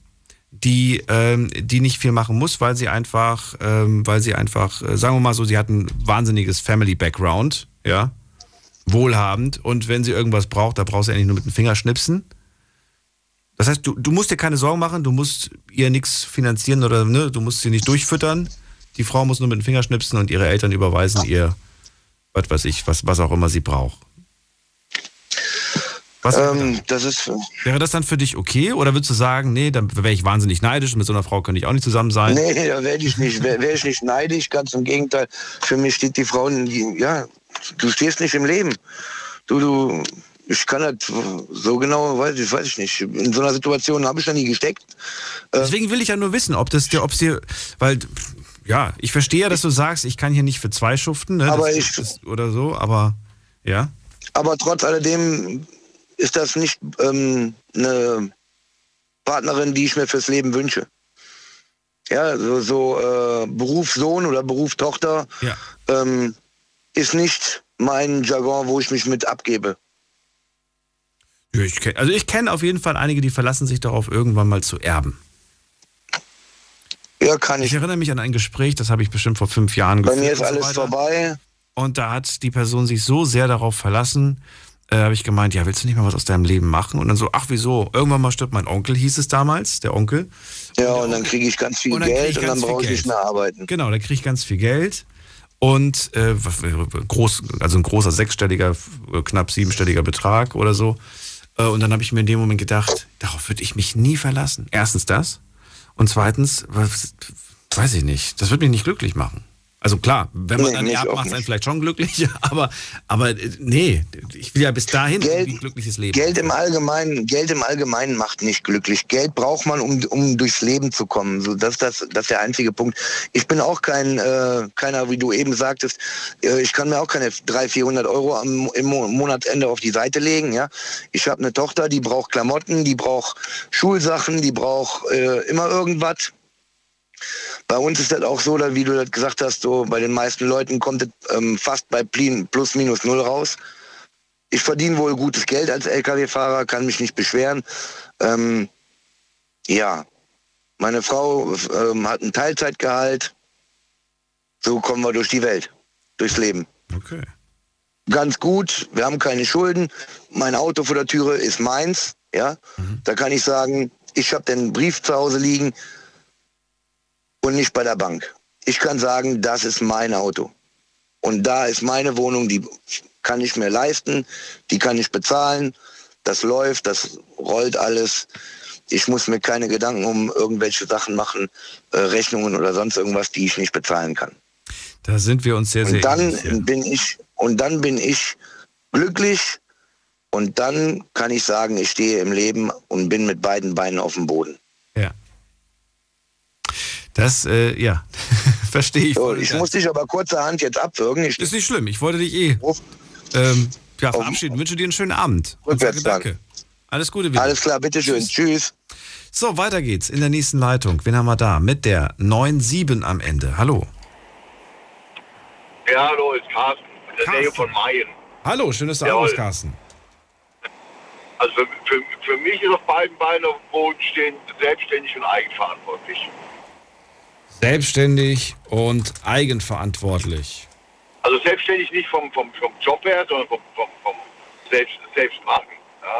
Speaker 1: die, ähm, die nicht viel machen muss, weil sie einfach, ähm, weil sie einfach, äh, sagen wir mal so, sie hat ein wahnsinniges Family Background, ja, wohlhabend und wenn sie irgendwas braucht, da brauchst du eigentlich nur mit dem Finger schnipsen. Das heißt, du, du musst dir keine Sorgen machen, du musst ihr nichts finanzieren oder ne, du musst sie nicht durchfüttern. Die Frau muss nur mit dem Finger schnipsen und ihre Eltern überweisen ihr, was weiß ich, was, was auch immer sie braucht. Was wäre,
Speaker 13: Ähm, das ist,
Speaker 1: wäre das dann für dich okay? Oder würdest du sagen, nee, dann wäre ich wahnsinnig neidisch mit so einer Frau könnte ich auch nicht zusammen sein?
Speaker 13: nee, da werde ich nicht, wäre wär ich nicht neidisch, ganz im Gegenteil. Für mich steht die Frau, die, ja, du stehst nicht im Leben. Du, du, ich kann das so genau, weiß ich, weiß ich nicht. In so einer Situation habe ich noch nie gesteckt.
Speaker 1: Deswegen will ich ja nur wissen, ob das dir, ob es dir, weil, ja, ich verstehe ja, dass du sagst, ich kann hier nicht für zwei schuften, ne,
Speaker 13: Aber
Speaker 1: das,
Speaker 13: ich-
Speaker 1: das, oder so, aber, ja.
Speaker 13: Aber trotz alledem ist das nicht ähm, eine Partnerin, die ich mir fürs Leben wünsche. Ja, so, so äh, Beruf Sohn oder Beruf Tochter
Speaker 1: Ja.
Speaker 13: ähm, ist nicht mein Jargon, wo ich mich mit abgebe.
Speaker 1: Ja, ich kenn, also ich kenne auf jeden Fall einige, die verlassen sich darauf, irgendwann mal zu erben.
Speaker 13: Ja, kann ich.
Speaker 1: Ich erinnere mich an ein Gespräch, das habe ich bestimmt vor fünf Jahren
Speaker 13: Bei
Speaker 1: geführt.
Speaker 13: mir ist
Speaker 1: und so
Speaker 13: alles
Speaker 1: weiter.
Speaker 13: vorbei.
Speaker 1: Und da hat die Person sich so sehr darauf verlassen, äh, habe ich gemeint, ja, willst du nicht mal was aus deinem Leben machen? Und dann so, ach wieso? Irgendwann mal stirbt mein Onkel, hieß es damals, der Onkel.
Speaker 13: Ja, und dann kriege ich ganz viel
Speaker 1: Und dann
Speaker 13: Geld und dann brauche ich nicht mehr arbeiten.
Speaker 1: Genau, da kriege ich ganz viel Geld. Und äh, was- groß, also ein großer sechsstelliger, äh, knapp siebenstelliger Betrag oder so. Äh, Und dann habe ich mir in dem Moment gedacht, darauf würde ich mich nie verlassen. Erstens das. Und zweitens, weiß ich nicht, das wird mich nicht glücklich machen. Also klar, wenn man
Speaker 13: Nee,
Speaker 1: dann
Speaker 13: mich
Speaker 1: erbt, macht es einen vielleicht schon glücklich, <laughs> aber, aber äh, nee, ich will ja bis dahin irgendwie ein glückliches Leben.
Speaker 13: Geld im Allgemeinen, Geld im Allgemeinen macht nicht glücklich. Geld braucht man, um, um durchs Leben zu kommen. So, das, das, das ist der einzige Punkt. Ich bin auch kein, äh, keiner, wie du eben sagtest, äh, ich kann mir auch keine 300, 400 Euro am, im Mo- Monatsende auf die Seite legen. Ja, Ich habe eine Tochter, die braucht Klamotten, die braucht Schulsachen, die braucht äh, immer irgendwas. Bei uns ist das auch so, wie du das gesagt hast, so bei den meisten Leuten kommt es ähm, fast bei plus minus null raus. Ich verdiene wohl gutes Geld als Lkw-Fahrer, kann mich nicht beschweren. Ähm, ja, meine Frau ähm, hat ein Teilzeitgehalt. So kommen wir durch die Welt, durchs Leben.
Speaker 1: Okay.
Speaker 13: Ganz gut, wir haben keine Schulden. Mein Auto vor der Türe ist meins. Ja, da kann ich sagen, ich habe den Brief zu Hause liegen und nicht bei der Bank. Ich kann sagen, das ist mein Auto. Und da ist meine Wohnung, die kann ich mir leisten, die kann ich bezahlen. Das läuft, das rollt alles. Ich muss mir keine Gedanken um irgendwelche Sachen machen, äh, Rechnungen oder sonst irgendwas, die ich nicht bezahlen kann.
Speaker 1: Da sind wir uns sehr, sehr
Speaker 13: Und dann
Speaker 1: ähnlich,
Speaker 13: bin ich und dann bin ich glücklich und dann kann ich sagen, ich stehe im Leben und bin mit beiden Beinen auf dem Boden.
Speaker 1: Das, äh, ja, <laughs> verstehe ich.
Speaker 13: So, ich muss dich aber kurzerhand jetzt abwürgen. Ich
Speaker 1: Ist nicht schlimm, ich wollte dich eh ähm, ja, verabschieden. Wünsche dir einen schönen Abend.
Speaker 13: Rückwärts
Speaker 1: danke. Alles Gute wieder.
Speaker 13: Alles klar, bitteschön. Tschüss.
Speaker 1: So, weiter geht's in der nächsten Leitung. Wen haben wir da? Mit der 9-7 am Ende. Hallo.
Speaker 14: Ja, hallo, ist Carsten, in der Nähe von Mayen.
Speaker 1: Hallo, schön, dass du anrufst, Carsten.
Speaker 14: Also für, für, für mich ist auf beiden Beinen auf dem Boden stehen, selbstständig und eigenverantwortlich.
Speaker 1: Selbstständig und eigenverantwortlich.
Speaker 14: Also selbstständig nicht vom, vom, vom Job her, sondern vom, vom, vom selbst, Selbstmachen.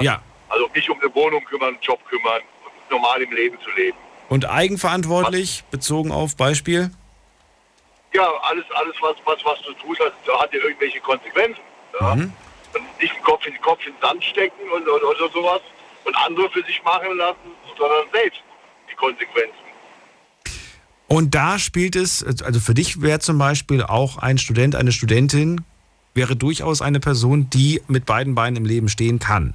Speaker 1: Ja.
Speaker 6: Also nicht um eine Wohnung kümmern, einen Job kümmern, normal im Leben zu leben.
Speaker 1: Und eigenverantwortlich, bezogen auf Beispiel?
Speaker 6: Ja, alles, alles was, was, was du tust, hat, ja irgendwelche Konsequenzen. Ja?
Speaker 1: Mhm.
Speaker 6: Und nicht den Kopf in den Kopf in den Sand stecken und, oder, oder sowas und andere für sich machen lassen, sondern selbst die Konsequenzen.
Speaker 1: Und da spielt es, also für dich wäre zum Beispiel auch ein Student, eine Studentin, wäre durchaus eine Person, die mit beiden Beinen im Leben stehen kann.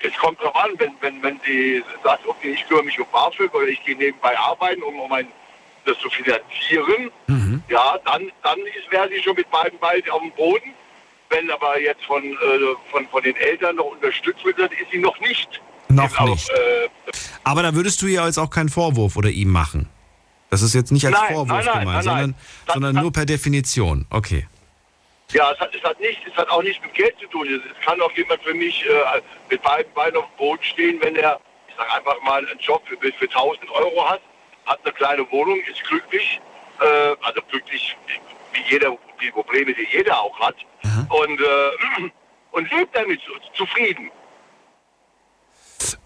Speaker 6: Es kommt drauf an, wenn, wenn, wenn sie sagt, okay, ich kümmere mich um BAföG oder ich gehe nebenbei arbeiten, um, um ein, das zu finanzieren, ja, dann, dann wäre sie schon mit beiden Beinen auf dem Boden. Wenn aber jetzt von, äh, von, von den Eltern noch unterstützt wird, dann ist sie noch nicht.
Speaker 1: Noch
Speaker 6: Auch,
Speaker 1: nicht.
Speaker 6: äh,
Speaker 1: Aber da würdest du ja jetzt auch keinen Vorwurf oder ihm machen. Das ist jetzt nicht als
Speaker 6: Nein,
Speaker 1: Vorwurf
Speaker 6: nein, nein,
Speaker 1: gemeint,
Speaker 6: nein, nein.
Speaker 1: sondern, sondern nur per Definition. Okay.
Speaker 6: Ja, es hat, es, hat nicht, es hat auch nichts mit Geld zu tun. Es, kann auch jemand für mich äh, mit beiden Beinen auf dem Boden stehen, wenn er, ich sag einfach mal, einen Job für, für 1000 Euro hat, hat eine kleine Wohnung, ist glücklich, äh, also glücklich wie jeder, die Probleme, die jeder auch hat, und, äh, <clears throat> und lebt damit zu- zufrieden.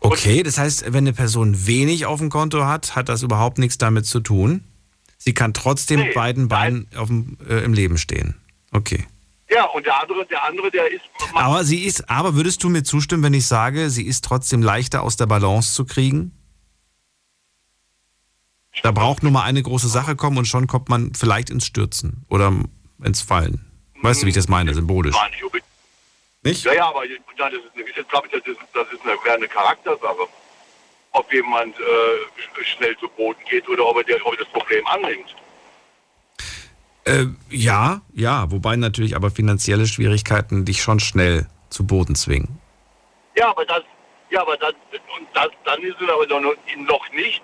Speaker 1: Okay, das heißt, wenn eine Person wenig auf dem Konto hat, hat das überhaupt nichts damit zu tun. Sie kann trotzdem mit beiden Beinen auf dem, äh, im Leben stehen. Okay.
Speaker 6: Ja, und der andere, der andere, der ist.
Speaker 1: Aber sie ist, aber würdest du mir zustimmen, wenn ich sage, sie ist trotzdem leichter aus der Balance zu kriegen? Da braucht nur mal eine große Sache kommen und schon kommt man vielleicht ins Stürzen oder ins Fallen. Weißt du, wie ich das meine, symbolisch?
Speaker 6: Gar nicht? Ja, ja, aber ja, das ist, eine- ich glaube, das ist, das ist eine, eine Charaktersache. Ob jemand äh, sch- schnell zu Boden geht oder ob er, der, ob er das Problem annimmt.
Speaker 1: Äh, ja, ja, wobei natürlich aber finanzielle Schwierigkeiten dich schon schnell zu Boden zwingen.
Speaker 6: Ja, aber das, ja, aber das, und das, dann ist es aber noch, noch nicht,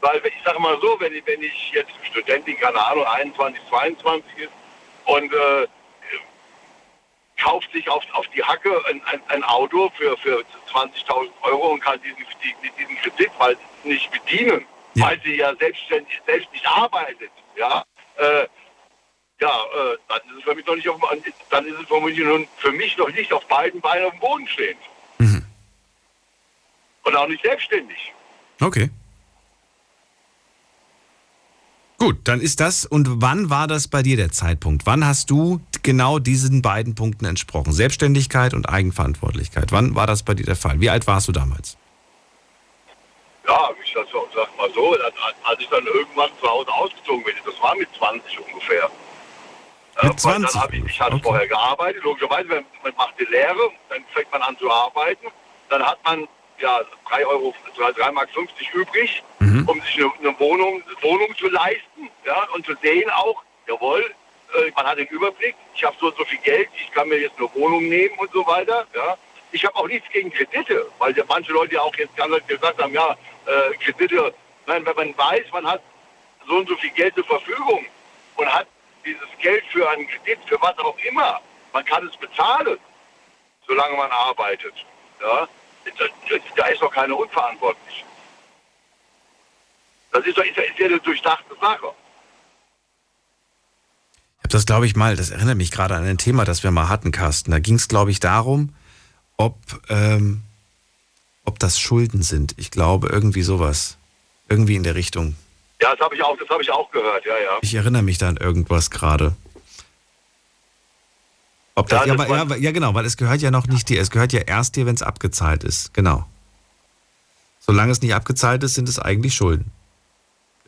Speaker 6: weil ich sage mal so, wenn ich, wenn ich jetzt Studentin, keine Ahnung, 21, 22 ist und äh, kauft sich auf, auf die Hacke ein, ein, ein Auto für, für 20.000 Euro und kann diesen, die, diesen Kredit halt nicht bedienen, weil sie ja selbstständig, selbst nicht arbeitet, ja, äh, ja, äh, dann ist es für mich noch nicht auf, dann ist es für mich, nun, für mich noch nicht auf beiden Beinen auf dem Boden stehend. Und auch nicht selbstständig.
Speaker 1: Okay. Gut, dann ist das. Und wann war das bei dir der Zeitpunkt? Wann hast du genau diesen beiden Punkten entsprochen? Selbstständigkeit und Eigenverantwortlichkeit. Wann war das bei dir der Fall? Wie alt warst du damals?
Speaker 6: Ja, ich sag, mal so, als ich dann irgendwann zu Hause ausgezogen bin, das war mit 20 ungefähr. Äh,
Speaker 1: Mit
Speaker 6: weil
Speaker 1: 20
Speaker 6: Dann hab ich, ich hatte vorher gearbeitet, logischerweise, wenn- man macht die Lehre, dann fängt man an zu arbeiten, dann hat man ja 3 Euro, 3 Mark 50 übrig, um sich eine, eine Wohnung, Wohnung zu leisten, ja, und zu sehen auch, jawohl, äh, man hat den Überblick, ich habe so und so viel Geld, ich kann mir jetzt eine Wohnung nehmen und so weiter, ja. Ich habe auch nichts gegen Kredite, weil ja manche Leute ja auch jetzt ganz gesagt haben, ja, äh, Kredite, nein, wenn man weiß, man hat so und so viel Geld zur Verfügung und hat dieses Geld für einen Kredit, für was auch immer, man kann es bezahlen, solange man arbeitet. Ja? Da, ist doch keiner unverantwortlich. Das ist, doch, ist, ja- ist ja eine durchdachte Sache.
Speaker 1: Ich habe das, glaube ich, mal, das erinnert mich gerade an ein Thema, das wir mal hatten, Carsten. Da ging es, glaube ich, darum, ob, ähm, ob das Schulden sind. Ich glaube, irgendwie sowas. Irgendwie in der Richtung.
Speaker 6: Ja, das habe ich auch, das habe ich auch gehört, ja, ja.
Speaker 1: Ich erinnere mich da an irgendwas gerade. Ob das,
Speaker 6: Ja, das
Speaker 1: ja, aber- ja, genau, weil es gehört ja noch nicht dir. Es gehört ja erst dir, wenn es abgezahlt ist. Genau. Solange es nicht abgezahlt ist, sind es eigentlich Schulden.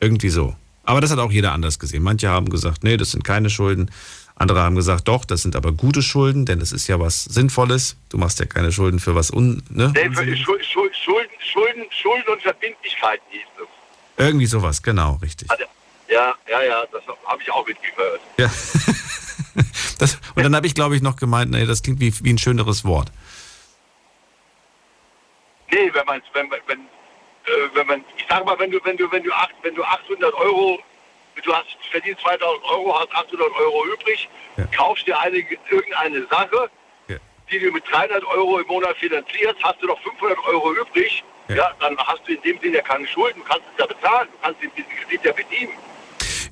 Speaker 1: Irgendwie so. Aber das hat auch jeder anders gesehen. Manche haben gesagt, nee, das sind keine Schulden. Andere haben gesagt, doch, das sind aber gute Schulden, denn es ist ja was Sinnvolles. Du machst ja keine Schulden für was un. Ne?
Speaker 6: Nee, für Schul- Schul- Schulden, Schulden, Schulden und Verbindlichkeiten hieß es.
Speaker 1: Irgendwie sowas, genau, richtig.
Speaker 6: Ja, ja, ja, das habe ich auch mitgehört.
Speaker 1: Ja. <laughs> Das, und dann habe ich, glaube ich, noch gemeint, nee, das klingt wie, wie ein schöneres Wort.
Speaker 6: Nee, wenn man, wenn, man- wenn, äh, wenn man, ich sag mal, wenn du, wenn du, wenn du, acht, wenn du 800 Euro, du hast, verdienst 2000 Euro, hast 800 Euro übrig, kaufst dir eine, irgendeine Sache, die du mit 300 Euro im Monat finanzierst, hast du noch 500 Euro übrig, ja. dann hast du in dem Sinne ja keine Schulden, du kannst es ja bezahlen, du kannst diesen Kredit ja bedienen.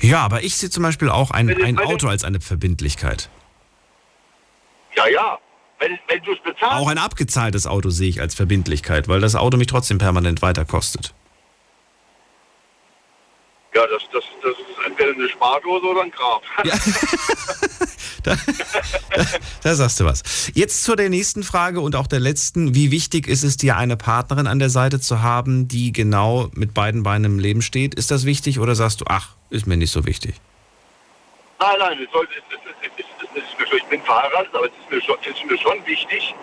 Speaker 1: Ja, aber ich sehe zum Beispiel auch ein,
Speaker 6: Wenn
Speaker 1: ein Auto als eine Verbindlichkeit.
Speaker 6: Ja, ja. wenn, wenn du es bezahlst.
Speaker 1: Auch ein abgezahltes Auto sehe ich als Verbindlichkeit, weil das Auto mich trotzdem permanent weiter kostet.
Speaker 6: Ja, das, das, das ist entweder eine Spardose oder ein Grab. <laughs>
Speaker 1: Da sagst du was. Jetzt zu der nächsten Frage und auch der letzten. Wie wichtig ist es dir, eine Partnerin an der Seite zu haben, die genau mit beiden Beinen im Leben steht? Ist das wichtig oder sagst du, ach, ist mir nicht so wichtig?
Speaker 6: Nein, nein, es soll, es, es, es, schon, ich bin verheiratet, aber es ist mir, schon, ist mir schon wichtig.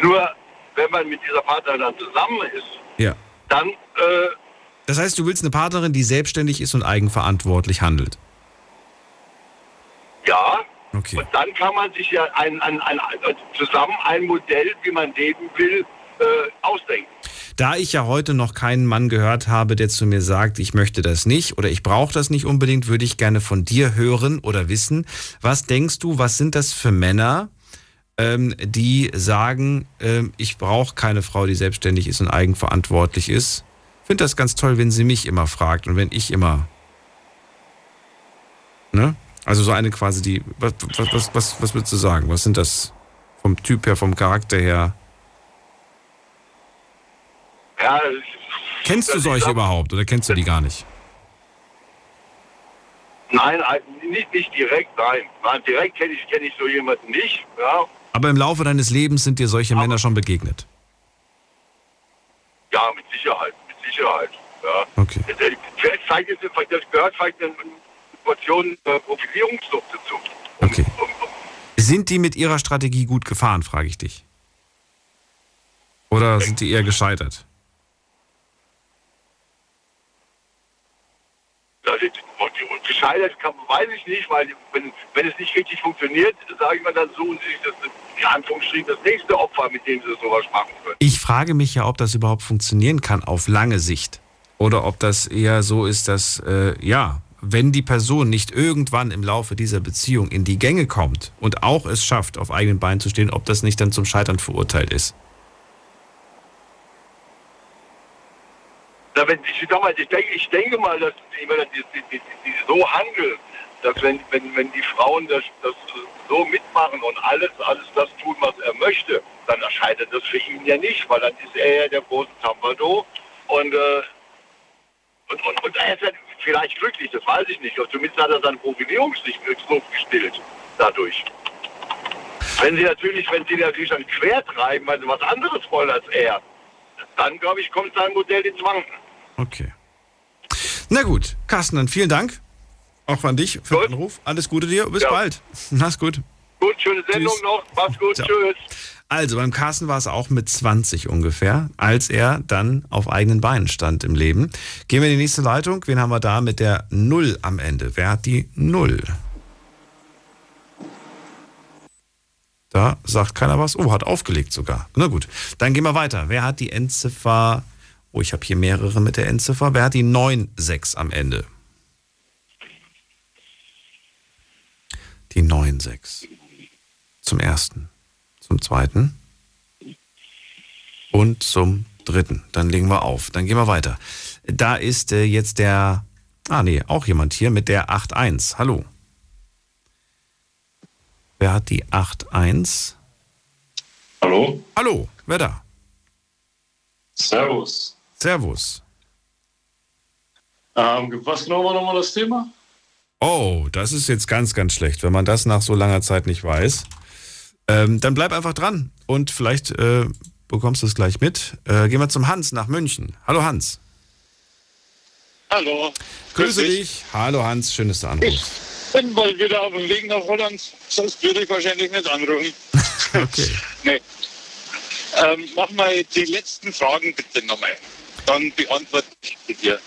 Speaker 6: Nur, wenn man mit dieser Partnerin dann zusammen ist,
Speaker 1: Ja.
Speaker 6: dann, äh,
Speaker 1: Das heißt, du willst eine Partnerin, die selbstständig ist und eigenverantwortlich handelt.
Speaker 6: ja,
Speaker 1: Okay.
Speaker 6: und dann kann man sich ja ein, ein, ein, zusammen ein Modell, wie man leben will, äh, ausdenken.
Speaker 1: Da ich ja heute noch keinen Mann gehört habe, der zu mir sagt, ich möchte das nicht oder ich brauche das nicht unbedingt, würde ich gerne von dir hören oder wissen, was denkst du, was sind das für Männer, ähm, die sagen, ähm, ich brauche keine Frau, die selbstständig ist und eigenverantwortlich ist? Ich finde das ganz toll, wenn sie mich immer fragt und wenn ich immer. Ne? Also so eine quasi die. Was, was, was, was, würdest du sagen? Was sind das vom Typ her, vom Charakter her?
Speaker 6: Ja,
Speaker 1: Kennst du solche überhaupt oder kennst du die gar nicht?
Speaker 6: nein, ein- nicht, nicht direkt, nein. nein direkt kenne ich, kenn ich so jemanden nicht. Ja,
Speaker 1: Aber im Laufe deines Lebens sind dir solche Männer schon begegnet.
Speaker 6: ja mit Sicherheit, Sicherheit. Ja.
Speaker 1: Okay.
Speaker 6: Das, das gehört vielleicht eine Portion äh, Profilierungssucht dazu.
Speaker 1: Okay. Sind die mit ihrer Strategie gut gefahren, frage ich dich. Oder sind die eher gescheitert?
Speaker 6: Gescheitert kann, weiß ich nicht, weil wenn, wenn es nicht richtig funktioniert, sage ich mal, dann suchen sie sich das, in Anführungsstrichen, das nächste Opfer, mit dem sie sowas machen können.
Speaker 1: Ich frage mich ja, ob das überhaupt funktionieren kann auf lange Sicht. Oder ob das eher so ist, dass, äh, ja, wenn die Person nicht irgendwann im Laufe dieser Beziehung in die Gänge kommt und auch es schafft, auf eigenen Beinen zu stehen, ob das nicht dann zum Scheitern verurteilt ist.
Speaker 6: Na, wenn, ich, mal, ich, denke, ich denke mal, dass die, die, die, die so handeln, dass wenn, wenn, wenn die Frauen das, das so mitmachen und alles, alles das tun, was er möchte, dann erscheitert das für ihn ja nicht, weil dann ist er ja der große Zampado und, äh, und, und, und er ist ja vielleicht glücklich, das weiß ich nicht. Und zumindest hat er seine Profilierungssucht gestillt dadurch. Wenn sie natürlich, wenn sie natürlich dann quer treiben, also was anderes wollen als er, dann glaube ich, kommt sein Modell ins Wanken.
Speaker 1: Okay. Na gut, Carsten, dann vielen Dank. Auch an dich für den Anruf. Alles Gute dir. Bis
Speaker 6: Ja.
Speaker 1: bald. <laughs> Mach's gut.
Speaker 6: Gut, schöne Sendung
Speaker 1: Tschüss.
Speaker 6: noch. Macht's gut.
Speaker 1: Ciao.
Speaker 6: Tschüss.
Speaker 1: Also beim Carsten war es auch mit 20 ungefähr, als er dann auf eigenen Beinen stand im Leben. Gehen wir in die nächste Leitung. Wen haben wir da mit der Null am Ende? Wer hat die Null? Da sagt keiner was. Oh, hat aufgelegt sogar. Na gut, dann gehen wir weiter. Wer hat die Endziffer? Oh, ich habe hier mehrere mit der Endziffer. Wer hat die 9,6 am Ende? Die 9,6. Zum ersten, zum zweiten und zum dritten. Dann legen wir auf. Dann gehen wir weiter. Da ist äh, jetzt der, ah nee, auch jemand hier mit der 8.1. Hallo. Wer hat die 8.1?
Speaker 15: Hallo?
Speaker 1: Hallo, wer da?
Speaker 15: Servus.
Speaker 1: Servus.
Speaker 15: Ähm, was genau war nochmal das Thema?
Speaker 1: Oh, das ist jetzt ganz, ganz schlecht, wenn man das nach so langer Zeit nicht weiß. Ähm, dann bleib einfach dran und vielleicht äh, bekommst du es gleich mit. Äh, gehen wir zum Hans nach München. Hallo Hans.
Speaker 16: Hallo.
Speaker 1: Grüße dich. Hallo Hans, schön, dass du anrufst.
Speaker 16: Bin bald wieder auf dem Weg nach Holland, sonst würde ich wahrscheinlich nicht anrufen. <laughs>
Speaker 1: Okay. <laughs>
Speaker 16: Nee. Ähm, mach mal die letzten Fragen bitte nochmal. Dann beantworte ich dir.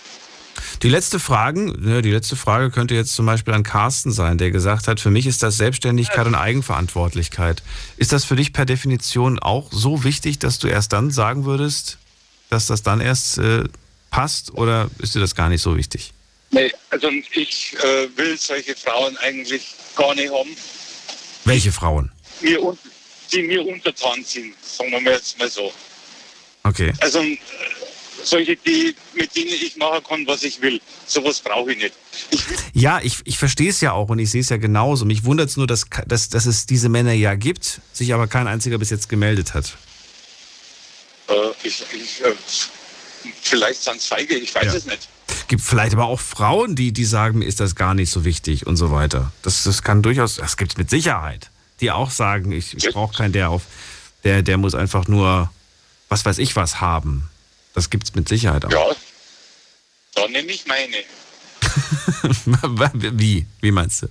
Speaker 1: Die letzte Frage, ne, die letzte Frage könnte jetzt zum Beispiel an Carsten sein, der gesagt hat, für mich ist das Selbstständigkeit und Eigenverantwortlichkeit. Ist das für dich per Definition auch so wichtig, dass du erst dann sagen würdest, dass das dann erst äh, passt oder ist dir das gar nicht so wichtig?
Speaker 16: Nee, also ich äh, will solche Frauen eigentlich gar nicht haben,
Speaker 1: Welche Frauen?
Speaker 16: mir, die mir untertan sind, sagen wir mal jetzt mal so.
Speaker 1: Okay.
Speaker 16: Also äh, solche, die, mit denen ich machen kann, was ich will. Sowas brauche ich nicht.
Speaker 1: Ja, ich, ich verstehe es ja auch und ich sehe es ja genauso. Mich wundert es nur, dass, dass, dass es diese Männer ja gibt, sich aber kein einziger bis jetzt gemeldet hat.
Speaker 16: Äh, ich, ich, äh, vielleicht sind es feige, ich weiß
Speaker 1: Ja.
Speaker 16: es nicht.
Speaker 1: Gibt vielleicht aber auch Frauen, die, die sagen, mir ist das gar nicht so wichtig und so weiter. Das, das kann durchaus, das gibt es mit Sicherheit. Die auch sagen, ich, ich brauche keinen, der auf, der, der muss einfach nur, was weiß ich was haben. Das gibt es mit Sicherheit auch.
Speaker 16: Ja, dann nehme ich meine. <laughs>
Speaker 1: Wie? Wie meinst du?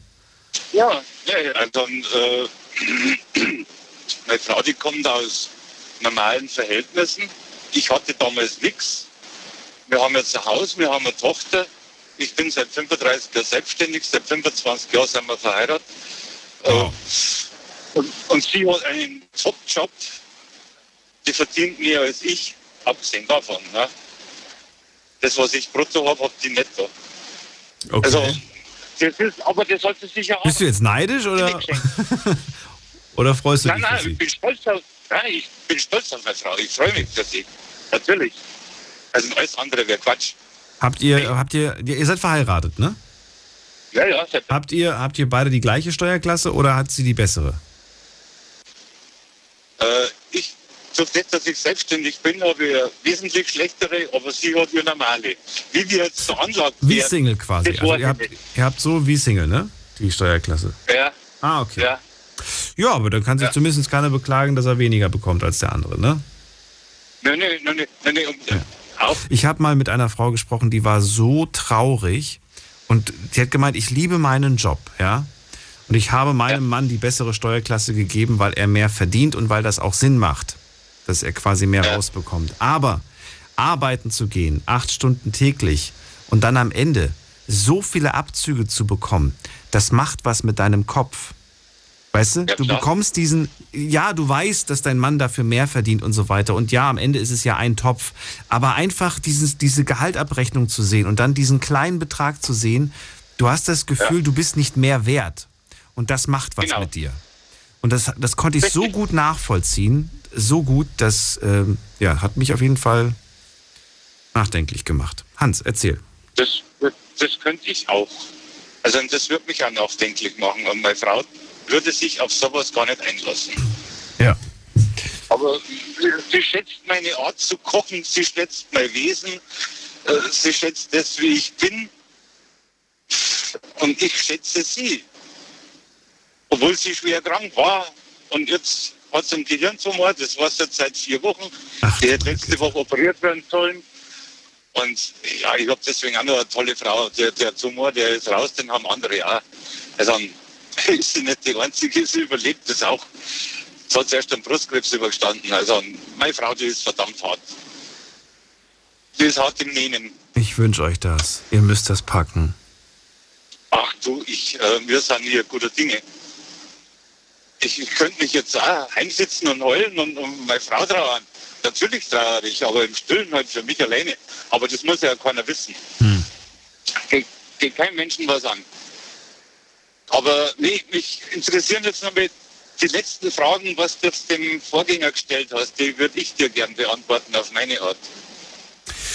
Speaker 16: Ja, ja, dann, äh, <clears throat> meine Frau, die kommt aus normalen Verhältnissen. Ich hatte damals nichts. Wir haben jetzt ein Haus, wir haben eine Tochter. Ich bin seit 35 Jahren selbstständig, seit 25 Jahren sind wir verheiratet. Äh, und, und sie hat einen Top-Job, die verdient mehr als ich, abgesehen davon. Ne? Das, was ich brutto habe, hat die netto.
Speaker 1: Okay.
Speaker 16: Also, das ist, aber das sollte sich ja auch
Speaker 1: Bist du jetzt neidisch oder, <laughs> oder freust du
Speaker 16: Nein,
Speaker 1: dich
Speaker 16: nein,
Speaker 1: sie?
Speaker 16: ich bin stolz auf, nein, ich bin stolz auf meine Frau. Ich freue mich für sie. Natürlich. Also alles andere wäre Quatsch.
Speaker 1: Habt ihr, habt ihr, ihr ihr seid verheiratet, ne?
Speaker 16: Ja, ja.
Speaker 1: Habt ihr, habt ihr beide die gleiche Steuerklasse oder hat sie die bessere?
Speaker 16: Äh, ich, durch das, dass ich selbstständig bin, habe ich wesentlich schlechtere, aber sie hat eine normale. Wie wir jetzt veranlagt
Speaker 1: Wie
Speaker 16: werden,
Speaker 1: Single quasi. Also ihr habt, ihr habt so wie Single, ne? Die Steuerklasse.
Speaker 16: Ja.
Speaker 1: Ah, okay.
Speaker 16: Ja.
Speaker 1: Ja, aber dann kann sich
Speaker 16: Ja.
Speaker 1: zumindest keiner beklagen, dass er weniger bekommt als der andere, ne?
Speaker 16: Nein, nein, nein, nein, nein, auch.
Speaker 1: Ich habe mal mit einer Frau gesprochen, die war so traurig und die hat gemeint, ich liebe meinen Job, ja. Und ich habe meinem Mann die bessere Steuerklasse gegeben, weil er mehr verdient und weil das auch Sinn macht, dass er quasi mehr rausbekommt. Aber arbeiten zu gehen, acht Stunden täglich und dann am Ende so viele Abzüge zu bekommen, das macht was mit deinem Kopf. Weißt du, du bekommst diesen, ja, du weißt, dass dein Mann dafür mehr verdient und so weiter. Und ja, am Ende ist es ja ein Topf. Aber einfach dieses, diese Gehaltabrechnung zu sehen und dann diesen kleinen Betrag zu sehen, du hast das Gefühl, du bist nicht mehr wert. Und das macht was
Speaker 16: Genau.
Speaker 1: mit dir. Und das, das konnte ich so gut nachvollziehen, so gut, das ähm, ja, hat mich auf jeden Fall nachdenklich gemacht. Hans, erzähl.
Speaker 16: Das, das könnte ich auch. Also das würde mich auch nachdenklich machen. Und meine Frau würde sich auf sowas gar nicht einlassen.
Speaker 1: Ja.
Speaker 16: Aber sie schätzt meine Art zu kochen, sie schätzt mein Wesen, äh, sie schätzt das, wie ich bin. Und ich schätze sie. Obwohl sie schwer krank war. Und jetzt hat sie einen Gehirntumor, das war jetzt seit vier Wochen. Die hätte letzte Woche operiert werden sollen. Und ja, ich habe deswegen auch noch eine tolle Frau. Der, der Tumor, der ist raus, den haben andere auch. Also <laughs> ist sie nicht die Einzige, sie überlebt das auch. Es hat zuerst einen Brustkrebs übergestanden. Also meine Frau, die ist verdammt hart. Die ist hart im Nähen.
Speaker 1: Ich wünsche euch das. Ihr müsst das packen.
Speaker 16: Ach du, ich, äh, wir sind hier guter Dinge. Ich, ich könnte mich jetzt auch einsitzen und heulen und, und meine Frau trauern. Natürlich trauere ich, aber im Stillen halt für mich alleine. Aber das muss ja keiner wissen. Geht, geht keinem Menschen was an. Aber nee, mich interessieren jetzt noch mal die letzten Fragen, was du dem Vorgänger gestellt hast. Die würde ich dir gern beantworten auf meine Art.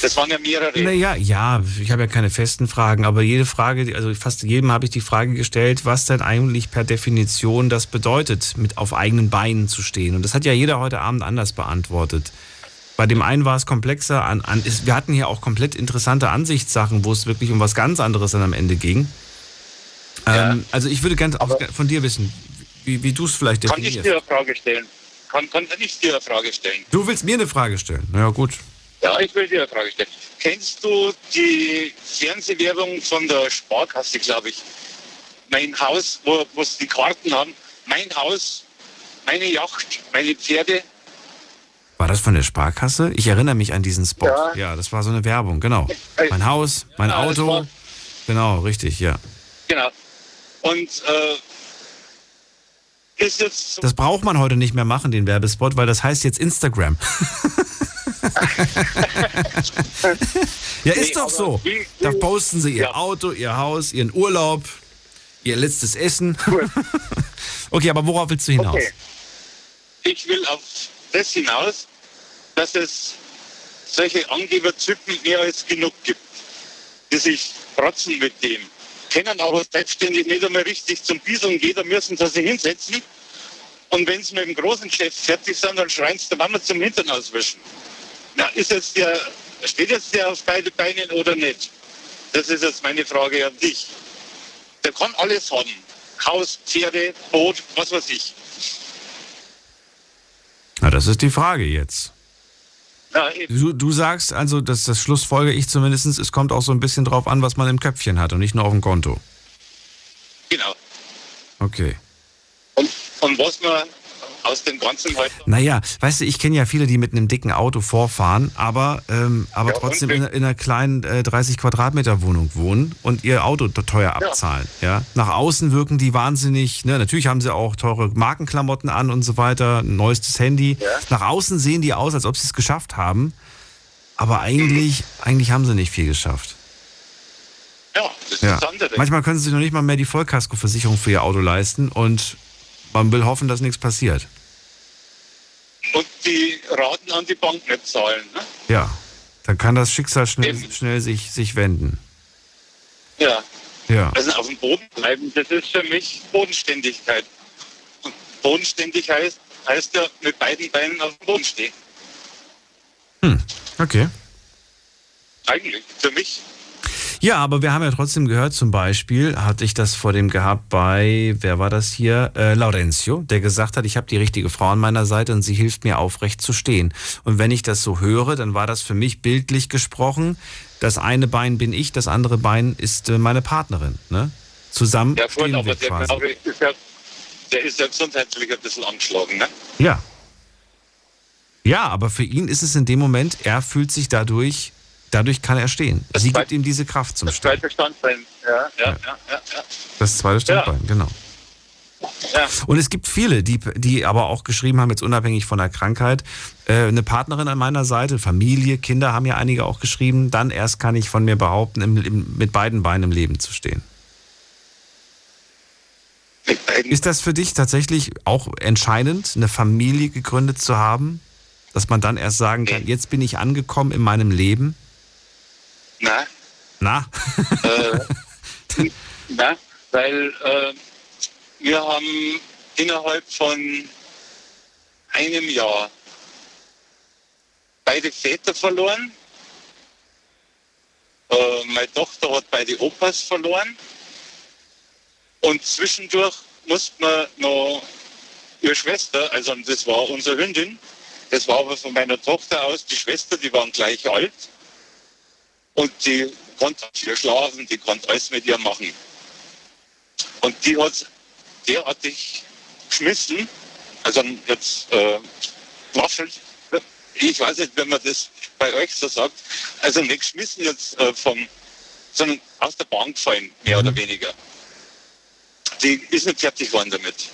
Speaker 16: Das waren ja mehrere.
Speaker 1: Naja, ja, ich habe ja keine festen Fragen, aber jede Frage, also fast jedem habe ich die Frage gestellt, was denn eigentlich per Definition das bedeutet, mit auf eigenen Beinen zu stehen. Und das hat ja jeder heute Abend anders beantwortet. Bei dem einen war es komplexer, an, an, ist, wir hatten hier auch komplett interessante Ansichtssachen, wo es wirklich um was ganz anderes dann am Ende ging. Ähm, also ich würde gerne auch von dir wissen, wie, wie du es vielleicht
Speaker 16: Kann ich
Speaker 1: definierst.
Speaker 16: dir eine Frage stellen? Kann, kann ich dir eine Frage stellen?
Speaker 1: Du willst mir eine Frage stellen? Na ja, gut.
Speaker 16: Ja, ich will dir eine Frage stellen. Kennst du die Fernsehwerbung von der Sparkasse, glaube ich? Mein Haus, wo wo sie die Karten haben. Mein Haus, meine Yacht, meine Pferde.
Speaker 1: War das von der Sparkasse? Ich erinnere mich an diesen Spot. Ja,
Speaker 16: Ja.
Speaker 1: das war so eine Werbung, genau. Mein Haus, mein
Speaker 16: Ja,
Speaker 1: Auto.
Speaker 16: war-
Speaker 1: Genau, richtig, ja.
Speaker 16: Genau. Und äh, ist jetzt so,
Speaker 1: Das braucht man heute nicht mehr machen, den Werbespot, weil das heißt jetzt Instagram. <laughs> ja, ist
Speaker 16: Nee,
Speaker 1: doch so.
Speaker 16: wie-
Speaker 1: Da posten sie ihr
Speaker 16: Ja.
Speaker 1: Auto, ihr Haus, ihren Urlaub, ihr letztes Essen. <laughs> okay, aber worauf willst du hinaus?
Speaker 16: Okay. ich will auf das hinaus, dass es solche Angebertypen mehr als genug gibt, die sich protzen mit dem, können aber selbstständig nicht einmal richtig zum Bison gehen, da müssen sie sich hinsetzen. Und wenn sie mit dem großen Chef fertig sind, dann schreien sie der Mama zum Hintern auswischen. Na, ist jetzt der, steht jetzt der auf beide Beinen oder nicht? Das ist jetzt meine Frage an dich. Der kann alles haben. Haus, Pferde, Boot, was weiß ich.
Speaker 1: Na, das ist die Frage jetzt. Du, du sagst also, dass das schlussfolge ich zumindest, es kommt auch so ein bisschen drauf an, was man im Köpfchen hat und nicht nur auf dem Konto.
Speaker 16: Genau.
Speaker 1: Okay.
Speaker 16: Und was man aus dem Ganzen halt
Speaker 1: Naja, weißt du, ich kenne ja viele, die mit einem dicken Auto vorfahren, aber, ähm, aber
Speaker 16: Ja,
Speaker 1: trotzdem in, in einer kleinen äh, 30 Quadratmeter Wohnung wohnen und ihr Auto teuer
Speaker 16: Ja.
Speaker 1: abzahlen. Ja. Nach außen wirken die wahnsinnig, ne? natürlich haben sie auch teure Markenklamotten an und so weiter, ein neuestes Handy.
Speaker 16: Ja.
Speaker 1: Nach außen sehen die aus, als ob sie es geschafft haben, aber eigentlich, eigentlich haben sie nicht viel geschafft.
Speaker 16: Ja, das
Speaker 1: Ja.
Speaker 16: ist das andere.
Speaker 1: Manchmal können sie sich noch nicht mal mehr die Vollkaskoversicherung für ihr Auto leisten und man will hoffen, dass nichts passiert.
Speaker 16: Und die Raten an die Bank nicht zahlen. Ne?
Speaker 1: Ja, dann kann das Schicksal schnell, schnell sich, sich wenden.
Speaker 16: Ja.
Speaker 1: Ja.
Speaker 16: Also auf dem Boden bleiben, das ist für mich Bodenständigkeit. Und bodenständig heißt, heißt ja mit beiden Beinen auf dem Boden stehen.
Speaker 1: Okay.
Speaker 16: Eigentlich, für mich.
Speaker 1: Ja, aber wir haben ja trotzdem gehört, zum Beispiel hatte ich das vor dem gehabt bei, wer war das hier? Äh, Laurenzio, der gesagt hat, ich habe die richtige Frau an meiner Seite und sie hilft mir aufrecht zu stehen. Und wenn ich das so höre, dann war das für mich bildlich gesprochen, das eine Bein bin ich, das andere Bein ist äh, meine Partnerin. Ne? Zusammen
Speaker 16: Ja,
Speaker 1: stehen
Speaker 16: aber
Speaker 1: wir
Speaker 16: der,
Speaker 1: quasi.
Speaker 16: glaube ich, ist ja, der ist ja gesundheitlich ein bisschen angeschlagen. Ne?
Speaker 1: Ja. Ja, aber für ihn ist es in dem Moment, er fühlt sich dadurch, dadurch kann er stehen. Sie gibt ihm diese Kraft zum
Speaker 16: Das
Speaker 1: Stehen.
Speaker 16: zweite Standbein. Ja, ja, ja, ja. ja.
Speaker 1: Das zweite Standbein, genau.
Speaker 16: Ja.
Speaker 1: Und es gibt viele, die, die aber auch geschrieben haben, jetzt unabhängig von der Krankheit, äh, eine Partnerin an meiner Seite, Familie, Kinder haben ja einige auch geschrieben, dann erst kann ich von mir behaupten, im, im, mit beiden Beinen im Leben zu stehen. Ist das für dich tatsächlich auch entscheidend, eine Familie gegründet zu haben, dass man dann erst sagen kann, jetzt bin ich angekommen in meinem Leben?
Speaker 16: Na,
Speaker 1: Na?
Speaker 16: äh, <laughs> na, weil äh, wir haben innerhalb von einem Jahr beide Väter verloren. Äh, meine Tochter hat beide Opas verloren. Und zwischendurch musste man noch ihre Schwester, also das war unsere Hündin, das war aber von meiner Tochter aus die Schwester, die waren gleich alt. Und die konnte hier schlafen, die konnte alles mit ihr machen. Und die hat derartig geschmissen, also jetzt äh, waffelt, ich weiß nicht, wenn man das bei euch so sagt, also nicht geschmissen jetzt äh, vom, sondern aus der Bahn gefallen, mehr oder weniger. Die ist nicht fertig geworden damit.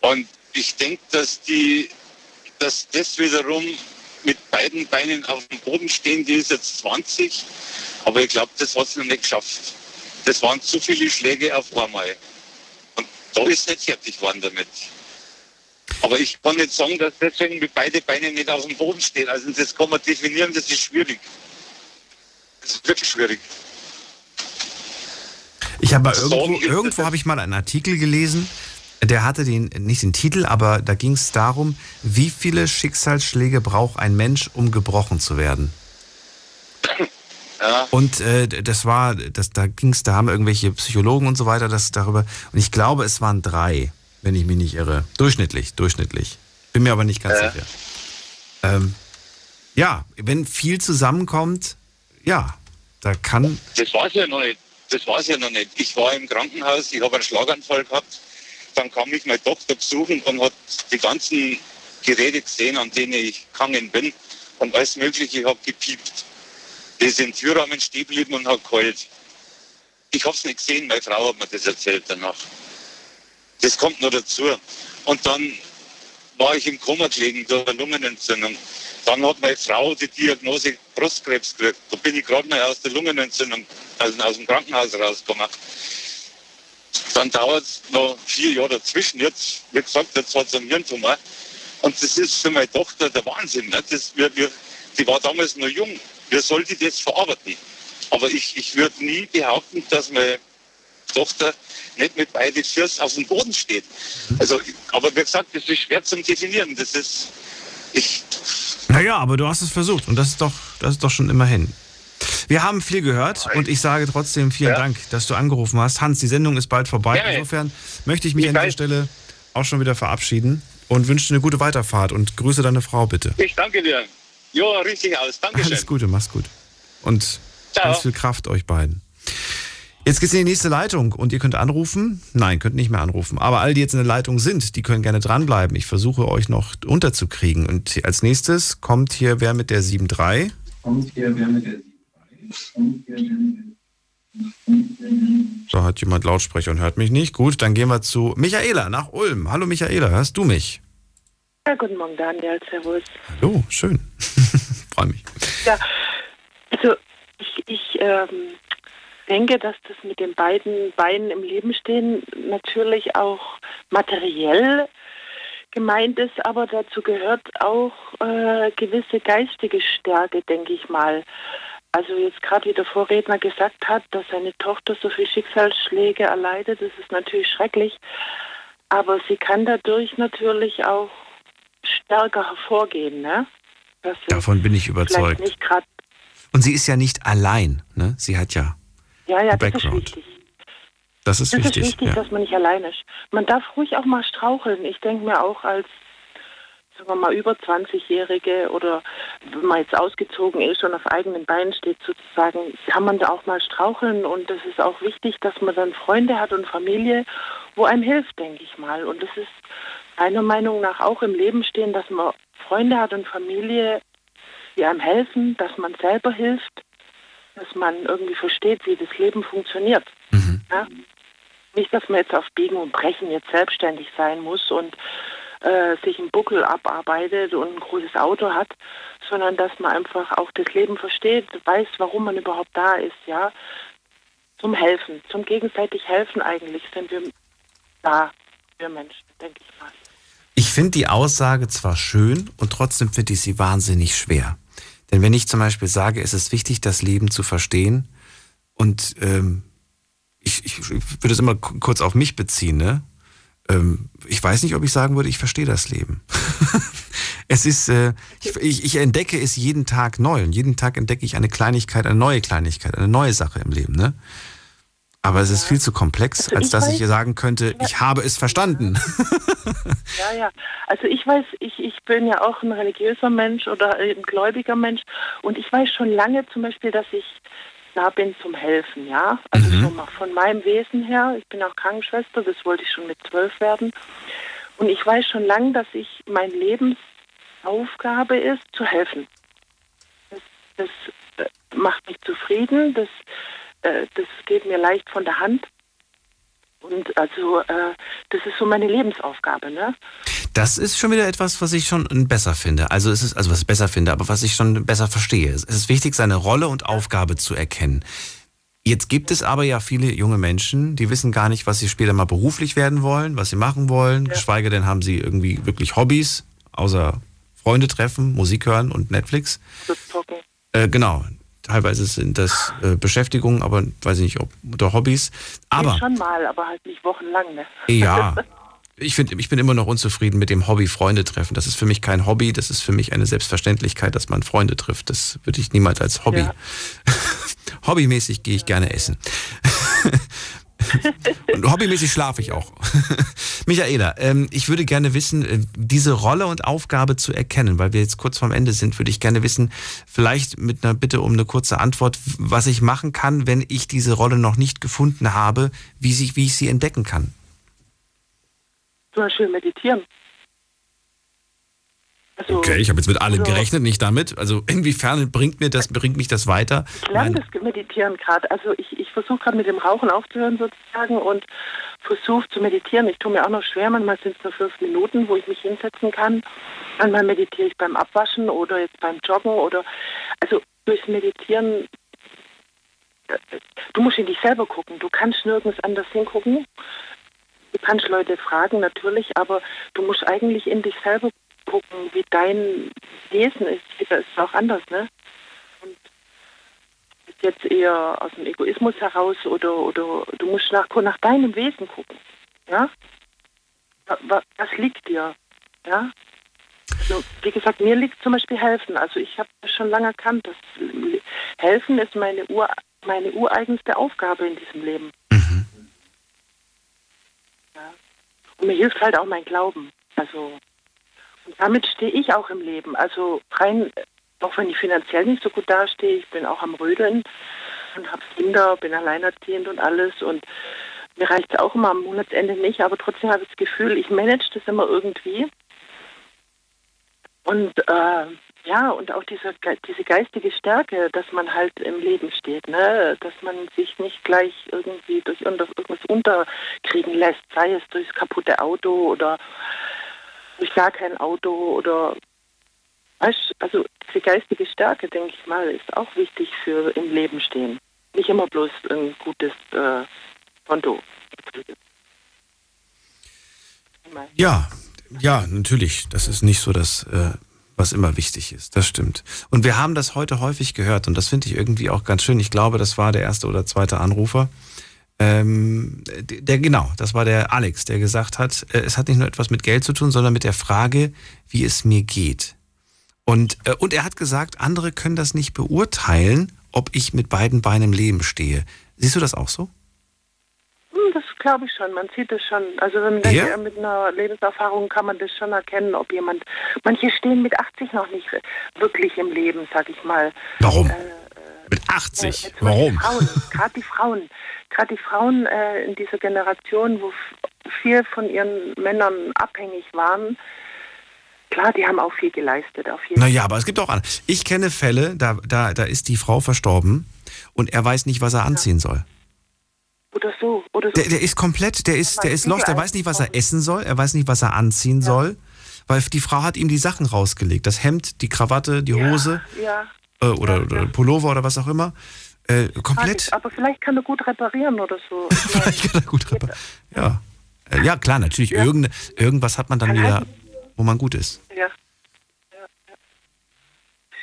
Speaker 16: Und ich denke, dass die, dass das wiederum mit beiden Beinen auf dem Boden stehen, die ist jetzt 20, aber ich glaube, das hat sie noch nicht geschafft. Das waren zu viele Schläge auf einmal. Und da ist nicht fertig geworden damit. Aber ich kann nicht sagen, dass deswegen mit beide Beine nicht auf dem Boden stehen. Also das kann man definieren, das ist schwierig. Das ist wirklich schwierig.
Speaker 1: Ich habe
Speaker 16: Sorgen
Speaker 1: irgendwo, irgendwo habe ich mal einen Artikel gelesen, der hatte den, nicht den Titel, aber da ging es darum, wie viele Schicksalsschläge braucht ein Mensch, um gebrochen zu werden.
Speaker 16: Ja.
Speaker 1: Und äh, das war, das, da ging es, da haben irgendwelche Psychologen und so weiter das darüber. Und ich glaube, es waren drei, wenn ich mich nicht irre. Durchschnittlich, durchschnittlich. Bin mir aber nicht ganz
Speaker 16: Ja.
Speaker 1: sicher. Ähm, ja, wenn viel zusammenkommt, ja, da kann.
Speaker 16: Das war ja noch nicht. Das war ja noch nicht. Ich war im Krankenhaus, ich habe einen Schlaganfall gehabt. Dann kam mich mein Doktor besuchen und hat die ganzen Geräte gesehen, an denen ich gegangen bin und alles Mögliche. Ich habe gepiept. Die sind Türrahmen stehen geblieben und hat geheult. Ich habe es nicht gesehen, meine Frau hat mir das erzählt danach. Das kommt noch dazu. Und dann war ich im Koma gelegen durch eine Lungenentzündung. Dann hat meine Frau die Diagnose Brustkrebs gekriegt. Da bin ich gerade mal aus der Lungenentzündung, also aus dem Krankenhaus rausgekommen. Dann dauert es noch vier Jahre dazwischen. Jetzt, wie gesagt, jetzt hat sie einen Hirntumor. Und das ist für meine Tochter der Wahnsinn. Ne? Das, wir, wir, die war damals noch jung. Wer soll die das verarbeiten? Aber ich, ich würde nie behaupten, dass meine Tochter nicht mit beiden Füßen auf dem Boden steht. Also, aber wie gesagt, das ist schwer zu definieren. Das ist, ich,
Speaker 1: Naja, aber du hast es versucht und das ist doch, das ist doch schon immerhin. Wir haben viel gehört und ich sage trotzdem vielen Dank, dass du angerufen hast. Hans, die Sendung ist bald vorbei.
Speaker 16: Gerne.
Speaker 1: Insofern möchte ich mich an dieser Stelle auch schon wieder verabschieden und wünsche dir eine gute Weiterfahrt und grüße deine Frau bitte.
Speaker 16: ich danke dir. Ja, richtig aus. Dankeschön.
Speaker 1: Alles Gute, mach's gut. Und
Speaker 16: Ciao.
Speaker 1: ganz viel Kraft euch beiden. Jetzt geht's in die nächste Leitung und ihr könnt anrufen. Nein, könnt nicht mehr anrufen. Aber all die jetzt in der Leitung sind, die können gerne dranbleiben. Ich versuche euch noch unterzukriegen. Und als nächstes kommt hier wer mit der 7.3.
Speaker 17: Kommt hier wer mit der
Speaker 1: So hat jemand Lautsprecher und hört mich nicht. Gut, dann gehen wir zu Michaela nach Ulm. Hallo Michaela, hörst du mich?
Speaker 18: Ja, guten Morgen, Daniel. Servus.
Speaker 1: Hallo, schön. <laughs> Freue mich.
Speaker 18: Ja, also ich, ich ähm, denke, dass das mit den beiden Beinen im Leben stehen natürlich auch materiell gemeint ist, aber dazu gehört auch äh, gewisse geistige Stärke, denke ich mal. Also jetzt gerade wie der Vorredner gesagt hat, dass seine Tochter so viele Schicksalsschläge erleidet, das ist natürlich schrecklich. Aber sie kann dadurch natürlich auch stärker hervorgehen, ne?
Speaker 1: Davon bin ich überzeugt. Und sie ist ja nicht allein. Ne? Sie hat ja
Speaker 18: Ja, ja, das ist
Speaker 1: Background.
Speaker 18: wichtig.
Speaker 1: Das ist
Speaker 18: das
Speaker 1: wichtig.
Speaker 18: ist wichtig,
Speaker 1: ja.
Speaker 18: dass man nicht allein ist. Man darf ruhig auch mal straucheln. Ich denke mir auch als, sagen wir mal, über 20-Jährige oder wenn man jetzt ausgezogen ist und auf eigenen Beinen steht sozusagen, kann man da auch mal straucheln und das ist auch wichtig, dass man dann Freunde hat und Familie, wo einem hilft, denke ich mal. Und das ist meiner Meinung nach auch im Leben stehen, dass man Freunde hat und Familie, die einem helfen, dass man selber hilft, dass man irgendwie versteht, wie das Leben funktioniert. Ja? Nicht, dass man jetzt auf Biegen und Brechen jetzt selbstständig sein muss und äh, sich einen Buckel abarbeitet und ein großes Auto hat, sondern dass man einfach auch das Leben versteht, weiß, warum man überhaupt da ist, ja. Zum Helfen, zum gegenseitig Helfen eigentlich sind wir da, wir Menschen, denke ich mal.
Speaker 1: Ich finde die Aussage zwar schön und trotzdem finde ich sie wahnsinnig schwer. Denn wenn ich zum Beispiel sage, es ist wichtig, das Leben zu verstehen und ähm, ich, ich, ich würde es immer kurz auf mich beziehen, ne? Ähm, ich weiß nicht, ob ich sagen würde, ich verstehe das Leben. <laughs> es ist, äh, ich, ich, ich entdecke es jeden Tag neu und jeden Tag entdecke ich eine Kleinigkeit, eine neue Kleinigkeit, eine neue Sache im Leben, ne? Aber es ist viel zu komplex,
Speaker 18: Also
Speaker 1: als
Speaker 18: ich
Speaker 1: dass ich
Speaker 18: weiß-
Speaker 1: sagen könnte, ich habe es verstanden. <laughs>
Speaker 18: Ja, ja. Also ich weiß, ich, ich bin ja auch ein religiöser Mensch oder ein gläubiger Mensch und ich weiß schon lange zum Beispiel, dass ich da bin zum Helfen, ja. Also schon mal von meinem Wesen her, ich bin auch Krankenschwester, das wollte ich schon mit zwölf werden. Und ich weiß schon lange, dass ich meine Lebensaufgabe ist, zu helfen. Das, das äh, macht mich zufrieden, das, äh, das geht mir leicht von der Hand. Und also äh, das ist so meine Lebensaufgabe, ne?
Speaker 1: Das ist schon wieder etwas, was ich schon besser finde. Also es ist, also was ich besser finde, aber was ich schon besser verstehe. Es ist wichtig, seine Rolle und Aufgabe zu erkennen. Jetzt gibt es aber ja viele junge Menschen, die wissen gar nicht, was sie später mal beruflich werden wollen, was sie machen wollen. Geschweige denn haben sie irgendwie wirklich Hobbys, außer Freunde treffen, Musik hören und Netflix. Äh, genau. Teilweise sind das äh, Beschäftigungen, aber weiß ich nicht, ob oder Hobbys. Aber
Speaker 18: Ich schon mal, aber halt nicht wochenlang, ne?
Speaker 1: ja. <laughs> Ich, find, ich bin immer noch unzufrieden mit dem Hobby Freunde treffen. Das ist für mich kein Hobby, das ist für mich eine Selbstverständlichkeit, dass man Freunde trifft. Das würde ich niemals als Hobby.
Speaker 18: Ja. <laughs>
Speaker 1: Hobbymäßig gehe ich gerne essen. <laughs> Und hobbymäßig schlafe ich auch. <laughs> Michaela, ähm, ich würde gerne wissen, äh, diese Rolle und Aufgabe zu erkennen, weil wir jetzt kurz vorm Ende sind, würde ich gerne wissen, vielleicht mit einer Bitte um eine kurze Antwort, was ich machen kann, wenn ich diese Rolle noch nicht gefunden habe, wie, sie, wie ich sie entdecken kann.
Speaker 18: Zum Beispiel meditieren. Also,
Speaker 1: Okay, ich habe jetzt mit allem
Speaker 18: also-
Speaker 1: gerechnet, nicht damit. Also inwiefern bringt mir das, bringt mich das weiter?
Speaker 18: Ich lerne das Meditieren gerade. Also ich, ich versuche gerade mit dem Rauchen aufzuhören sozusagen und versuche zu meditieren. Ich tue mir auch noch schwer, manchmal sind es nur fünf Minuten, wo ich mich hinsetzen kann. Manchmal meditiere ich beim Abwaschen oder jetzt beim Joggen oder also durchs Meditieren. äh, Du musst in dich selber gucken. Du kannst nirgends anders hingucken. Du kannst Leute fragen natürlich, aber du musst eigentlich in dich selber gucken, wie dein Wesen ist. Jeder ist auch anders, ne? Und ist jetzt eher aus dem Egoismus heraus oder, oder du musst nach, nach deinem Wesen gucken, ja? Was, liegt dir, ja? Also, wie gesagt, mir liegt zum Beispiel helfen. Also ich habe schon lange erkannt, dass helfen ist meine, Ur, meine ureigenste Aufgabe in diesem Leben.
Speaker 1: Mhm.
Speaker 18: Ja. Und mir hilft halt auch mein Glauben. Also damit stehe ich auch im Leben. Also rein, auch wenn ich finanziell nicht so gut dastehe, ich bin auch am Rödeln und habe Kinder, bin alleinerziehend und alles und mir reicht es auch immer am Monatsende nicht, aber trotzdem habe ich das Gefühl, ich manage das immer irgendwie. Und äh, ja, und auch diese, diese geistige Stärke, dass man halt im Leben steht, ne? dass man sich nicht gleich irgendwie durch irgendwas unterkriegen lässt, sei es durchs kaputte Auto oder durch gar kein Auto oder weißt, also diese geistige Stärke, denke ich mal, ist auch wichtig für im Leben stehen. Nicht immer bloß ein gutes äh, Konto.
Speaker 1: Ja, ja, natürlich. Das ist nicht so das, äh, was immer wichtig ist. Das stimmt. Und wir haben das heute häufig gehört und das finde ich irgendwie auch ganz schön. Ich glaube, das war der erste oder zweite Anrufer. Ähm, der, genau, das war der Alex, der gesagt hat, äh, es hat nicht nur etwas mit Geld zu tun, sondern mit der Frage, wie es mir geht. Und, äh, und er hat gesagt, andere können das nicht beurteilen, ob ich mit beiden Beinen im Leben stehe. Siehst du das auch so?
Speaker 18: Hm, das glaube ich schon. Man sieht es schon. Also wenn
Speaker 1: Ja?
Speaker 18: mit einer Lebenserfahrung kann man das schon erkennen, ob jemand. Manche stehen mit 80 noch nicht wirklich im Leben, sag ich mal.
Speaker 1: Warum?
Speaker 18: Äh,
Speaker 1: Mit 80?
Speaker 18: zum Beispiel
Speaker 1: Warum?
Speaker 18: Gerade die Frauen, gerade die Frauen äh, in dieser Generation, wo viel von ihren Männern abhängig waren. Klar, die haben auch viel geleistet, auf jeden
Speaker 1: Naja, aber es gibt auch andere. Ich kenne Fälle, da, da, da ist die Frau verstorben und er weiß nicht, was er anziehen soll.
Speaker 18: Oder so, oder so.
Speaker 1: Der, der ist komplett, der ist, der ist lost, der weiß nicht, was er essen soll, er weiß nicht, was er anziehen soll, weil die Frau hat ihm die Sachen rausgelegt. Das Hemd, die Krawatte, die Hose
Speaker 18: Ja.
Speaker 1: Äh, oder, oder Pullover oder was auch immer. Äh, komplett.
Speaker 18: Aber vielleicht kann er gut reparieren oder so. <laughs>
Speaker 1: Vielleicht kann er gut reparieren. Ja. Äh, ja, klar, natürlich. Irgend, irgendwas hat man dann wieder, wo man gut ist.
Speaker 18: Ja. ja, ja.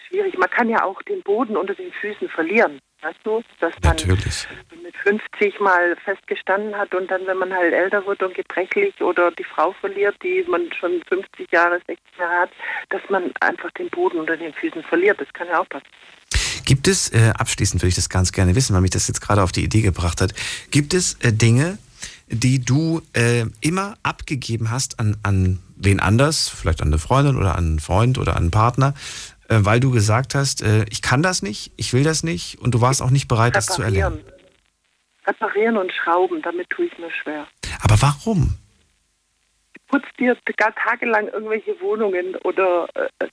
Speaker 18: Schwierig. Man kann ja auch den Boden unter den Füßen verlieren. Weißt du, dass man
Speaker 1: Natürlich.
Speaker 18: mit 50 mal festgestanden hat und dann, wenn man halt älter wird und gebrechlich oder die Frau verliert, die man schon 50 Jahre, 60 Jahre hat, dass man einfach den Boden unter den Füßen verliert. Das kann ja auch passieren.
Speaker 1: Gibt es, äh, abschließend würde ich das ganz gerne wissen, weil mich das jetzt gerade auf die Idee gebracht hat, gibt es äh, Dinge, die du äh, immer abgegeben hast an, an wen anders, vielleicht an eine Freundin oder an einen Freund oder an einen Partner, äh, weil du gesagt hast, äh, ich kann das nicht, ich will das nicht und du warst auch nicht bereit, das zu erlernen.
Speaker 18: Reparieren und schrauben, damit tue ich mir schwer.
Speaker 1: Aber warum?
Speaker 18: putzt dir gar tagelang irgendwelche Wohnungen oder äh,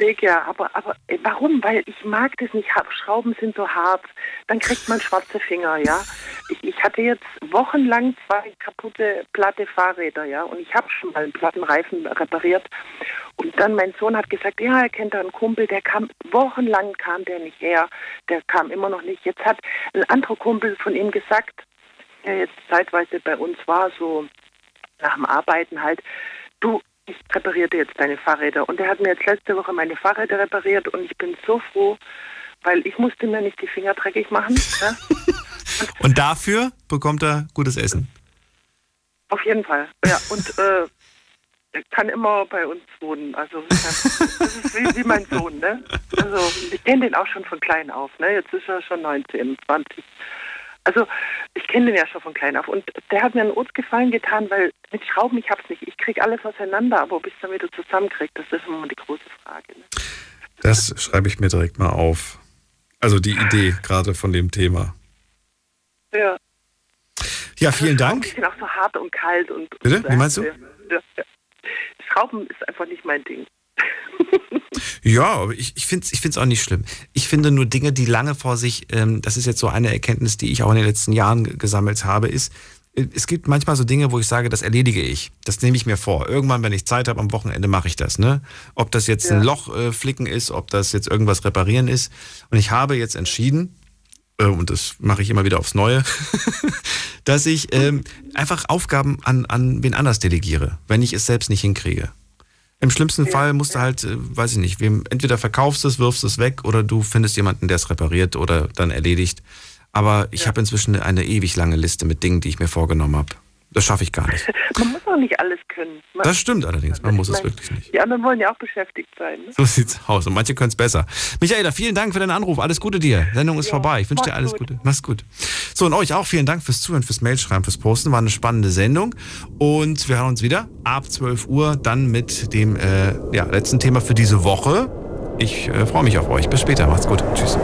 Speaker 18: pflege ja, aber, aber äh, warum? Weil ich mag das nicht. Schrauben sind so hart. Dann kriegt man schwarze Finger, ja. Ich, ich hatte jetzt wochenlang zwei kaputte platte Fahrräder, ja, und ich habe schon mal einen platten Reifen repariert. Und dann mein Sohn hat gesagt, ja, er kennt da einen Kumpel, der kam, wochenlang kam der nicht her, der kam immer noch nicht. Jetzt hat ein anderer Kumpel von ihm gesagt, der jetzt zeitweise bei uns war, so nach dem Arbeiten halt, du, ich repariere dir jetzt deine Fahrräder. Und er hat mir jetzt letzte Woche meine Fahrräder repariert und ich bin so froh, weil ich musste mir nicht die Finger dreckig machen. Ne? <laughs>
Speaker 1: Und dafür bekommt er gutes Essen.
Speaker 18: Auf jeden Fall. Ja, und äh, er kann immer bei uns wohnen. Also das ist wie, wie mein Sohn, ne? Also ich kenne den auch schon von klein auf, ne? Jetzt ist er schon 19, 20. Also ich kenne den ja schon von klein auf. Und der hat mir einen Gefallen getan, weil mit Schrauben, ich hab's nicht. Ich krieg alles auseinander, aber ob ich es dann wieder zusammenkriege, das ist immer die große Frage. Ne?
Speaker 1: Das schreibe ich mir direkt mal auf. Also die Idee gerade von dem Thema.
Speaker 18: Ja.
Speaker 1: Ja, vielen
Speaker 18: Schrauben
Speaker 1: Dank.
Speaker 18: sind auch so hart und kalt und.
Speaker 1: Bitte?
Speaker 18: und
Speaker 1: Wie meinst du?
Speaker 18: Ja, ja. Schrauben ist einfach nicht mein Ding. <laughs>
Speaker 1: Ja, aber ich, ich finde es ich find's auch nicht schlimm. Ich finde nur Dinge, die lange vor sich, ähm, das ist jetzt so eine Erkenntnis, die ich auch in den letzten Jahren ge- gesammelt habe, ist, äh, es gibt manchmal so Dinge, wo ich sage, das erledige ich. Das nehme ich mir vor. Irgendwann, wenn ich Zeit habe, am Wochenende mache ich das. Ne? Ob das jetzt ein Loch äh, flicken ist, ob das jetzt irgendwas reparieren ist. Und ich habe jetzt entschieden, äh, und das mache ich immer wieder aufs Neue, <laughs> dass ich ähm, einfach Aufgaben an, an wen anders delegiere, wenn ich es selbst nicht hinkriege. Im schlimmsten Fall musst du halt, äh, weiß ich nicht, wem, entweder verkaufst es, wirfst es weg oder du findest jemanden, der es repariert oder dann erledigt. Aber ich habe inzwischen eine ewig lange Liste mit Dingen, die ich mir vorgenommen habe. Das schaffe ich gar nicht. <laughs>
Speaker 18: Man muss auch nicht alles können. Man,
Speaker 1: Das stimmt allerdings, man muss es wirklich nicht.
Speaker 18: Die anderen wollen ja auch beschäftigt sein. Ne?
Speaker 1: So sieht's aus. Und manche können es besser. Michaela, vielen Dank für deinen Anruf. Alles Gute dir. Sendung ist vorbei. Ich wünsche dir alles
Speaker 18: gut.
Speaker 1: Gute. Mach's gut. So, und euch auch vielen Dank fürs Zuhören, fürs Mailschreiben, fürs Posten. War eine spannende Sendung. Und wir hören uns wieder ab 12 Uhr dann mit dem äh, ja, letzten Thema für diese Woche. Ich äh, freue mich auf euch. Bis später. Macht's gut. Tschüss.